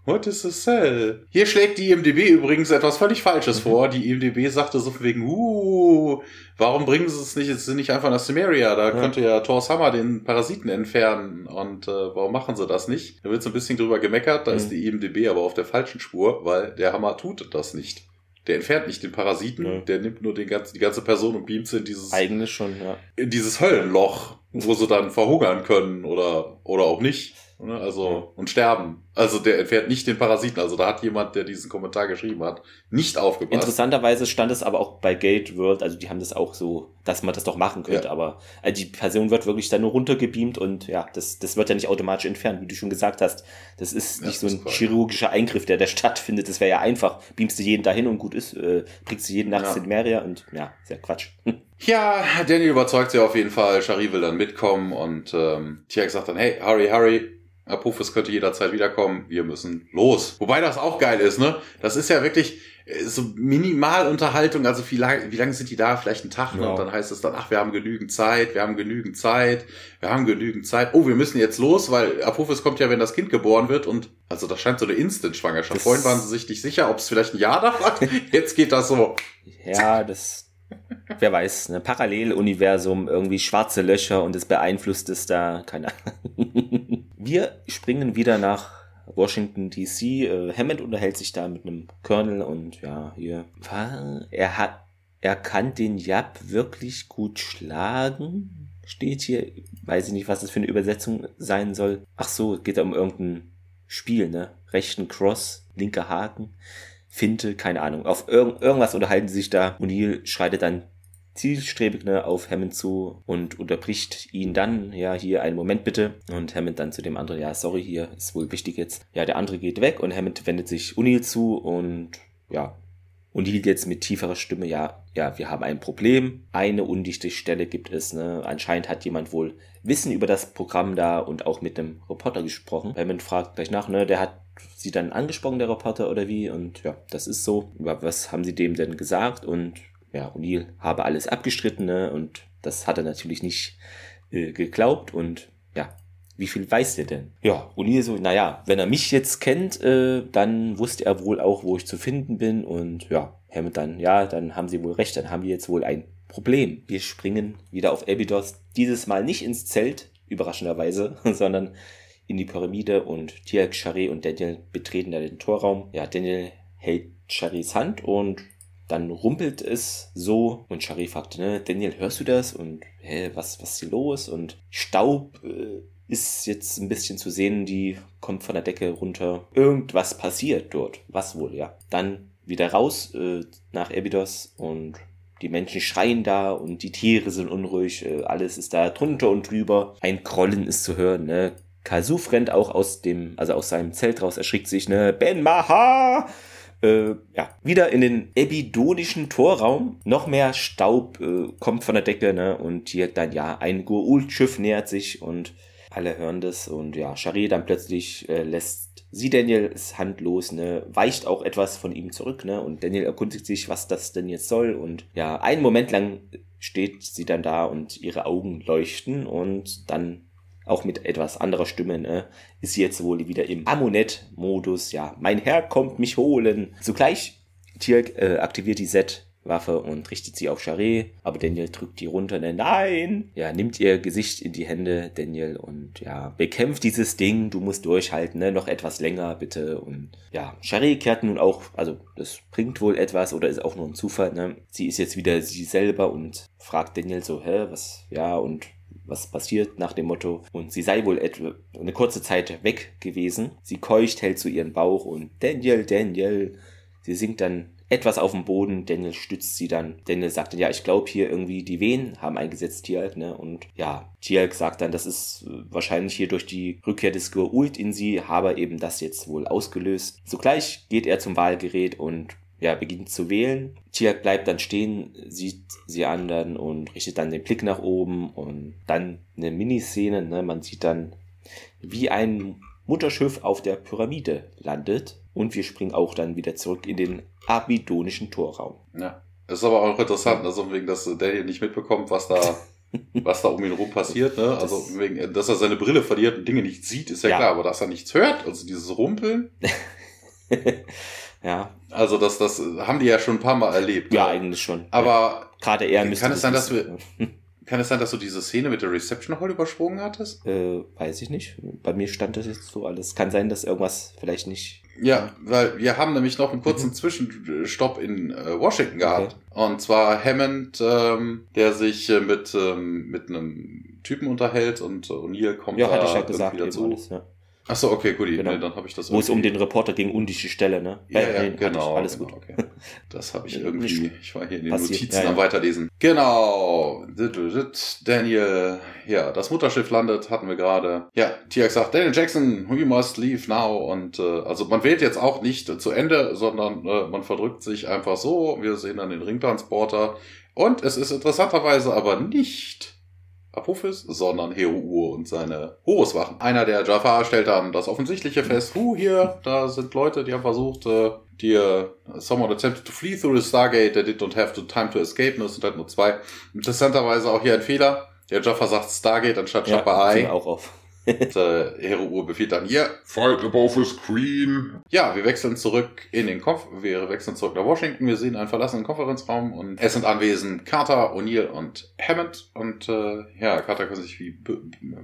What is a cell? Hier schlägt die IMDB übrigens etwas völlig Falsches mhm. vor. Die IMDB sagte so wegen, uh, warum bringen sie es nicht, es sind nicht einfach nach Sumeria, da ja. könnte ja Thor's Hammer den Parasiten entfernen und äh, warum machen sie das nicht? Da wird so ein bisschen drüber gemeckert, da mhm. ist die IMDB aber auf der falschen Spur, weil der Hammer tut das nicht. Der entfernt nicht den Parasiten, ja. der nimmt nur den ganzen, die ganze Person und beamt sie in dieses, Eigentlich schon, ja. in dieses Höllenloch, wo sie dann verhungern können oder, oder auch nicht. Ne? Also, und sterben Also der entfernt nicht den Parasiten. Also da hat jemand, der diesen Kommentar geschrieben hat, nicht aufgepasst. Interessanterweise stand es aber auch bei Gate World, also die haben das auch so, dass man das doch machen könnte, ja. aber also die Person wird wirklich dann nur runtergebeamt und ja, das, das wird ja nicht automatisch entfernt, wie du schon gesagt hast. Das ist nicht ja, so ein chirurgischer Eingriff, der da stattfindet. Das wäre ja einfach. Beamst du jeden dahin und gut ist, äh, bringst du jeden nachts ja. in Meria und ja, sehr Quatsch. Ja, Daniel überzeugt sie auf jeden Fall. Shari will dann mitkommen und ähm, Tiak sagt dann, hey, hurry, hurry, Apophis könnte jederzeit wiederkommen, wir müssen los. Wobei das auch geil ist, ne? Das ist ja wirklich äh, so Minimalunterhaltung, also wie lange, wie lange sind die da? Vielleicht einen Tag, ne? Und dann heißt es dann, ach, wir haben genügend Zeit, wir haben genügend Zeit, wir haben genügend Zeit. Oh, wir müssen jetzt los, weil Apophis kommt ja, wenn das Kind geboren wird und also das scheint so eine Instant-Schwangerschaft. Vorhin waren sie sich nicht sicher, ob es vielleicht ein Jahr dauert. Jetzt geht das so. Ja, das wer weiß, ne, Paralleluniversum, irgendwie schwarze Löcher und es beeinflusst es da, keine Ahnung. Wir springen wieder nach Washington DC. Äh, Hammond unterhält sich da mit einem Colonel und ja, hier. Er hat, er kann den Jab wirklich gut schlagen. Steht hier. Weiß ich nicht, was das für eine Übersetzung sein soll. Ach so, geht da um irgendein Spiel, ne? Rechten Cross, linker Haken. Finte, keine Ahnung. Auf irg irgendwas unterhalten sie sich da. O'Neill schreitet dann zielstrebig ne, auf Hammond zu und unterbricht ihn dann, ja, hier einen Moment bitte. Und Hammond dann zu dem anderen, ja, sorry, hier ist wohl wichtig jetzt. Ja, der andere geht weg und Hammond wendet sich O'Neill zu und ja, O'Neill jetzt mit tieferer Stimme, ja, ja, wir haben ein Problem. Eine undichte Stelle gibt es, ne. Anscheinend hat jemand wohl Wissen über das Programm da und auch mit einem Reporter gesprochen. Hammond fragt gleich nach, ne, der hat sie dann angesprochen, der Reporter, oder wie? Und ja, das ist so. Was haben sie dem denn gesagt? Und ja, O'Neill habe alles abgestritten, ne? Und das hat er natürlich nicht äh, geglaubt. Und ja, wie viel weiß der denn? Ja, O'Neill so, naja, wenn er mich jetzt kennt, äh, dann wusste er wohl auch, wo ich zu finden bin. Und ja, Hammond dann, ja, dann haben sie wohl recht, dann haben wir jetzt wohl ein Problem. Wir springen wieder auf Abydos, dieses Mal nicht ins Zelt, überraschenderweise, sondern in die Pyramide und Tiak, Shari und Daniel betreten da den Torraum. Ja, Daniel hält Sharis Hand und dann rumpelt es so und Shari fragt, ne, Daniel, hörst du das? Und hä, was, was ist hier los? Und Staub äh, ist jetzt ein bisschen zu sehen, die kommt von der Decke runter. Irgendwas passiert dort. Was wohl, ja. Dann wieder raus äh, nach Abydos und die Menschen schreien da und die Tiere sind unruhig, äh, alles ist da drunter und drüber. Ein Krollen ist zu hören, ne? Kasuf rennt auch aus dem, also aus seinem Zelt raus, erschrickt sich, ne, Ben Maha! Äh, ja, wieder in den ebidonischen Torraum. Noch mehr Staub äh, kommt von der Decke, ne, und hier dann, ja, ein Goult-Schiff nähert sich und alle hören das. Und ja, Shari dann plötzlich äh, lässt sie Daniels Hand los, ne, weicht auch etwas von ihm zurück, ne, und Daniel erkundigt sich, was das denn jetzt soll. Und ja, einen Moment lang steht sie dann da und ihre Augen leuchten. Und dann auch mit etwas anderer Stimme, ne, ist jetzt wohl wieder im Amunet-Modus. Ja, mein Herr kommt mich holen. Zugleich Tirk äh, aktiviert die Set Waffe und richtet sie auf Charé, aber Daniel drückt die runter. Ne, nein! Ja, nimmt ihr Gesicht in die Hände, Daniel, und ja, bekämpft dieses Ding, du musst durchhalten, ne, noch etwas länger, bitte. Und ja, Charé kehrt nun auch, also das bringt wohl etwas oder ist auch nur ein Zufall, ne. Sie ist jetzt wieder sie selber und fragt Daniel so, hä, was, ja, und was passiert nach dem Motto. Und sie sei wohl etwa eine kurze Zeit weg gewesen. Sie keucht, hält zu so ihren Bauch und Daniel, Daniel. Sie sinkt dann etwas auf dem Boden. Daniel stützt sie dann. Daniel sagt dann, ja, ich glaube hier irgendwie die Wehen haben eingesetzt, Tialk, ne? Und ja, Tialk sagt dann, das ist äh, wahrscheinlich hier durch die Rückkehr des Geult in sie, habe eben das jetzt wohl ausgelöst. Sogleich geht er zum Wahlgerät und ja, beginnt zu wählen. Tiak bleibt dann stehen, sieht sie an dann und richtet dann den Blick nach oben und dann eine Miniszene, ne? man sieht dann, wie ein Mutterschiff auf der Pyramide landet und wir springen auch dann wieder zurück in den abidonischen Torraum. Ja, das ist aber auch interessant, also wegen, dass der hier nicht mitbekommt, was da was da um ihn rum passiert, ne? Also wegen, dass er seine Brille verliert und Dinge nicht sieht, ist ja, ja. klar, aber dass er nichts hört, also dieses Rumpeln. Ja. Also das, das haben die ja schon ein paar Mal erlebt. Ja, ne? eigentlich schon. Aber gerade er müsste kann es sein, dass wir kann es sein, dass du diese Szene mit der Reception heute übersprungen hattest? Äh, weiß ich nicht. Bei mir stand das jetzt so alles. Kann sein, dass irgendwas vielleicht nicht. Ja, weil wir haben nämlich noch einen kurzen mhm. Zwischenstopp in äh, Washington gehabt. Okay. Und zwar Hammond, ähm, der sich äh, mit, ähm, mit einem Typen unterhält und äh, O'Neill kommt ja, da hatte ich ja gesagt, dazu. Alles, ja. Achso, okay, gut, Genau. nee, dann habe ich das Wo es um den Reporter ging, undichte Stelle, ne? Ja, Äh, ja, nee, genau. Alles genau, gut. Okay. Das habe ich irgendwie, ich war hier in den passiert, Notizen ja, ja. am Weiterlesen. Genau. Daniel, ja, das Mutterschiff landet, hatten wir gerade. Ja, Tiak sagt, Daniel Jackson, we must leave now. Und äh, also man wählt jetzt auch nicht zu Ende, sondern äh, man verdrückt sich einfach so. Wir sehen dann den Ringtransporter. Und es ist interessanterweise aber nicht Apophis, sondern Heruur und seine Horuswachen. Einer der Jafar stellt dann das Offensichtliche fest. Hu, hier, da sind Leute, die haben versucht, äh, die äh, someone attempted to flee through the Stargate, they did not have the time to escape, nur es sind halt nur zwei. Interessanterweise auch hier ein Fehler. Der Jaffa sagt Stargate anstatt Ja, Jaffa mir auch auf. Und äh, Heruur befiehlt dann hier, Fight above his queen. ja, wir wechseln zurück in den Konf wir wechseln zurück nach Washington. Wir sehen einen verlassenen Konferenzraum und es sind anwesend Carter, O'Neill und Hammond. Und äh, ja, Carter kann sich wie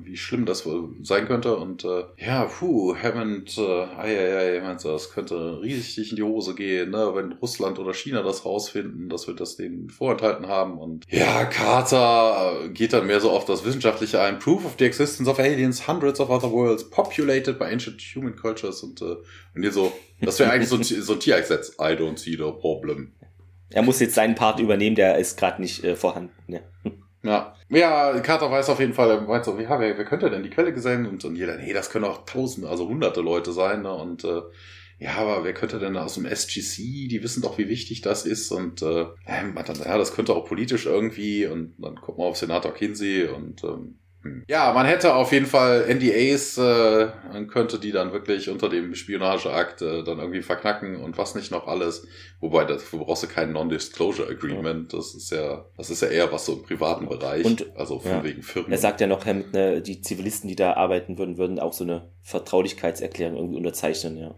wie schlimm das wohl sein könnte. Und äh, ja, puh, Hammond, äh, ei, ei, ei, das könnte richtig in die Hose gehen, ne, wenn Russland oder China das rausfinden, dass wir das denen vorenthalten haben. Und ja, Carter äh, geht dann mehr so auf das Wissenschaftliche ein. Proof of the existence of aliens, hundreds of other worlds, populated by ancient human cultures und äh, und hier so, das wäre eigentlich so ein, so ein Tiergesetz. I don't see the problem. Er muss jetzt seinen Part übernehmen, der ist gerade nicht äh, vorhanden. Ja. Ja. Ja, Carter weiß auf jeden Fall, er meint so, ja, wer, wer könnte denn die Quelle gesehen? Und, und jeder, nee, das können auch tausende, also hunderte Leute sein. Ne? Und äh, ja, aber wer könnte denn aus dem SGC? Die wissen doch, wie wichtig das ist. Und äh, man dann, ja, das könnte auch politisch irgendwie. Und dann guckt man auf Senator Kinsey und ähm, hm. Ja, man hätte auf jeden Fall NDAs, äh, man könnte die dann wirklich unter dem Spionageakt äh, dann irgendwie verknacken und was nicht noch alles. Wobei, dafür brauchst du kein Non-Disclosure Agreement. Das ist ja, das ist ja eher was so im privaten Bereich. Und- also von ja. wegen Firmen. Er sagt ja noch, Hammond, ne, die Zivilisten, die da arbeiten würden, würden auch so eine Vertraulichkeitserklärung irgendwie unterzeichnen, ja.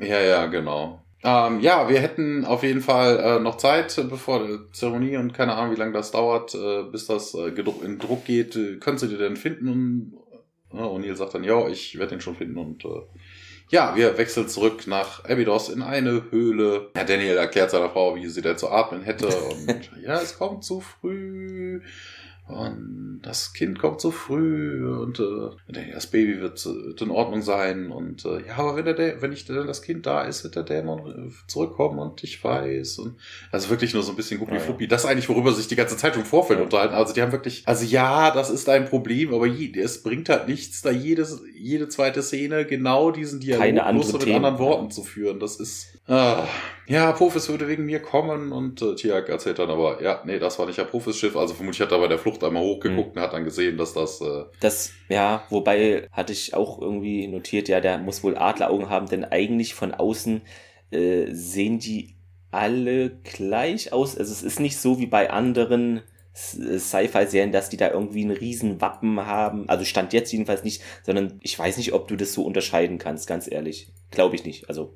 Ja, ja, genau. Ähm, ja, wir hätten auf jeden Fall äh, noch Zeit, äh, bevor die Zeremonie und keine Ahnung, wie lange das dauert, äh, bis das äh, in Druck geht. Äh, können Sie den denn finden? Und ja, O'Neill sagt dann, ja, ich werde den schon finden. Und äh, ja, wir wechseln zurück nach Abydos in eine Höhle. Ja, Daniel erklärt seiner Frau, wie sie denn zu atmen hätte. Und ja, es kommt zu früh. Und das Kind kommt so früh und äh, das Baby wird, wird in Ordnung sein. Und äh, ja, aber wenn, der, wenn nicht das Kind da ist, wird der Dämon äh, zurückkommen und ich weiß. Und also wirklich nur so ein bisschen guppi-fluppi. Das ist eigentlich, worüber sich die ganze Zeit im Vorfeld Ja. unterhalten. Also die haben wirklich, also ja, das ist ein Problem, aber je, es bringt halt nichts, da jedes, jede zweite Szene genau diesen Dialog bloß mit anderen Worten zu führen. Das ist, ah. ja, Profis würde wegen mir kommen und äh, Tiak erzählt dann aber, ja, nee, das war nicht ein Profis-Schiff. Also vermutlich hat er bei der Flucht einmal hochgeguckt Mhm. und hat dann gesehen, dass das, äh, Das, ja, wobei hatte ich auch irgendwie notiert, ja, der muss wohl Adleraugen haben, denn eigentlich von außen äh, sehen die alle gleich aus. Also es ist nicht so wie bei anderen äh, Sci-Fi-Serien, dass die da irgendwie einen riesen Wappen haben. Also stand jetzt jedenfalls nicht, sondern ich weiß nicht, ob du das so unterscheiden kannst, ganz ehrlich. Glaube ich nicht. Also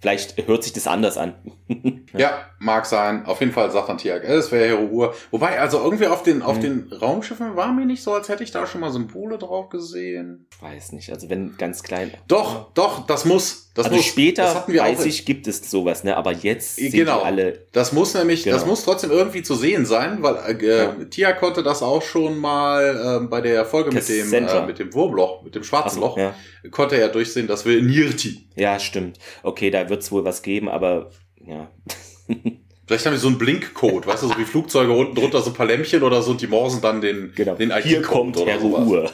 vielleicht hört sich das anders an. ja. mag sein. Auf jeden Fall sagt dann Tiak, äh, es wäre Hero Uhr. Wobei, also irgendwie auf den, auf Mhm. den Raumschiffen war mir nicht so, als hätte ich da schon mal Symbole drauf gesehen. Ich weiß nicht. Also wenn ganz klein. Doch, doch, das muss, das also muss. später das hatten wir weiß auch ich, gibt es sowas, ne? Aber jetzt sind Genau. alle Das muss nämlich, das Genau. muss trotzdem irgendwie zu sehen sein, weil äh, Ja. Tia konnte das auch schon mal äh, bei der Folge mit dem, äh, mit dem Wurmloch, mit dem schwarzen so, Loch, Ja. Konnte er durchsehen, dass wir Nirti. ja, stimmt. Okay, da wird es wohl was geben, aber ja. Vielleicht haben wir so einen Blinkcode, weißt du, so wie Flugzeuge unten drunter, so ein paar Lämpchen oder so, und die morsen dann den, Genau. den kommt oder Herr sowas. Uhr.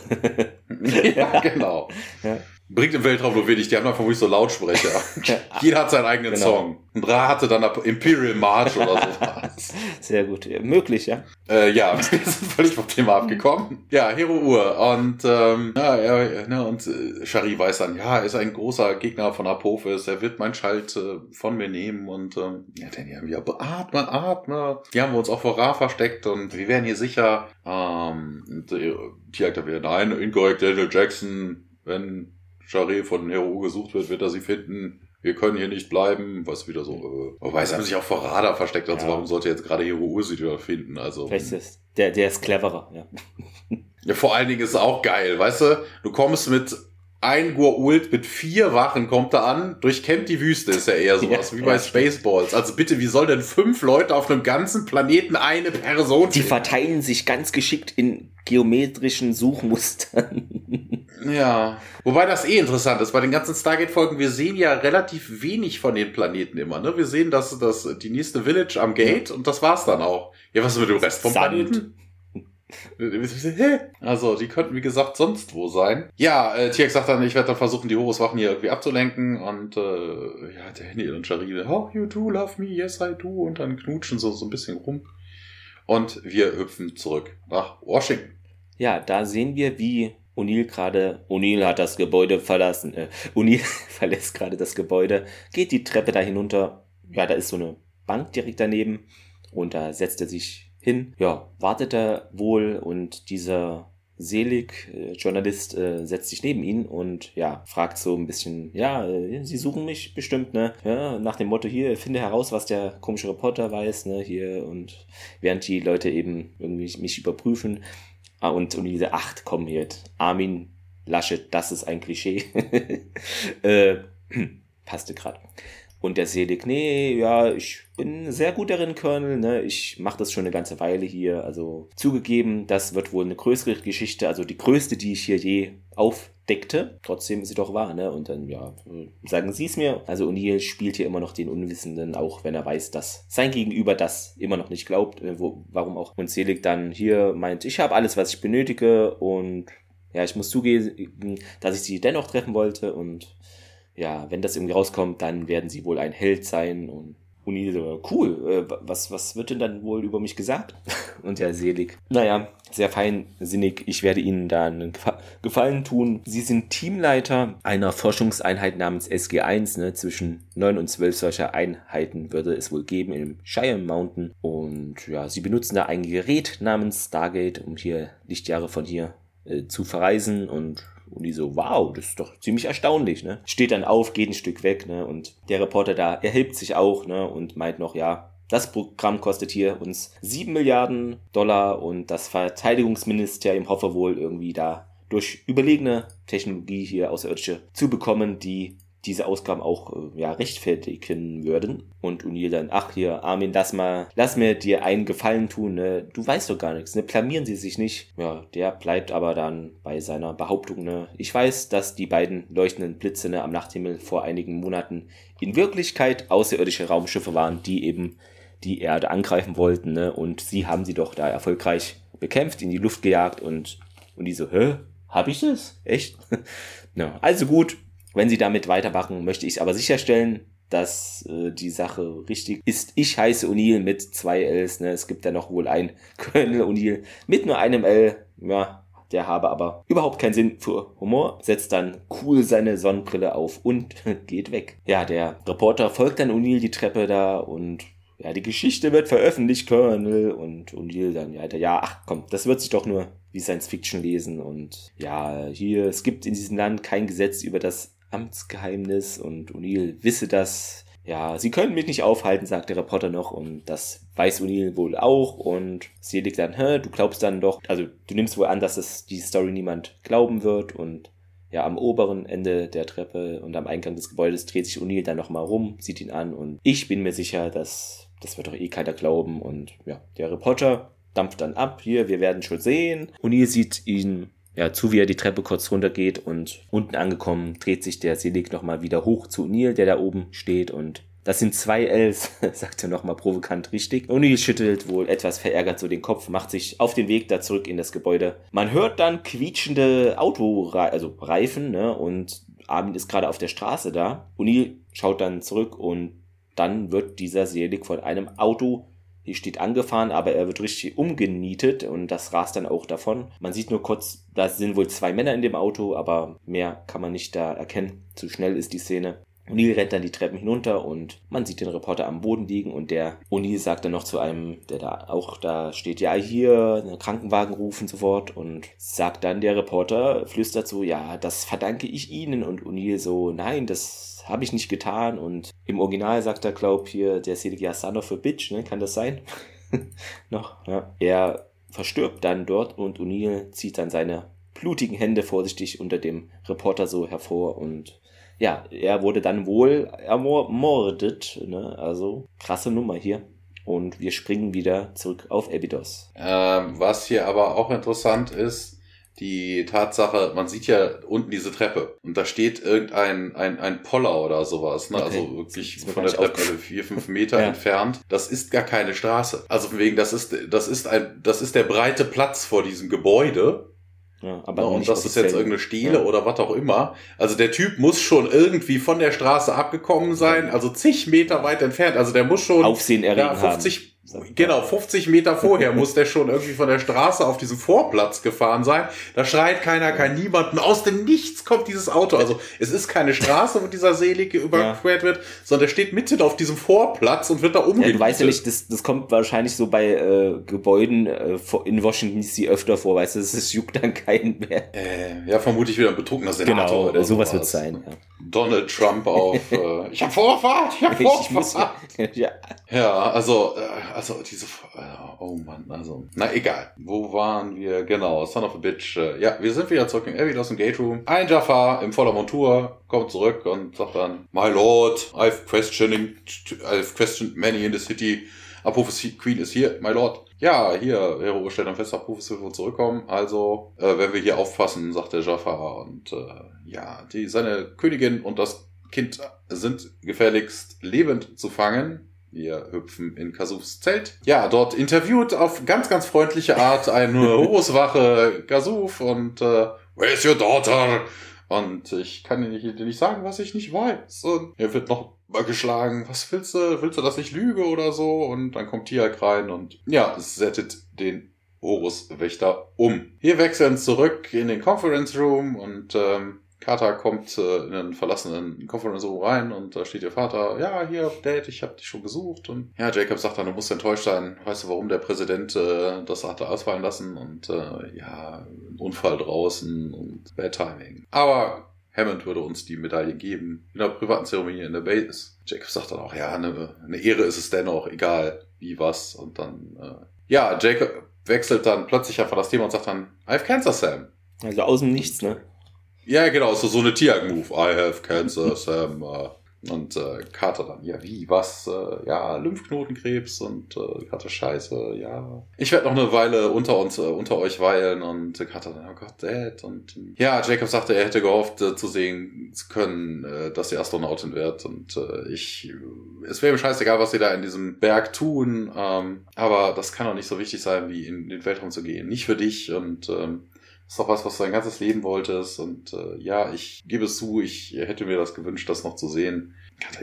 ja, genau. Ja. Bringt im Weltraum nur wenig, die haben dann vermutlich so Lautsprecher. Jeder hat seinen eigenen Genau. Song. Und Ra hatte dann Imperial March oder sowas. Sehr gut. Ja, möglich, ja. Äh, ja, wir sind völlig vom Thema abgekommen. Ja, Hero Ur. Und, ähm, ja, er, ne, und äh, Shari weiß dann, ja, er ist ein großer Gegner von Apophis. Er wird mein Schalt äh, von mir nehmen. Und ähm, ja, dann ja, wir atme, atme. Die haben wir uns auch vor Ra versteckt und wir wären hier sicher. Ähm, und, äh, die sagt dann wieder, nein, inkorrekt, Daniel Jackson. Wenn Shari von Hero gesucht wird, wird er sie finden. Wir können hier nicht bleiben, was wieder so, äh, wobei es haben sich auch vor Radar versteckt, also Ja. warum sollte jetzt gerade Hero sie wieder finden? Also, Vielleicht ist der, der ist cleverer, ja. ja, vor allen Dingen ist es auch geil, weißt du? Du kommst mit ein Gua'uld mit vier Wachen kommt da an, durchkämmt die Wüste, ist ja eher sowas Ja, wie bei Spaceballs. Also bitte, wie soll denn fünf Leute auf einem ganzen Planeten eine Person Die verteilen sich ganz geschickt in geometrischen Suchmustern. Ja, wobei das eh interessant ist. Bei den ganzen Stargate-Folgen, wir sehen ja relativ wenig von den Planeten immer. Ne? Wir sehen das, das, die nächste Village am Gate und das war's dann auch. Ja, was ist mit dem Rest vom Sand. Planeten? Also, die könnten, wie gesagt, sonst wo sein. Ja, äh, Tierk sagt dann, ich werde dann versuchen, die Horuswachen hier irgendwie abzulenken. Und äh, ja, Daniel und Jarine, oh, you do love me, yes I do. Und dann knutschen so, so ein bisschen rum. Und wir hüpfen zurück nach Washington. Ja, da sehen wir, wie O'Neill gerade, O'Neill hat das Gebäude verlassen, äh, O'Neill verlässt gerade das Gebäude, geht die Treppe da hinunter. Ja, da ist so eine Bank direkt daneben und da setzt er sich hin. Ja, wartet er wohl und dieser Selig, äh, Journalist, äh, setzt sich neben ihn und ja, fragt so ein bisschen, ja, äh, Sie suchen mich bestimmt, ne? Ja, nach dem Motto hier, finde heraus, was der komische Reporter weiß, ne? Hier und während die Leute eben irgendwie mich überprüfen. Ah, und, und diese acht kommen hier. Armin Laschet, das ist ein Klischee. äh, passte gerade. Und der Selig, nee, ja, ich bin sehr gut darin, Colonel, ne? Ich mache das schon eine ganze Weile hier. Also zugegeben, das wird wohl eine größere Geschichte, also die größte, die ich hier je aufdeckte. Trotzdem ist sie doch wahr, ne? Und dann, ja, sagen Sie es mir. Also O'Neill spielt hier immer noch den Unwissenden, auch wenn er weiß, dass sein Gegenüber das immer noch nicht glaubt. Äh, wo, warum auch? Und Selig dann hier meint, ich habe alles, was ich benötige und ja, ich muss zugeben, dass ich sie dennoch treffen wollte und ja, wenn das irgendwie rauskommt, dann werden sie wohl ein Held sein und so, cool, äh, was, was wird denn dann wohl über mich gesagt? Und ja, selig. Naja, sehr feinsinnig. Ich werde Ihnen da einen Gefa- Gefallen tun. Sie sind Teamleiter einer Forschungseinheit namens SG1. Ne? Zwischen neun und zwölf solcher Einheiten würde es wohl geben im Shire Mountain. Und ja, Sie benutzen da ein Gerät namens Stargate, um hier Lichtjahre von hier äh, zu verreisen und und die so, wow, das ist doch ziemlich erstaunlich, ne? Steht dann auf, geht ein Stück weg, ne? Und der Reporter da erhebt sich auch, ne? Und meint noch, ja, das Programm kostet hier uns 7 Milliarden Dollar und das Verteidigungsministerium hoffe wohl irgendwie da durch überlegene Technologie hier außerirdische zu bekommen, die diese Ausgaben auch äh, ja, rechtfertigen würden. Und O'Neill dann, ach hier, Armin, lass mal, lass mir dir einen Gefallen tun, ne? Du weißt doch gar nichts, ne? Blamieren sie sich nicht. Ja, der bleibt aber dann bei seiner Behauptung, ne? Ich weiß, dass die beiden leuchtenden Blitze ne, am Nachthimmel vor einigen Monaten in Wirklichkeit außerirdische Raumschiffe waren, die eben die Erde angreifen wollten, ne? Und sie haben sie doch da erfolgreich bekämpft, in die Luft gejagt und, und die so, hä? Hab ich das? Echt? ja, also gut, wenn sie damit weitermachen, möchte ich aber sicherstellen, dass äh, die Sache richtig ist. Ich heiße O'Neill mit zwei Ls. Ne? Es gibt ja noch wohl ein Colonel O'Neill mit nur einem L. Ja, der habe aber überhaupt keinen Sinn für Humor, setzt dann cool seine Sonnenbrille auf und geht weg. Ja, der Reporter folgt dann O'Neill die Treppe da und ja, die Geschichte wird veröffentlicht, Colonel. Und O'Neill dann, ja, ja, ach komm, das wird sich doch nur wie Science Fiction lesen. Und ja, hier, es gibt in diesem Land kein Gesetz über das Amtsgeheimnis und O'Neill wisse das. Ja, sie können mich nicht aufhalten, sagt der Reporter noch und das weiß O'Neill wohl auch und Selig dann, hä, du glaubst dann doch, also du nimmst wohl an, dass es die Story niemand glauben wird und ja, am oberen Ende der Treppe und am Eingang des Gebäudes dreht sich O'Neill dann nochmal rum, sieht ihn an und ich bin mir sicher, dass das wird doch eh keiner glauben und ja, der Reporter dampft dann ab, hier, wir werden schon sehen. O'Neill sieht ihn ja, zu wie er die Treppe kurz runtergeht und unten angekommen dreht sich der Selig nochmal wieder hoch zu O'Neill, der da oben steht und das sind zwei Ls, sagt er nochmal provokant richtig. O'Neill schüttelt wohl etwas verärgert so den Kopf, macht sich auf den Weg da zurück in das Gebäude. Man hört dann quietschende Autoreifen, also Reifen, ne, und Armin ist gerade auf der Straße da. O'Neill schaut dann zurück und dann wird dieser Selig von einem Auto hier steht angefahren, aber er wird richtig umgenietet und das rast dann auch davon. Man sieht nur kurz, da sind wohl zwei Männer in dem Auto, aber mehr kann man nicht da erkennen. Zu schnell ist die Szene. O'Neill rennt dann die Treppen hinunter und man sieht den Reporter am Boden liegen und der O'Neill sagt dann noch zu einem, der da auch da steht, ja hier, einen Krankenwagen rufen sofort und sagt dann der Reporter, flüstert so, ja, das verdanke ich Ihnen und O'Neill so, nein, das habe ich nicht getan und im Original sagt er, glaub hier, der Selig, ja, son of a bitch, ne, kann das sein? noch, ja. Er verstirbt dann dort und O'Neill zieht dann seine blutigen Hände vorsichtig unter dem Reporter so hervor und ja, er wurde dann wohl ermordet, ne? Also krasse Nummer hier. Und wir springen wieder zurück auf Abydos. Ähm, was hier aber auch interessant ist, die Tatsache, man sieht ja unten diese Treppe und da steht irgendein ein, ein Poller oder sowas, ne? Okay. also wirklich von der Treppe also vier, fünf Meter Ja. entfernt. Das ist gar keine Straße. Also von wegen, das ist, das ist ein, das ist der breite Platz vor diesem Gebäude. Ja, Ja, aber und das ist jetzt irgendeine Stele Ja. oder was auch immer. Also der Typ muss schon irgendwie von der Straße abgekommen sein, also zig Meter weit entfernt. Also der muss schon Aufsehen ja, erregen 50, haben. Genau, 50 Meter vorher muss der schon irgendwie von der Straße auf diesen Vorplatz gefahren sein. Da schreit keiner, kein niemanden. Aus dem Nichts kommt dieses Auto. Also es ist keine Straße, wo dieser Selige überquert wird, sondern der steht mitten auf diesem Vorplatz und wird da Ja, umgenietet. du weißt ja nicht, das, das kommt wahrscheinlich so bei äh, Gebäuden äh, in Washington DC öfter vor, weißt du, das, das juckt dann keinen mehr. Äh, ja, vermutlich wieder ein betrunkener Senator Genau, oder sowas sowas. wird sein. Ja. Donald Trump auf, äh, ich hab Vorfahrt, ich hab Ich, ich muss, Vorfahrt. ja. Ja, also, äh, also diese, äh, oh Mann, also, na egal. Wo waren wir? Genau, Son of a Bitch. Äh, ja, wir sind wieder zurück in Abbey aus dem Gate Room. Ein Jafar im voller Montur kommt zurück und sagt dann, My Lord, I've questioning, I've questioned many in the city. Apophis Queen is here, my Lord. Ja, hier, Hero stellt dann fest, Apophis wird zurückkommen. Also, äh, wenn wir hier aufpassen, sagt der Jafar. Und äh, ja, die, seine Königin und das Kind sind gefährlichst lebend zu fangen. Wir hüpfen in Kasufs Zelt. Ja, dort interviewt auf ganz, ganz freundliche Art eine Horuswache Kasuf und äh, Where's your daughter? Und ich kann dir nicht, sagen, was ich nicht weiß. Und er wird noch mal geschlagen. Was willst du? Willst du, dass ich lüge oder so? Und dann kommt Tiak rein und ja, settet den Horus-Wächter um. Wir wechseln zurück in den Conference Room und ähm, Carter kommt äh, in einen verlassenen Conference Room rein und da steht ihr Vater, ja, hier, Dad, ich habe dich schon gesucht. Und ja, Jacob sagt dann, du musst enttäuscht sein. Weißt du, warum der Präsident äh, das hatte ausfallen lassen? Und äh, ja, Unfall draußen und Bad Timing. Aber Hammond würde uns die Medaille geben in der privaten Zeremonie in der Base. Jacob sagt dann auch, ja, eine, eine Ehre ist es dennoch, egal wie was. Und dann, äh, ja, Jacob wechselt dann plötzlich einfach das Thema und sagt dann, I have cancer, Sam. Also aus dem Nichts, ne? Ja, genau, so, so eine Tiag-Move. I have cancer, Sam. Äh, und äh, Carter dann, ja, wie, was? Äh, ja, Lymphknotenkrebs und äh, Carter, scheiße, ja. Ich werde noch eine Weile unter uns, äh, unter euch weilen und äh, Carter dann, oh Gott, Dad. Und ja, Jacob sagte, er hätte gehofft äh, zu sehen zu können, äh, dass sie Astronautin wird. Und äh, ich, äh, es wäre mir scheißegal, was sie da in diesem Berg tun. Ähm, aber das kann doch nicht so wichtig sein, wie in den Weltraum zu gehen. Nicht für dich und ähm, ist doch was, was du dein ganzes Leben wolltest. Und äh, ja, ich gebe es zu, ich hätte mir das gewünscht, das noch zu sehen.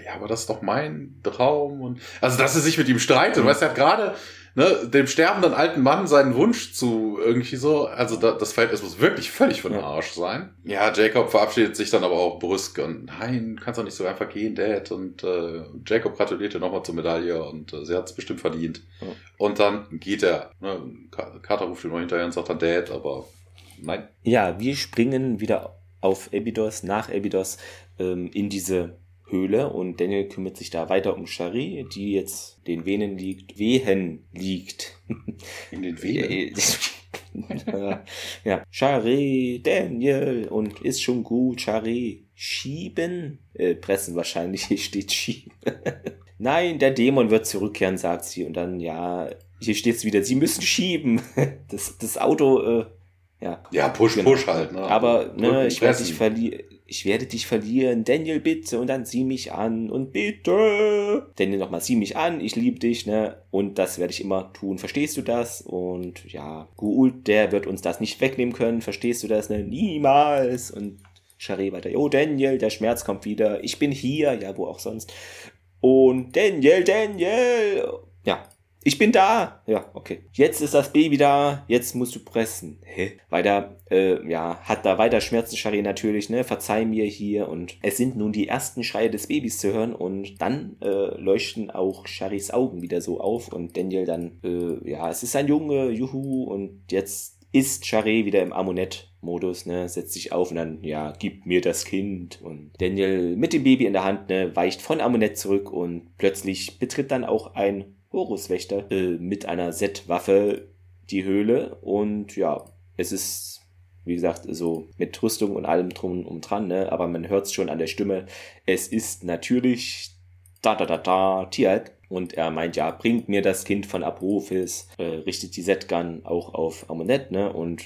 Ja, aber das ist doch mein Traum. Und also, dass er sich mit ihm streitet. Mhm. Weißt du, er hat gerade ne, dem sterbenden alten Mann seinen Wunsch zu irgendwie so. Also da, das Verhältnis muss wirklich völlig von dem Ja. Arsch sein. Ja, Jacob verabschiedet sich dann aber auch brüsk und nein, du kannst doch nicht so einfach gehen, Dad. Und äh, Jacob gratuliert ihr nochmal zur Medaille und äh, sie hat es bestimmt verdient. Ja. Und dann geht er. Ne, Carter ruft ihn noch hinterher und sagt dann Dad, aber nein. Ja, wir springen wieder auf Abydos, nach Abydos, ähm, in diese Höhle und Daniel kümmert sich da weiter um Shari, die jetzt den Venen liegt, Wehen liegt. In den Venen. ja, Shari, Daniel und ist schon gut, Shari. Schieben? Äh, pressen wahrscheinlich, hier steht schieben. Nein, der Dämon wird zurückkehren, sagt sie. Und dann, ja, hier steht es wieder, sie müssen schieben. Das, das Auto, äh, ja. Ja, push, Genau. push halt. Ne? Aber ne, ich werde dich verlieren. Ich werde dich verlieren. Daniel, bitte. Und dann sieh mich an. Und bitte. Daniel nochmal, sieh mich an. Ich liebe dich, ne? Und das werde ich immer tun. Verstehst du das? Und ja, Guult, der wird uns das nicht wegnehmen können. Verstehst du das, ne? Niemals. Und Shari weiter. Oh, Daniel, der Schmerz kommt wieder. Ich bin hier. Ja, wo auch sonst. Und Daniel, Daniel. Ja, ich bin da. Ja, okay. Jetzt ist das Baby da. Jetzt musst du pressen. Hä? Weiter, äh, ja, hat da weiter Schmerzen, Shari natürlich, ne? Verzeih mir hier. Und es sind nun die ersten Schreie des Babys zu hören. Und dann äh, leuchten auch Sharis Augen wieder so auf. Und Daniel dann, äh, ja, es ist ein Junge, juhu. Und jetzt ist Shari wieder im Ammonett-Modus, ne, setzt sich auf und dann, ja, gib mir das Kind. Und Daniel mit dem Baby in der Hand, ne, weicht von Ammonett zurück und plötzlich betritt dann auch ein Horuswächter äh, mit einer Z-Waffe die Höhle. Und ja, es ist, wie gesagt, so mit Rüstung und allem drum und dran, ne, aber man hört es schon an der Stimme. Es ist natürlich da da da da Tiag und er meint ja bringt mir das Kind von Apophis äh, richtet die Z-Gun auch auf Ammonett ne? Und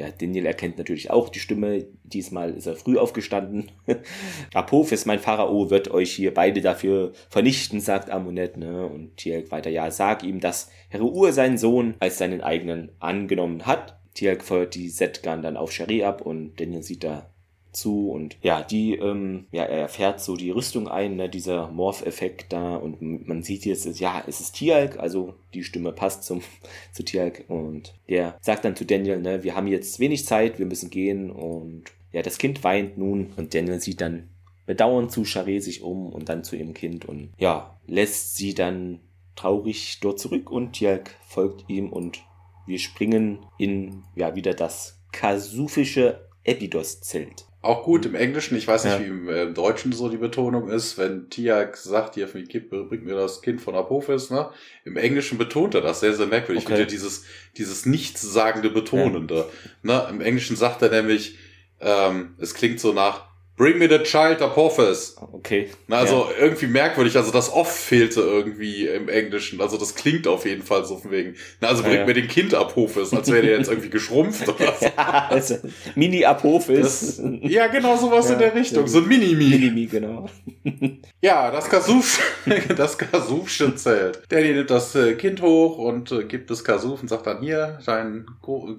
ja, Daniel erkennt natürlich auch die Stimme. Diesmal ist er früh aufgestanden. Apophis, mein Pharao, wird euch hier beide dafür vernichten, sagt Amunet. Ne? Und Tielk weiter, ja, sag ihm, dass Herur seinen Sohn als seinen eigenen angenommen hat. Tielk feuert die Setgun dann auf Shari ab und Daniel sieht da zu und ja, die, ähm, ja, er fährt so die Rüstung ein, ne, dieser Morph-Effekt da und man sieht jetzt, ja, es ist Tialk, also die Stimme passt zum, zu Tialk und der sagt dann zu Daniel, ne, wir haben jetzt wenig Zeit, wir müssen gehen und ja, das Kind weint nun und Daniel sieht dann bedauernd zu Charé sich um und dann zu ihrem Kind und ja, lässt sie dann traurig dort zurück und Tialk folgt ihm und wir springen in, ja, wieder das kasufische Epidos-Zelt. Auch gut im Englischen, ich weiß nicht, ja. wie im, äh, Deutschen so die Betonung ist, wenn Tiak sagt, hier bringt mir das Kind von Apophis, ne? Im Englischen betont er das sehr, sehr merkwürdig. Okay. Ich finde dieses, dieses nichtssagende Betonende. Ja. Ne? Im Englischen sagt er nämlich, ähm, es klingt so nach Bring me the child Apophis. Okay. Also ja. irgendwie merkwürdig. Also das off fehlte irgendwie im Englischen. Also das klingt auf jeden Fall so von wegen. Na, also bring ja, mir den Kind Apophis, als wäre der jetzt irgendwie geschrumpft oder so. ja, also Mini Apophis. ja, genau sowas in der Richtung. So ein Mini-Mi. Mini-Mi, genau. ja, das Kasuf, das Kasufchen Zelt. Der nimmt das äh, Kind hoch und äh, gibt es Kasuf und sagt dann hier, dein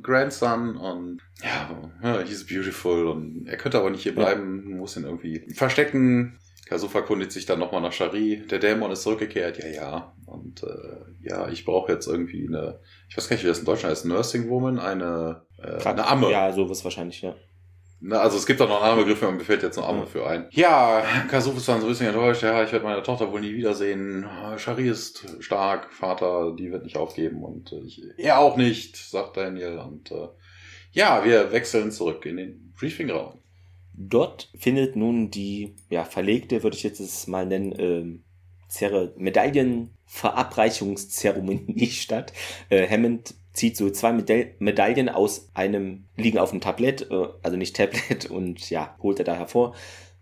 Grandson und ja, he's beautiful und er könnte aber nicht hier bleiben, ja. Muss ihn irgendwie verstecken. Kasuf erkundigt sich dann nochmal nach Shari. Der Dämon ist zurückgekehrt, ja, ja. Und äh, ja, ich brauche jetzt irgendwie eine, ich weiß gar nicht, wie das in Deutschland heißt, Nursing Woman, eine, äh, eine Amme. Ja, sowas wahrscheinlich, ja. Na, also es gibt auch noch einen anderen Begriff, mir fällt jetzt noch Amme für ein. Ja, Kasuf ist dann so ein bisschen enttäuscht, ja, ich werde meine Tochter wohl nie wiedersehen. Shari ist stark, Vater, die wird nicht aufgeben und äh, ich, er auch nicht, sagt Daniel. Und äh, ja, wir wechseln zurück in den Briefingraum. Dort findet nun die ja, verlegte, würde ich jetzt es mal nennen, ähm, Medaillenverabreichungszeremonie statt. Äh, Hammond zieht so zwei Meda Medaillen aus einem, liegen auf dem Tablett, äh, also nicht Tablet, und ja, holt er da hervor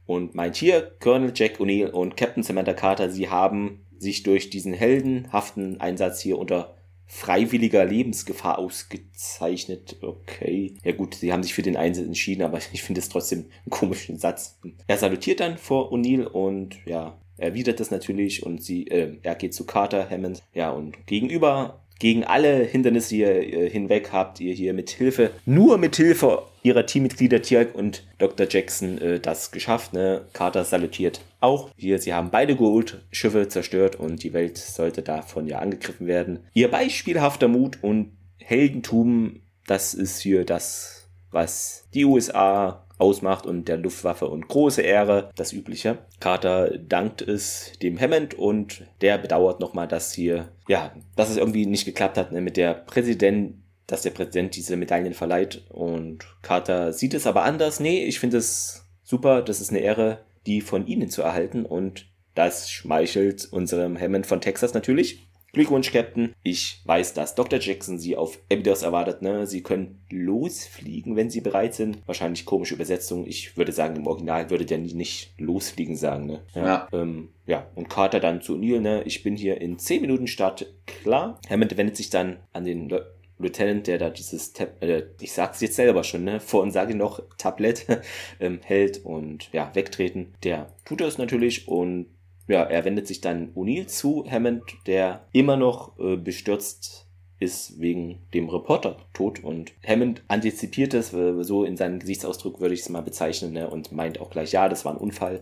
und meint hier, Colonel Jack O'Neill und Captain Samantha Carter, sie haben sich durch diesen heldenhaften Einsatz hier unter freiwilliger Lebensgefahr ausgezeichnet. Okay. Ja gut, sie haben sich für den Einsatz entschieden, aber ich finde es trotzdem einen komischen Satz. Er salutiert dann vor O'Neill und ja, erwidert das natürlich und sie, äh, er geht zu Carter Hammond. Ja, und gegenüber gegen alle Hindernisse hier äh, hinweg habt ihr hier mit Hilfe, nur mit Hilfe ihrer Teammitglieder Tiag und Dr. Jackson äh, das geschafft. Ne? Carter salutiert auch. Hier, sie haben beide Gold-Schiffe zerstört und die Welt sollte davon ja angegriffen werden. Ihr beispielhafter Mut und Heldentum, das ist hier das, was die USA ausmacht und der Luftwaffe und große Ehre, das Übliche. Carter dankt es dem Hammond und der bedauert nochmal, dass hier, ja, dass es irgendwie nicht geklappt hat ne, mit der Präsident, dass der Präsident diese Medaillen verleiht und Carter sieht es aber anders. Nee, ich finde es super, das ist eine Ehre, die von ihnen zu erhalten und das schmeichelt unserem Hammond von Texas natürlich. Glückwunsch, Captain. Ich weiß, dass Dr. Jackson Sie auf Abydos erwartet. Ne? Sie können losfliegen, wenn Sie bereit sind. Wahrscheinlich komische Übersetzung. Ich würde sagen, im Original würde der nicht losfliegen sagen. Ne? Ja. Ja. Ähm, ja. Und Carter dann zu Neil. Ne? Ich bin hier in 10 Minuten Start klar. Hammond wendet sich dann an den Le Lieutenant, der da dieses Tab, äh, ich sag's jetzt selber schon, ne, vor und sage noch Tablett ähm, hält und ja, wegtreten. Der tut das natürlich und ja, er wendet sich dann O'Neill zu, Hammond, der immer noch äh, bestürzt ist wegen dem Reporter-Tod und Hammond antizipiert es, äh, so in seinem Gesichtsausdruck würde ich es mal bezeichnen, ne, und meint auch gleich, ja, das war ein Unfall.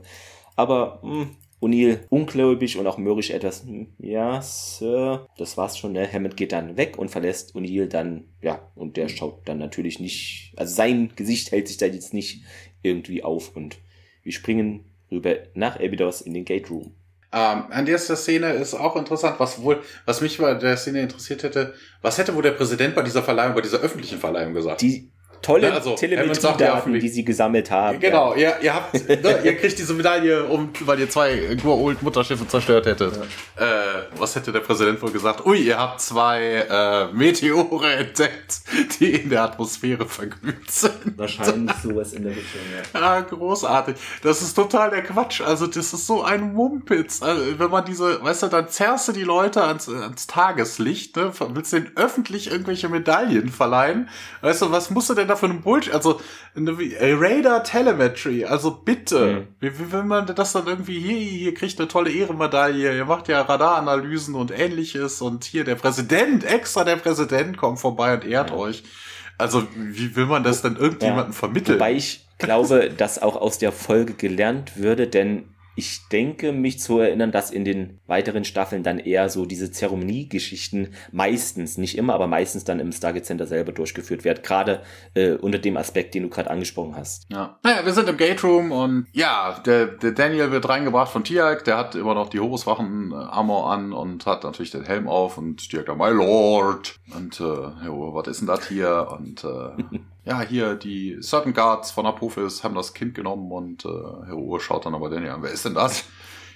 Aber mh, hm, O'Neill ungläubig und auch mürrisch etwas, hm, ja, Sir, das war's schon, ne? Hammond geht dann weg und verlässt O'Neill dann, ja, und der schaut dann natürlich nicht, also sein Gesicht hält sich da jetzt nicht irgendwie auf und wir springen rüber nach Abydos in den Gate Room. Ähm, an der Szene ist auch interessant, was wohl, was mich bei der Szene interessiert hätte, was hätte wohl der Präsident bei dieser Verleihung, bei dieser öffentlichen Verleihung gesagt? Die, tolle ja, also, Telemetriedaten, die sie gesammelt haben. Genau, ja. ihr, ihr habt, ne, ihr kriegt diese Medaille, um, weil ihr zwei Goa'uld Mutterschiffe zerstört hättet. Ja. Äh, was hätte der Präsident wohl gesagt? Ui, ihr habt zwei äh, Meteore entdeckt, die in der Atmosphäre verglüht sind. Wahrscheinlich sowas in der Richtung, ja. Ja, großartig. Das ist total der Quatsch. Also das ist so ein Mumpitz. Also, wenn man diese, weißt du, dann zerrst du die Leute ans, ans Tageslicht, ne? willst du denen öffentlich irgendwelche Medaillen verleihen. Weißt du, was musst du denn da für ein Bullshit? Also, eine Radar Telemetry, also bitte. Mhm. Wie, wie will man das dann irgendwie hier, hier kriegt eine tolle Ehrenmedaille, ihr macht ja Radaranalysen und ähnliches und hier der Präsident, extra der Präsident kommt vorbei und ehrt ja. euch. Also, wie will man das denn irgendjemandem ja. vermitteln? Wobei ich glaube, dass auch aus der Folge gelernt würde, denn ich denke, mich zu erinnern, dass in den weiteren Staffeln dann eher so diese Zeremoniegeschichten meistens, nicht immer, aber meistens dann im Stargate Center selber durchgeführt werden. Gerade äh, unter dem Aspekt, den du gerade angesprochen hast. Ja. Naja, wir sind im Gate Room und ja, der, der Daniel wird reingebracht von Tiag, der hat immer noch die Horuswachen Armor an und hat natürlich den Helm auf und Tiag da, my lord. Und äh, jo, was ist denn das hier? Und äh, ja, hier die Certain Guards von Apophis haben das Kind genommen und äh, Herr Uhr schaut dann aber Daniel an, wer ist denn das?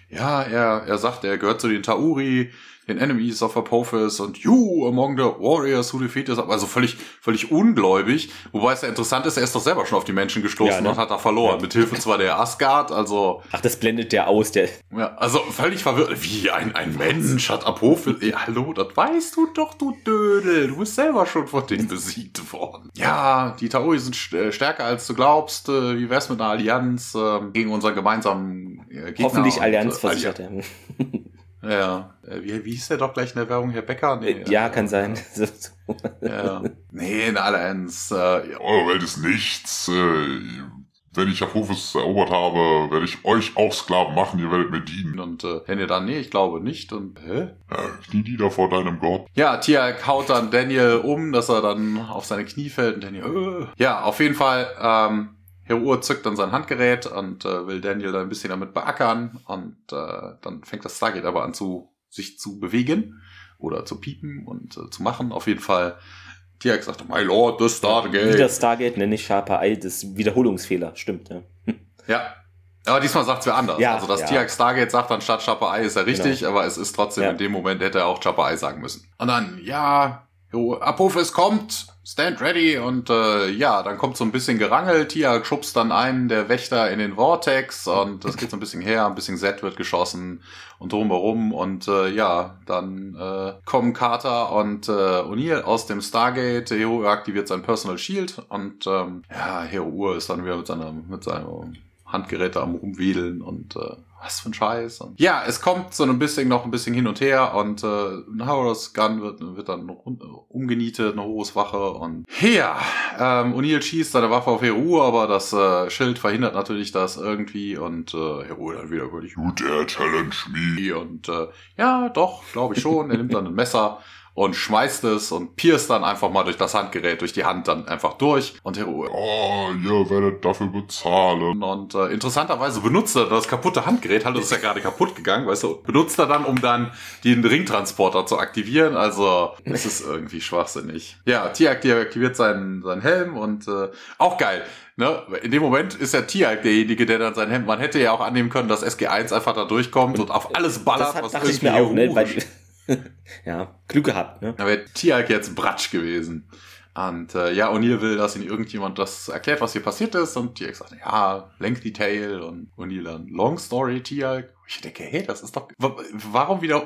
Ja, er, er sagt, er gehört zu den Tauri, den Enemies of Apophis und you among the warriors who defeated also völlig völlig ungläubig. Wobei es ja interessant ist er ist doch selber schon auf die Menschen gestoßen ja, ne? und hat da verloren. Ja. mit Hilfe zwar der Asgard also ach das blendet der aus der ja also völlig verwirrt. Wie ein ein Mensch hat Apophis? Ja, hallo das weißt du doch du Dödel. Du bist selber schon von denen besiegt worden. Ja die Tauri sind äh, stärker als du glaubst. Äh, wie wär's mit einer Allianz ähm, gegen unseren gemeinsamen äh, Gegner hoffentlich Allianz versichert Ja, äh, wie, wie hieß der doch gleich in der Werbung, Herr Becker? Nee, ja, kann sein. ja. Nee, in aller Ernst. Äh, Eure Welt ist nichts. Äh, wenn ich Apophis erobert habe, werde ich euch auch Sklaven machen, ihr werdet mir dienen. Und äh, ihr dann, nee, ich glaube nicht. Und hä? Ja, knie nieder vor deinem Gott. Ja, Tia haut dann Daniel um, dass er dann auf seine Knie fällt und Daniel, äh. ja, auf jeden Fall, ähm, Herr Uhr zückt dann sein Handgerät und äh, will Daniel dann ein bisschen damit beackern und äh, dann fängt das Stargate aber an zu sich zu bewegen oder zu piepen und äh, zu machen. Auf jeden Fall Tiak sagt, My Lord, the Stargate. Wieder Stargate nenne ich Sharper Eye, das Wiederholungsfehler, stimmt. Ja. ja. Aber diesmal sagt es wer anders. Ja, also das ja. Tiak Stargate sagt dann statt Sharper Eye ist er richtig, genau. aber es ist trotzdem ja. in dem Moment hätte er auch Sharper Eye sagen müssen. Und dann, ja, Jo, Apophis kommt, stand ready und äh, ja, dann kommt so ein bisschen Gerangel. Tia schubst dann einen der Wächter in den Vortex und das geht so ein bisschen her, ein bisschen Z wird geschossen und drumherum und äh, ja, dann äh, kommen Carter und äh, O'Neill aus dem Stargate. Hero aktiviert sein Personal Shield und ähm, ja, Hero ist dann wieder mit seiner mit seinem Handgerät am rumwedeln und äh, was für ein Scheiß. Und ja, es kommt so ein bisschen noch ein bisschen hin und her und äh, ein Horus Gun wird, wird dann umgenietet, eine Wache und ja, ähm, O'Neill schießt seine Waffe auf Heru, aber das äh, Schild verhindert natürlich das irgendwie und äh, Heru dann wieder wirklich, you dare challenge me. Und äh, ja, doch, glaube ich schon. er nimmt dann ein Messer und schmeißt es und pierst dann einfach mal durch das Handgerät, durch die Hand dann einfach durch. Und Hero, oh, ihr werdet dafür bezahlen. Und äh, interessanterweise benutzt er das kaputte Handgerät, halt, das ist ja gerade kaputt gegangen, weißt du, benutzt er dann, um dann den Ringtransporter zu aktivieren. Also, es ist irgendwie schwachsinnig. Ja, Tiak aktiviert seinen, seinen Helm und äh, auch geil. Ne? In dem Moment ist ja Tiag derjenige, der dann sein Hemd. Man hätte ja auch annehmen können, dass SG1 einfach da durchkommt und, und auf alles ballert, das hat, was irgendwie ich mir auch, ne? Ja, Glück gehabt, ne? Da wäre Tiag jetzt Bratsch gewesen. Und äh, ja, O'Neill will, dass ihm irgendjemand das erklärt, was hier passiert ist. Und Tiag sagt, ja, lengthy tale. Und O'Neill dann, long story, Tiag. Ich denke, hey, das ist doch... Warum wieder...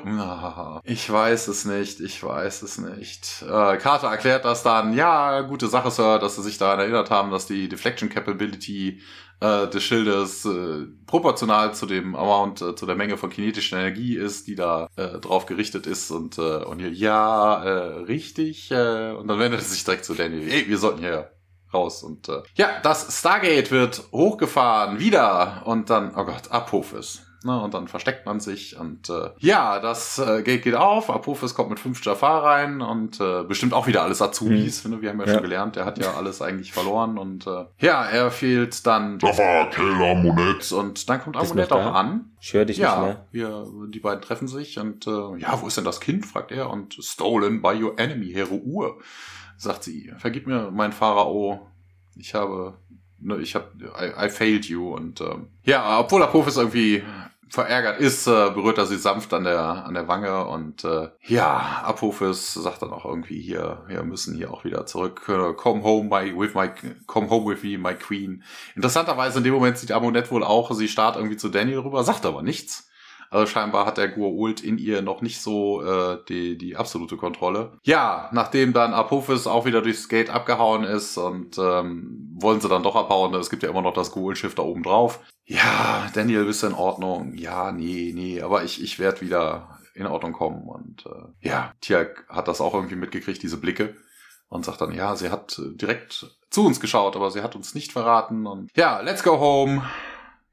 Ich weiß es nicht, ich weiß es nicht. Äh, Carter erklärt das dann, ja, gute Sache, Sir, dass sie sich daran erinnert haben, dass die Deflection Capability äh, des Schildes äh, proportional zu dem Amount, äh, zu der Menge von kinetischer Energie ist, die da äh, drauf gerichtet ist und, äh, und hier, ja, äh, richtig. Äh, und dann wendet er sich direkt zu Daniel, ey, wir sollten hier raus. Und äh, ja, das Stargate wird hochgefahren, wieder. Und dann, oh Gott, Apophis. Ne, und dann versteckt man sich und äh, ja, das äh, Gate geht auf, Apophis kommt mit fünf Jafar rein und äh, bestimmt auch wieder alles Azubis, mhm. ne? wir haben ja, ja, schon gelernt, der hat ja alles eigentlich verloren und äh, ja, er fehlt dann Jafar, kill Amunet und dann kommt Amunet auch an. Ich höre dich ja, nicht mehr. Wir, die beiden treffen sich und äh, ja, wo ist denn das Kind, fragt er und stolen by your enemy, Hero Ur, sagt sie, vergib mir mein Pharao, ich habe ich hab, I, I failed you und ähm, ja, obwohl Apophis irgendwie verärgert ist, äh, berührt er sie sanft an der, an der Wange und äh, ja, Apophis sagt dann auch irgendwie hier, wir müssen hier auch wieder zurück. Äh, come home my, with my, come home with me, my queen. Interessanterweise in dem Moment sieht Amonet wohl auch, sie starrt irgendwie zu Daniel rüber, sagt aber nichts. Also scheinbar hat der Gua'uld in ihr noch nicht so äh, die, die absolute Kontrolle. Ja, nachdem dann Apophis auch wieder durchs Gate abgehauen ist und ähm, wollen sie dann doch abhauen, es gibt ja immer noch das Gua'uld-Schiff da oben drauf. Ja, Daniel, bist du in Ordnung? Ja, nee, nee, aber ich, ich werde wieder in Ordnung kommen. Und äh, ja, Tiag hat das auch irgendwie mitgekriegt, diese Blicke. Und sagt dann, ja, sie hat direkt zu uns geschaut, aber sie hat uns nicht verraten. Und ja, let's go home.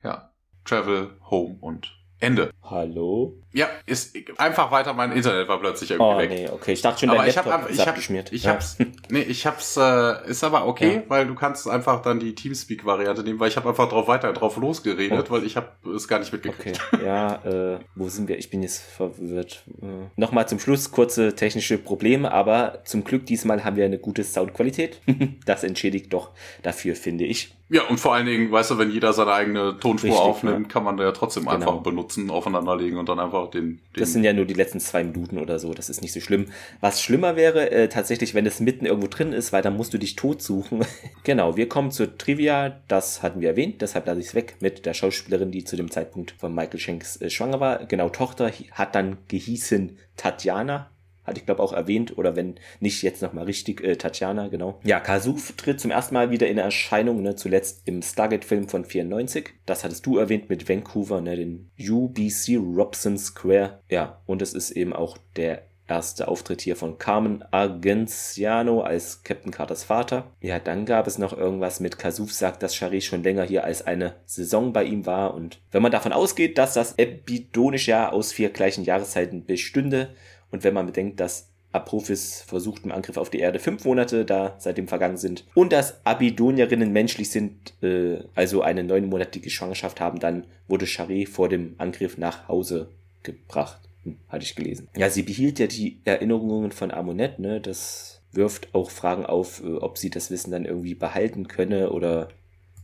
Ja, travel, home und Ende. Hallo? Ja, ist einfach weiter. Mein Internet war plötzlich irgendwie Oh, weg. nee, okay. Ich dachte schon, Aber dein ich habe Laptop ich hab, abgeschmiert. ich Ja. hab's nee, ich hab's äh, ist aber okay, Ja. weil du kannst einfach dann die Teamspeak Variante nehmen, weil ich habe einfach drauf weiter drauf losgeredet, Oh. weil ich habe es gar nicht mitgekriegt. Okay, ja, äh, wo sind wir? Ich bin jetzt verwirrt. Äh, Nochmal zum Schluss kurze technische Probleme, aber zum Glück diesmal haben wir eine gute Soundqualität. das entschädigt doch dafür, finde ich. Ja, und vor allen Dingen, weißt du, wenn jeder seine eigene Tonspur Richtig, aufnimmt, kann man da ja trotzdem Genau. einfach benutzen, aufeinanderlegen und dann einfach den, den Das sind ja nur die letzten zwei Minuten oder so, das ist nicht so schlimm. Was schlimmer wäre, äh, tatsächlich, wenn es mitten irgendwo drin ist, weil dann musst du dich tot suchen. genau, wir kommen zur Trivia, das hatten wir erwähnt, deshalb lasse ich es weg mit der Schauspielerin, die zu dem Zeitpunkt von Michael Shanks äh, schwanger war. Genau, Tochter hat dann gehießen Tatjana. Hatte ich glaube auch erwähnt, oder wenn nicht jetzt nochmal richtig, äh, Tatjana, genau. Ja, Kasuf tritt zum ersten Mal wieder in Erscheinung, ne, zuletzt im Stargate-Film von 94. Das hattest du erwähnt mit Vancouver, ne, den UBC Robson Square. Ja, und es ist eben auch der erste Auftritt hier von Carmen Argenziano als Captain Carters Vater. Ja, dann gab es noch irgendwas mit Kasuf sagt, dass Charé schon länger hier als eine Saison bei ihm war. Und wenn man davon ausgeht, dass das epidonische Jahr aus vier gleichen Jahreszeiten bestünde und wenn man bedenkt, dass Apophis versucht im Angriff auf die Erde fünf Monate da seitdem vergangen sind und dass Abidonierinnen menschlich sind, äh, also eine neunmonatige Schwangerschaft haben, dann wurde Charé vor dem Angriff nach Hause gebracht. Hm, hatte ich gelesen. Ja, sie behielt ja die Erinnerungen von Amonet, ne? Das wirft auch Fragen auf, äh, ob sie das Wissen dann irgendwie behalten könne oder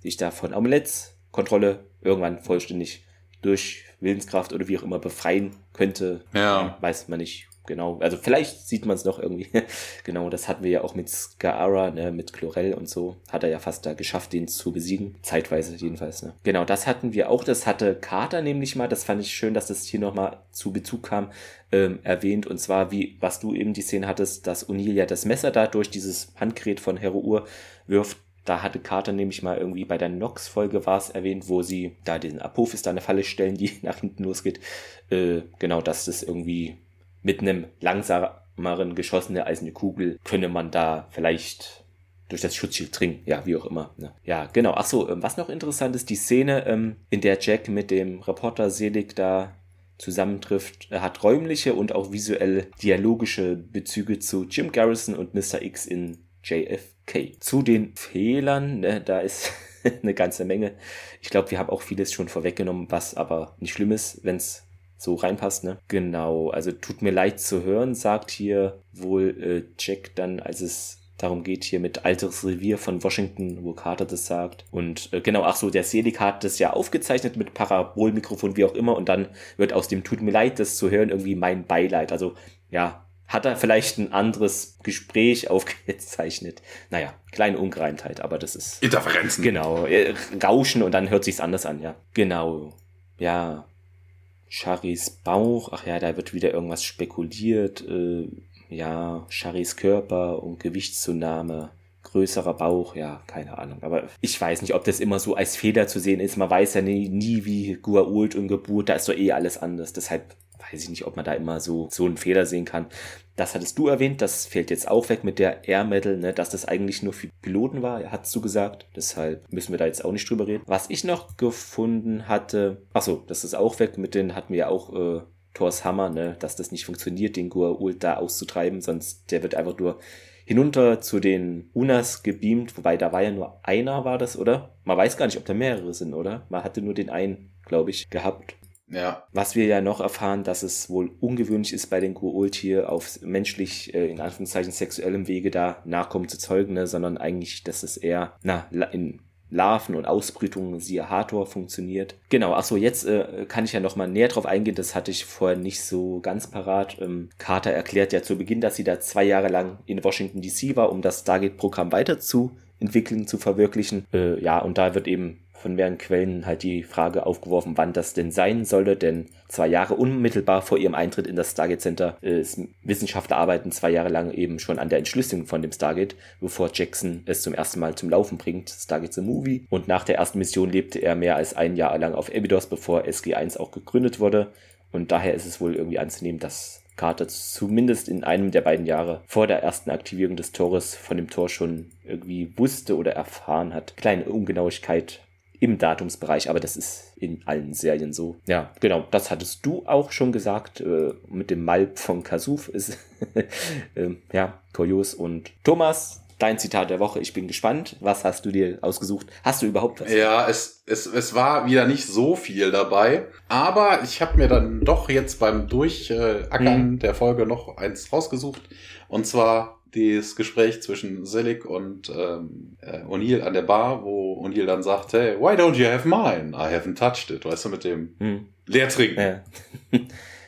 sich da von Amulets Kontrolle irgendwann vollständig durch Willenskraft oder wie auch immer befreien könnte. Ja. Weiß man nicht genau. Also vielleicht sieht man es noch irgendwie. genau, das hatten wir ja auch mit Skaara, ne, mit Chlorel und so. Hat er ja fast da geschafft, den zu besiegen. Zeitweise jedenfalls, ne. Genau, das hatten wir auch. Das hatte Carter nämlich mal, das fand ich schön, dass das hier nochmal zu Bezug kam, ähm, erwähnt. Und zwar, wie, was du eben die Szene hattest, dass O'Neill ja das Messer da durch dieses Handgerät von Hero Ur wirft. Da hatte Carter nämlich mal irgendwie bei der Nox-Folge war es erwähnt, wo sie da den Apophis da eine Falle stellen, die nach hinten losgeht. Äh, genau, dass das irgendwie mit einem langsameren geschossene eiserne Kugel könne man da vielleicht durch das Schutzschild dringen. Ja, wie auch immer. Ne? Ja, genau. Ach so, ähm, was noch interessant ist, die Szene, ähm, in der Jack mit dem Reporter Selig da zusammentrifft, er hat räumliche und auch visuell dialogische Bezüge zu Jim Garrison und Mr. X in JFK. Zu den Fehlern, ne, da ist eine ganze Menge. Ich glaube, wir haben auch vieles schon vorweggenommen, was aber nicht schlimm ist, wenn es so reinpasst, ne? Genau, also tut mir leid zu hören, sagt hier wohl äh, Jack dann, als es darum geht, hier mit Alteres Revier von Washington, wo Carter das sagt. Und äh, genau, ach so, der Selig hat das ja aufgezeichnet mit Parabolmikrofon, wie auch immer, und dann wird aus dem Tut mir leid, das zu hören, irgendwie mein Beileid. Also, ja, hat er vielleicht ein anderes Gespräch aufgezeichnet. Naja, kleine Ungereimtheit, aber das ist. Interferenzen. Genau, äh, Rauschen und dann hört sich's anders an, ja. Genau. Ja. Charis Bauch, ach ja, da wird wieder irgendwas spekuliert. Äh, ja, Charis Körper und Gewichtszunahme, größerer Bauch, ja, keine Ahnung. Aber ich weiß nicht, ob das immer so als Fehler zu sehen ist. Man weiß ja nie, nie wie Gua'uld und Geburt, da ist doch eh alles anders. Deshalb weiß ich nicht, ob man da immer so, so einen Fehler sehen kann. Das hattest du erwähnt, das fällt jetzt auch weg mit der Air Medal, ne, dass das eigentlich nur für Piloten war, hast du gesagt. Deshalb müssen wir da jetzt auch nicht drüber reden. Was ich noch gefunden hatte, ach so, das ist auch weg, mit den hatten wir ja auch äh, Thors Hammer, ne, dass das nicht funktioniert, den Goa'uld da auszutreiben, sonst der wird einfach nur hinunter zu den Unas gebeamt, wobei da war ja nur einer, war das, oder? Man weiß gar nicht, ob da mehrere sind, oder? Man hatte nur den einen, glaube ich, gehabt. Ja. Was wir ja noch erfahren, dass es wohl ungewöhnlich ist bei den Goa'uld hier auf menschlich, äh, in Anführungszeichen sexuellem Wege da Nachkommen zu zeugen, ne, sondern eigentlich, dass es eher, na, in Larven und Ausbrütungen, siehe Hathor, funktioniert. Genau, achso, jetzt äh, kann ich ja noch mal näher drauf eingehen, das hatte ich vorher nicht so ganz parat. Ähm, Carter erklärt ja zu Beginn, dass sie da zwei Jahre lang in Washington DC war, um das Stargate-Programm weiterzuentwickeln, zu verwirklichen. Äh, ja, und da wird eben von mehreren Quellen halt die Frage aufgeworfen, wann das denn sein solle, denn zwei Jahre unmittelbar vor ihrem Eintritt in das Stargate Center äh, Wissenschaftler arbeiten zwei Jahre lang eben schon an der Entschlüsselung von dem Stargate, bevor Jackson es zum ersten Mal zum Laufen bringt. Stargate the Movie. Und nach der ersten Mission lebte er mehr als ein Jahr lang auf Abydos, bevor SG-1 auch gegründet wurde. Und daher ist es wohl irgendwie anzunehmen, dass Carter zumindest in einem der beiden Jahre vor der ersten Aktivierung des Tores von dem Tor schon irgendwie wusste oder erfahren hat. Kleine Ungenauigkeit im Datumsbereich, aber das ist in allen Serien so. Ja, genau, das hattest du auch schon gesagt, äh, mit dem Malp von Kasuf ist, äh, ja, kurios. Und Thomas, dein Zitat der Woche. Ich bin gespannt. Was hast du dir ausgesucht? Hast du überhaupt was? Ja, es, es, es war wieder nicht so viel dabei. Aber ich habe mir dann doch jetzt beim Durchackern mhm. der Folge noch eins rausgesucht. Und zwar das Gespräch zwischen Selig und ähm, äh, O'Neill an der Bar, wo O'Neill dann sagt, hey, why don't you have mine? I haven't touched it. Weißt du, mit dem hm. Leertrinken. Ja.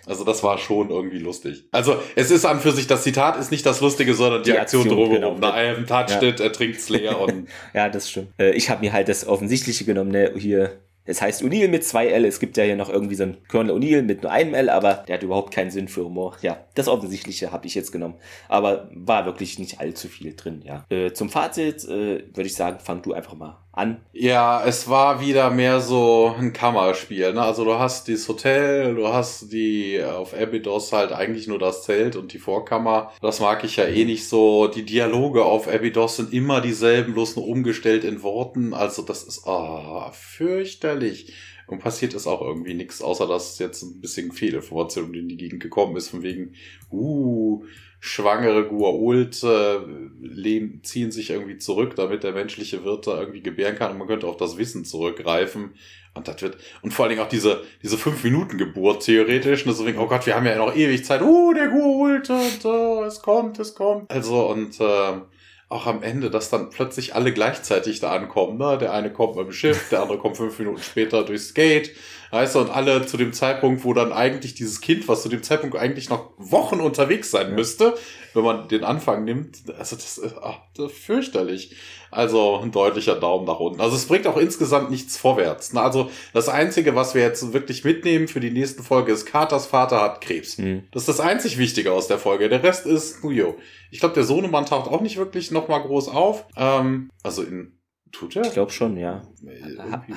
also das war schon irgendwie lustig. Also es ist an für sich, das Zitat ist nicht das Lustige, sondern die, die Aktion, Aktion drumherum. Genau. I haven't touched ja. it, er trinkt's leer und... ja, das stimmt. Äh, ich habe mir halt das Offensichtliche genommen, ne, hier es heißt O'Neill mit zwei L. Es gibt ja hier noch irgendwie so einen Colonel O'Neill mit nur einem L, aber der hat überhaupt keinen Sinn für Humor. Ja, das Offensichtliche habe ich jetzt genommen. Aber war wirklich nicht allzu viel drin, ja. Äh, zum Fazit äh, würde ich sagen, fang du einfach mal an. Ja, es war wieder mehr so ein Kammerspiel. Ne? Also du hast dieses Hotel, du hast die auf Abydos halt eigentlich nur das Zelt und die Vorkammer. Das mag ich ja eh nicht so. Die Dialoge auf Abydos sind immer dieselben, bloß nur umgestellt in Worten. Also das ist oh, fürchterlich. Und passiert ist auch irgendwie nichts, außer dass jetzt ein bisschen Fehlinformation in die Gegend gekommen ist, von wegen, uh, schwangere Gua'uld äh, ziehen sich irgendwie zurück, damit der menschliche Wirt da irgendwie gebären kann und man könnte auf das Wissen zurückgreifen. Und das wird, und vor allen Dingen auch diese, diese fünf Minuten Geburt theoretisch, und deswegen, oh Gott, wir haben ja noch ewig Zeit, uh, der Gua'uld, und uh, es kommt, es kommt. Also, und äh, auch am Ende, dass dann plötzlich alle gleichzeitig da ankommen. Ne? Der eine kommt mit dem Schiff, der andere kommt fünf Minuten später durchs Gate. Weißt du, und alle zu dem Zeitpunkt, wo dann eigentlich dieses Kind, was zu dem Zeitpunkt eigentlich noch Wochen unterwegs sein ja. müsste, wenn man den Anfang nimmt, also das ist, ach, das ist fürchterlich. Also ein deutlicher Daumen nach unten. Also es bringt auch insgesamt nichts vorwärts. Ne? Also das Einzige, was wir jetzt wirklich mitnehmen für die nächsten Folge, ist Carters Vater hat Krebs. Mhm. Das ist das einzig Wichtige aus der Folge. Der Rest ist, jo. Ich glaube, der Sohnemann taucht auch nicht wirklich nochmal groß auf. Ähm, also in Tut er? Ich glaube schon, ja.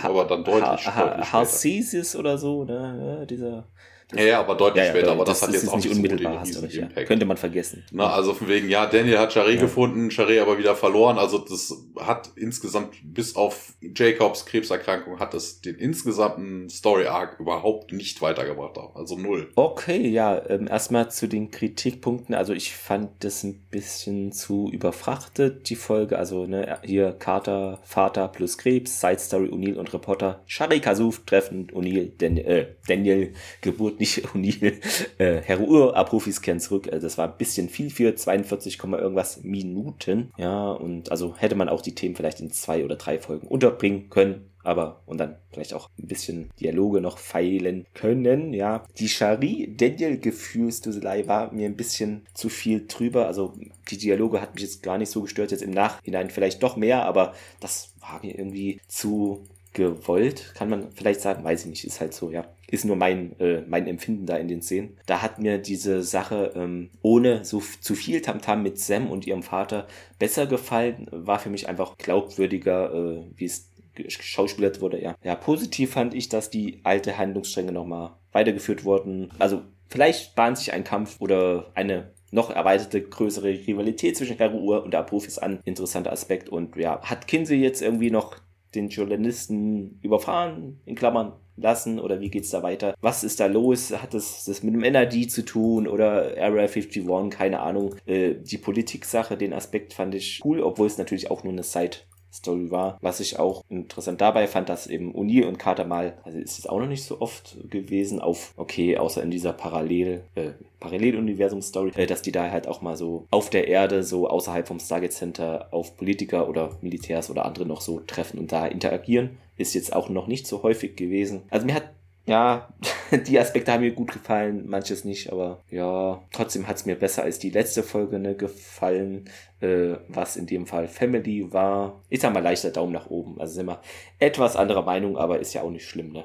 aber dann deutlich. Ha, ha, Harcesis oder so, ne? Dieser ja, ja, aber deutlich ja, später, aber das, das hat jetzt auch nicht unmittelbar, hast du ja. Könnte man vergessen. Na, also von wegen, ja, Daniel hat Charé ja. gefunden, Charé aber wieder verloren, also das hat insgesamt, bis auf Jacobs Krebserkrankung, hat das den insgesamten Story-Arc überhaupt nicht weitergebracht, also null. Okay, ja, ähm, erstmal zu den Kritikpunkten, also ich fand das ein bisschen zu überfrachtet, die Folge, also ne, hier Carter, Vater plus Krebs, Side Story, O'Neill und Reporter, Charé Kasuf treffen O'Neill, Daniel, äh, Daniel, Geburt nicht O'Neill. Äh, Herr Ur-Profis kehren zurück. Also das war ein bisschen viel für 42, irgendwas Minuten. Ja, und also hätte man auch die Themen vielleicht in zwei oder drei Folgen unterbringen können. Aber, und dann vielleicht auch ein bisschen Dialoge noch feilen können, ja. Die Shari-Daniel-Gefühlsduselei war mir ein bisschen zu viel drüber. Also, die Dialoge hat mich jetzt gar nicht so gestört, jetzt im Nachhinein vielleicht doch mehr, aber das war mir irgendwie zu gewollt, kann man vielleicht sagen, weiß ich nicht, ist halt so, ja. Ist nur mein, äh, mein Empfinden da in den Szenen. Da hat mir diese Sache ähm, ohne so zu viel Tamtam mit Sam und ihrem Vater besser gefallen, war für mich einfach glaubwürdiger, äh, wie es geschauspielert wurde, ja. Ja, positiv fand ich, dass die alte Handlungsstränge nochmal weitergeführt wurden. Also vielleicht bahnt sich ein Kampf oder eine noch erweiterte größere Rivalität zwischen Heruur und Apophis an. Interessanter Aspekt. Und ja, hat Kinsey jetzt irgendwie noch den Journalisten überfahren, in Klammern, lassen oder wie geht's da weiter? Was ist da los? Hat das, das mit dem NRD zu tun oder Area 51? Keine Ahnung. Äh, die Politik-Sache, den Aspekt fand ich cool, obwohl es natürlich auch nur eine Side Story war. Was ich auch interessant dabei fand, dass eben Uni und Carter mal, also ist es auch noch nicht so oft gewesen, auf, okay, außer in dieser Parallel, äh, Paralleluniversum-Story, äh, dass die da halt auch mal so auf der Erde, so außerhalb vom Stargate Center auf Politiker oder Militärs oder andere noch so treffen und da interagieren. Ist jetzt auch noch nicht so häufig gewesen. Also mir hat ja, die Aspekte haben mir gut gefallen, manches nicht, aber ja, trotzdem hat's mir besser als die letzte Folge ne, gefallen, äh, was in dem Fall Family war. Ich sag mal leichter Daumen nach oben. Also sind wir etwas anderer Meinung, aber ist ja auch nicht schlimm, ne?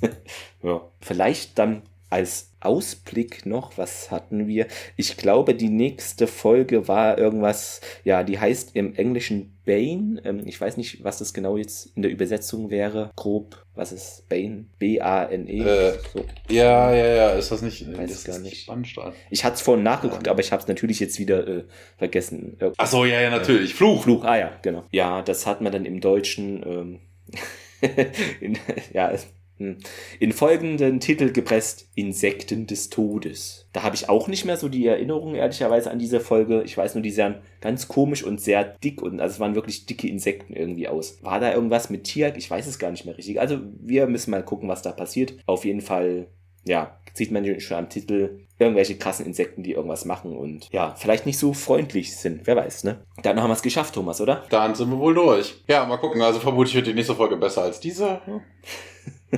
ja, vielleicht dann als Ausblick noch, was hatten wir? Ich glaube, die nächste Folge war irgendwas, ja, die heißt im Englischen Bane. Ähm, ich weiß nicht, was das genau jetzt in der Übersetzung wäre. Grob, was ist Bane? B-A-N-E. Äh, so. Ja, ja, ja, ist das nicht? Weiß das gar nicht. Spannstrahl. Ich hatte es vorhin nachgeguckt, aber ich habe es natürlich jetzt wieder äh, vergessen. Äh, Ach so, ja, ja, natürlich. Fluch. Fluch, ah ja, genau. Ja, das hat man dann im Deutschen ähm, in, ja, in folgenden Titel gepresst: Insekten des Todes. Da habe ich auch nicht mehr so die Erinnerung, ehrlicherweise, an diese Folge. Ich weiß nur, die sahen ganz komisch und sehr dick und also es waren wirklich dicke Insekten irgendwie aus. War da irgendwas mit Tier? Ich weiß es gar nicht mehr richtig. Also, wir müssen mal gucken, was da passiert. Auf jeden Fall ja, sieht man schon am Titel irgendwelche krassen Insekten, die irgendwas machen und ja, vielleicht nicht so freundlich sind. Wer weiß, ne? Dann haben wir es geschafft, Thomas, oder? Dann sind wir wohl durch. Ja, mal gucken. Also vermutlich wird die nächste Folge besser als diese.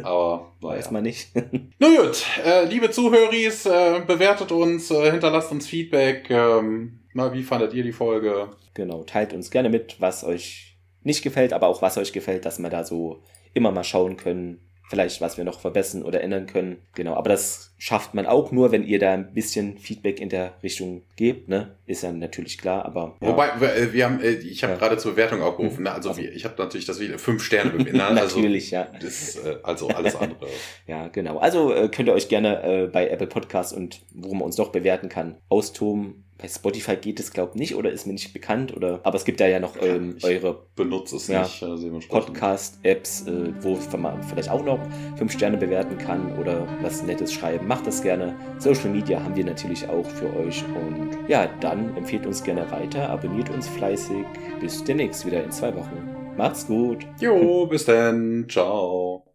Aber Weiß naja. man nicht. Na gut, äh, liebe Zuhöris, äh, bewertet uns, äh, hinterlasst uns Feedback. Ähm, na, wie fandet ihr die Folge? genau, teilt uns gerne mit, was euch nicht gefällt, aber auch was euch gefällt, dass wir da so immer mal schauen können. Vielleicht, was wir noch verbessern oder ändern können. Genau, aber das schafft man auch nur, wenn ihr da ein bisschen Feedback in der Richtung gebt, ne? Ist ja natürlich klar, aber. Ja. Wobei, wir, äh, wir haben, äh, ich habe Ja. gerade zur Bewertung aufgerufen. Ne? Also Also- ich habe natürlich das Video fünf Sterne bewertet. Ne? Also, natürlich, ja. das, äh, also alles andere. Ja, genau. Also könnt ihr euch gerne äh, bei Apple Podcasts und wo man uns noch bewerten kann, austoben. Bei Spotify geht es, glaube ich, nicht oder ist mir nicht bekannt. Oder, aber es gibt da ja noch ähm, eure Benutzt es Ja. nicht. Podcast-Apps, äh, wo man vielleicht auch noch fünf Sterne bewerten kann oder was Nettes schreiben. Macht das gerne. Social Media haben wir natürlich auch für euch. Und ja, dann empfehlt uns gerne weiter, abonniert uns fleißig. Bis demnächst wieder in zwei Wochen. Macht's gut. Jo, bis dann. Ciao.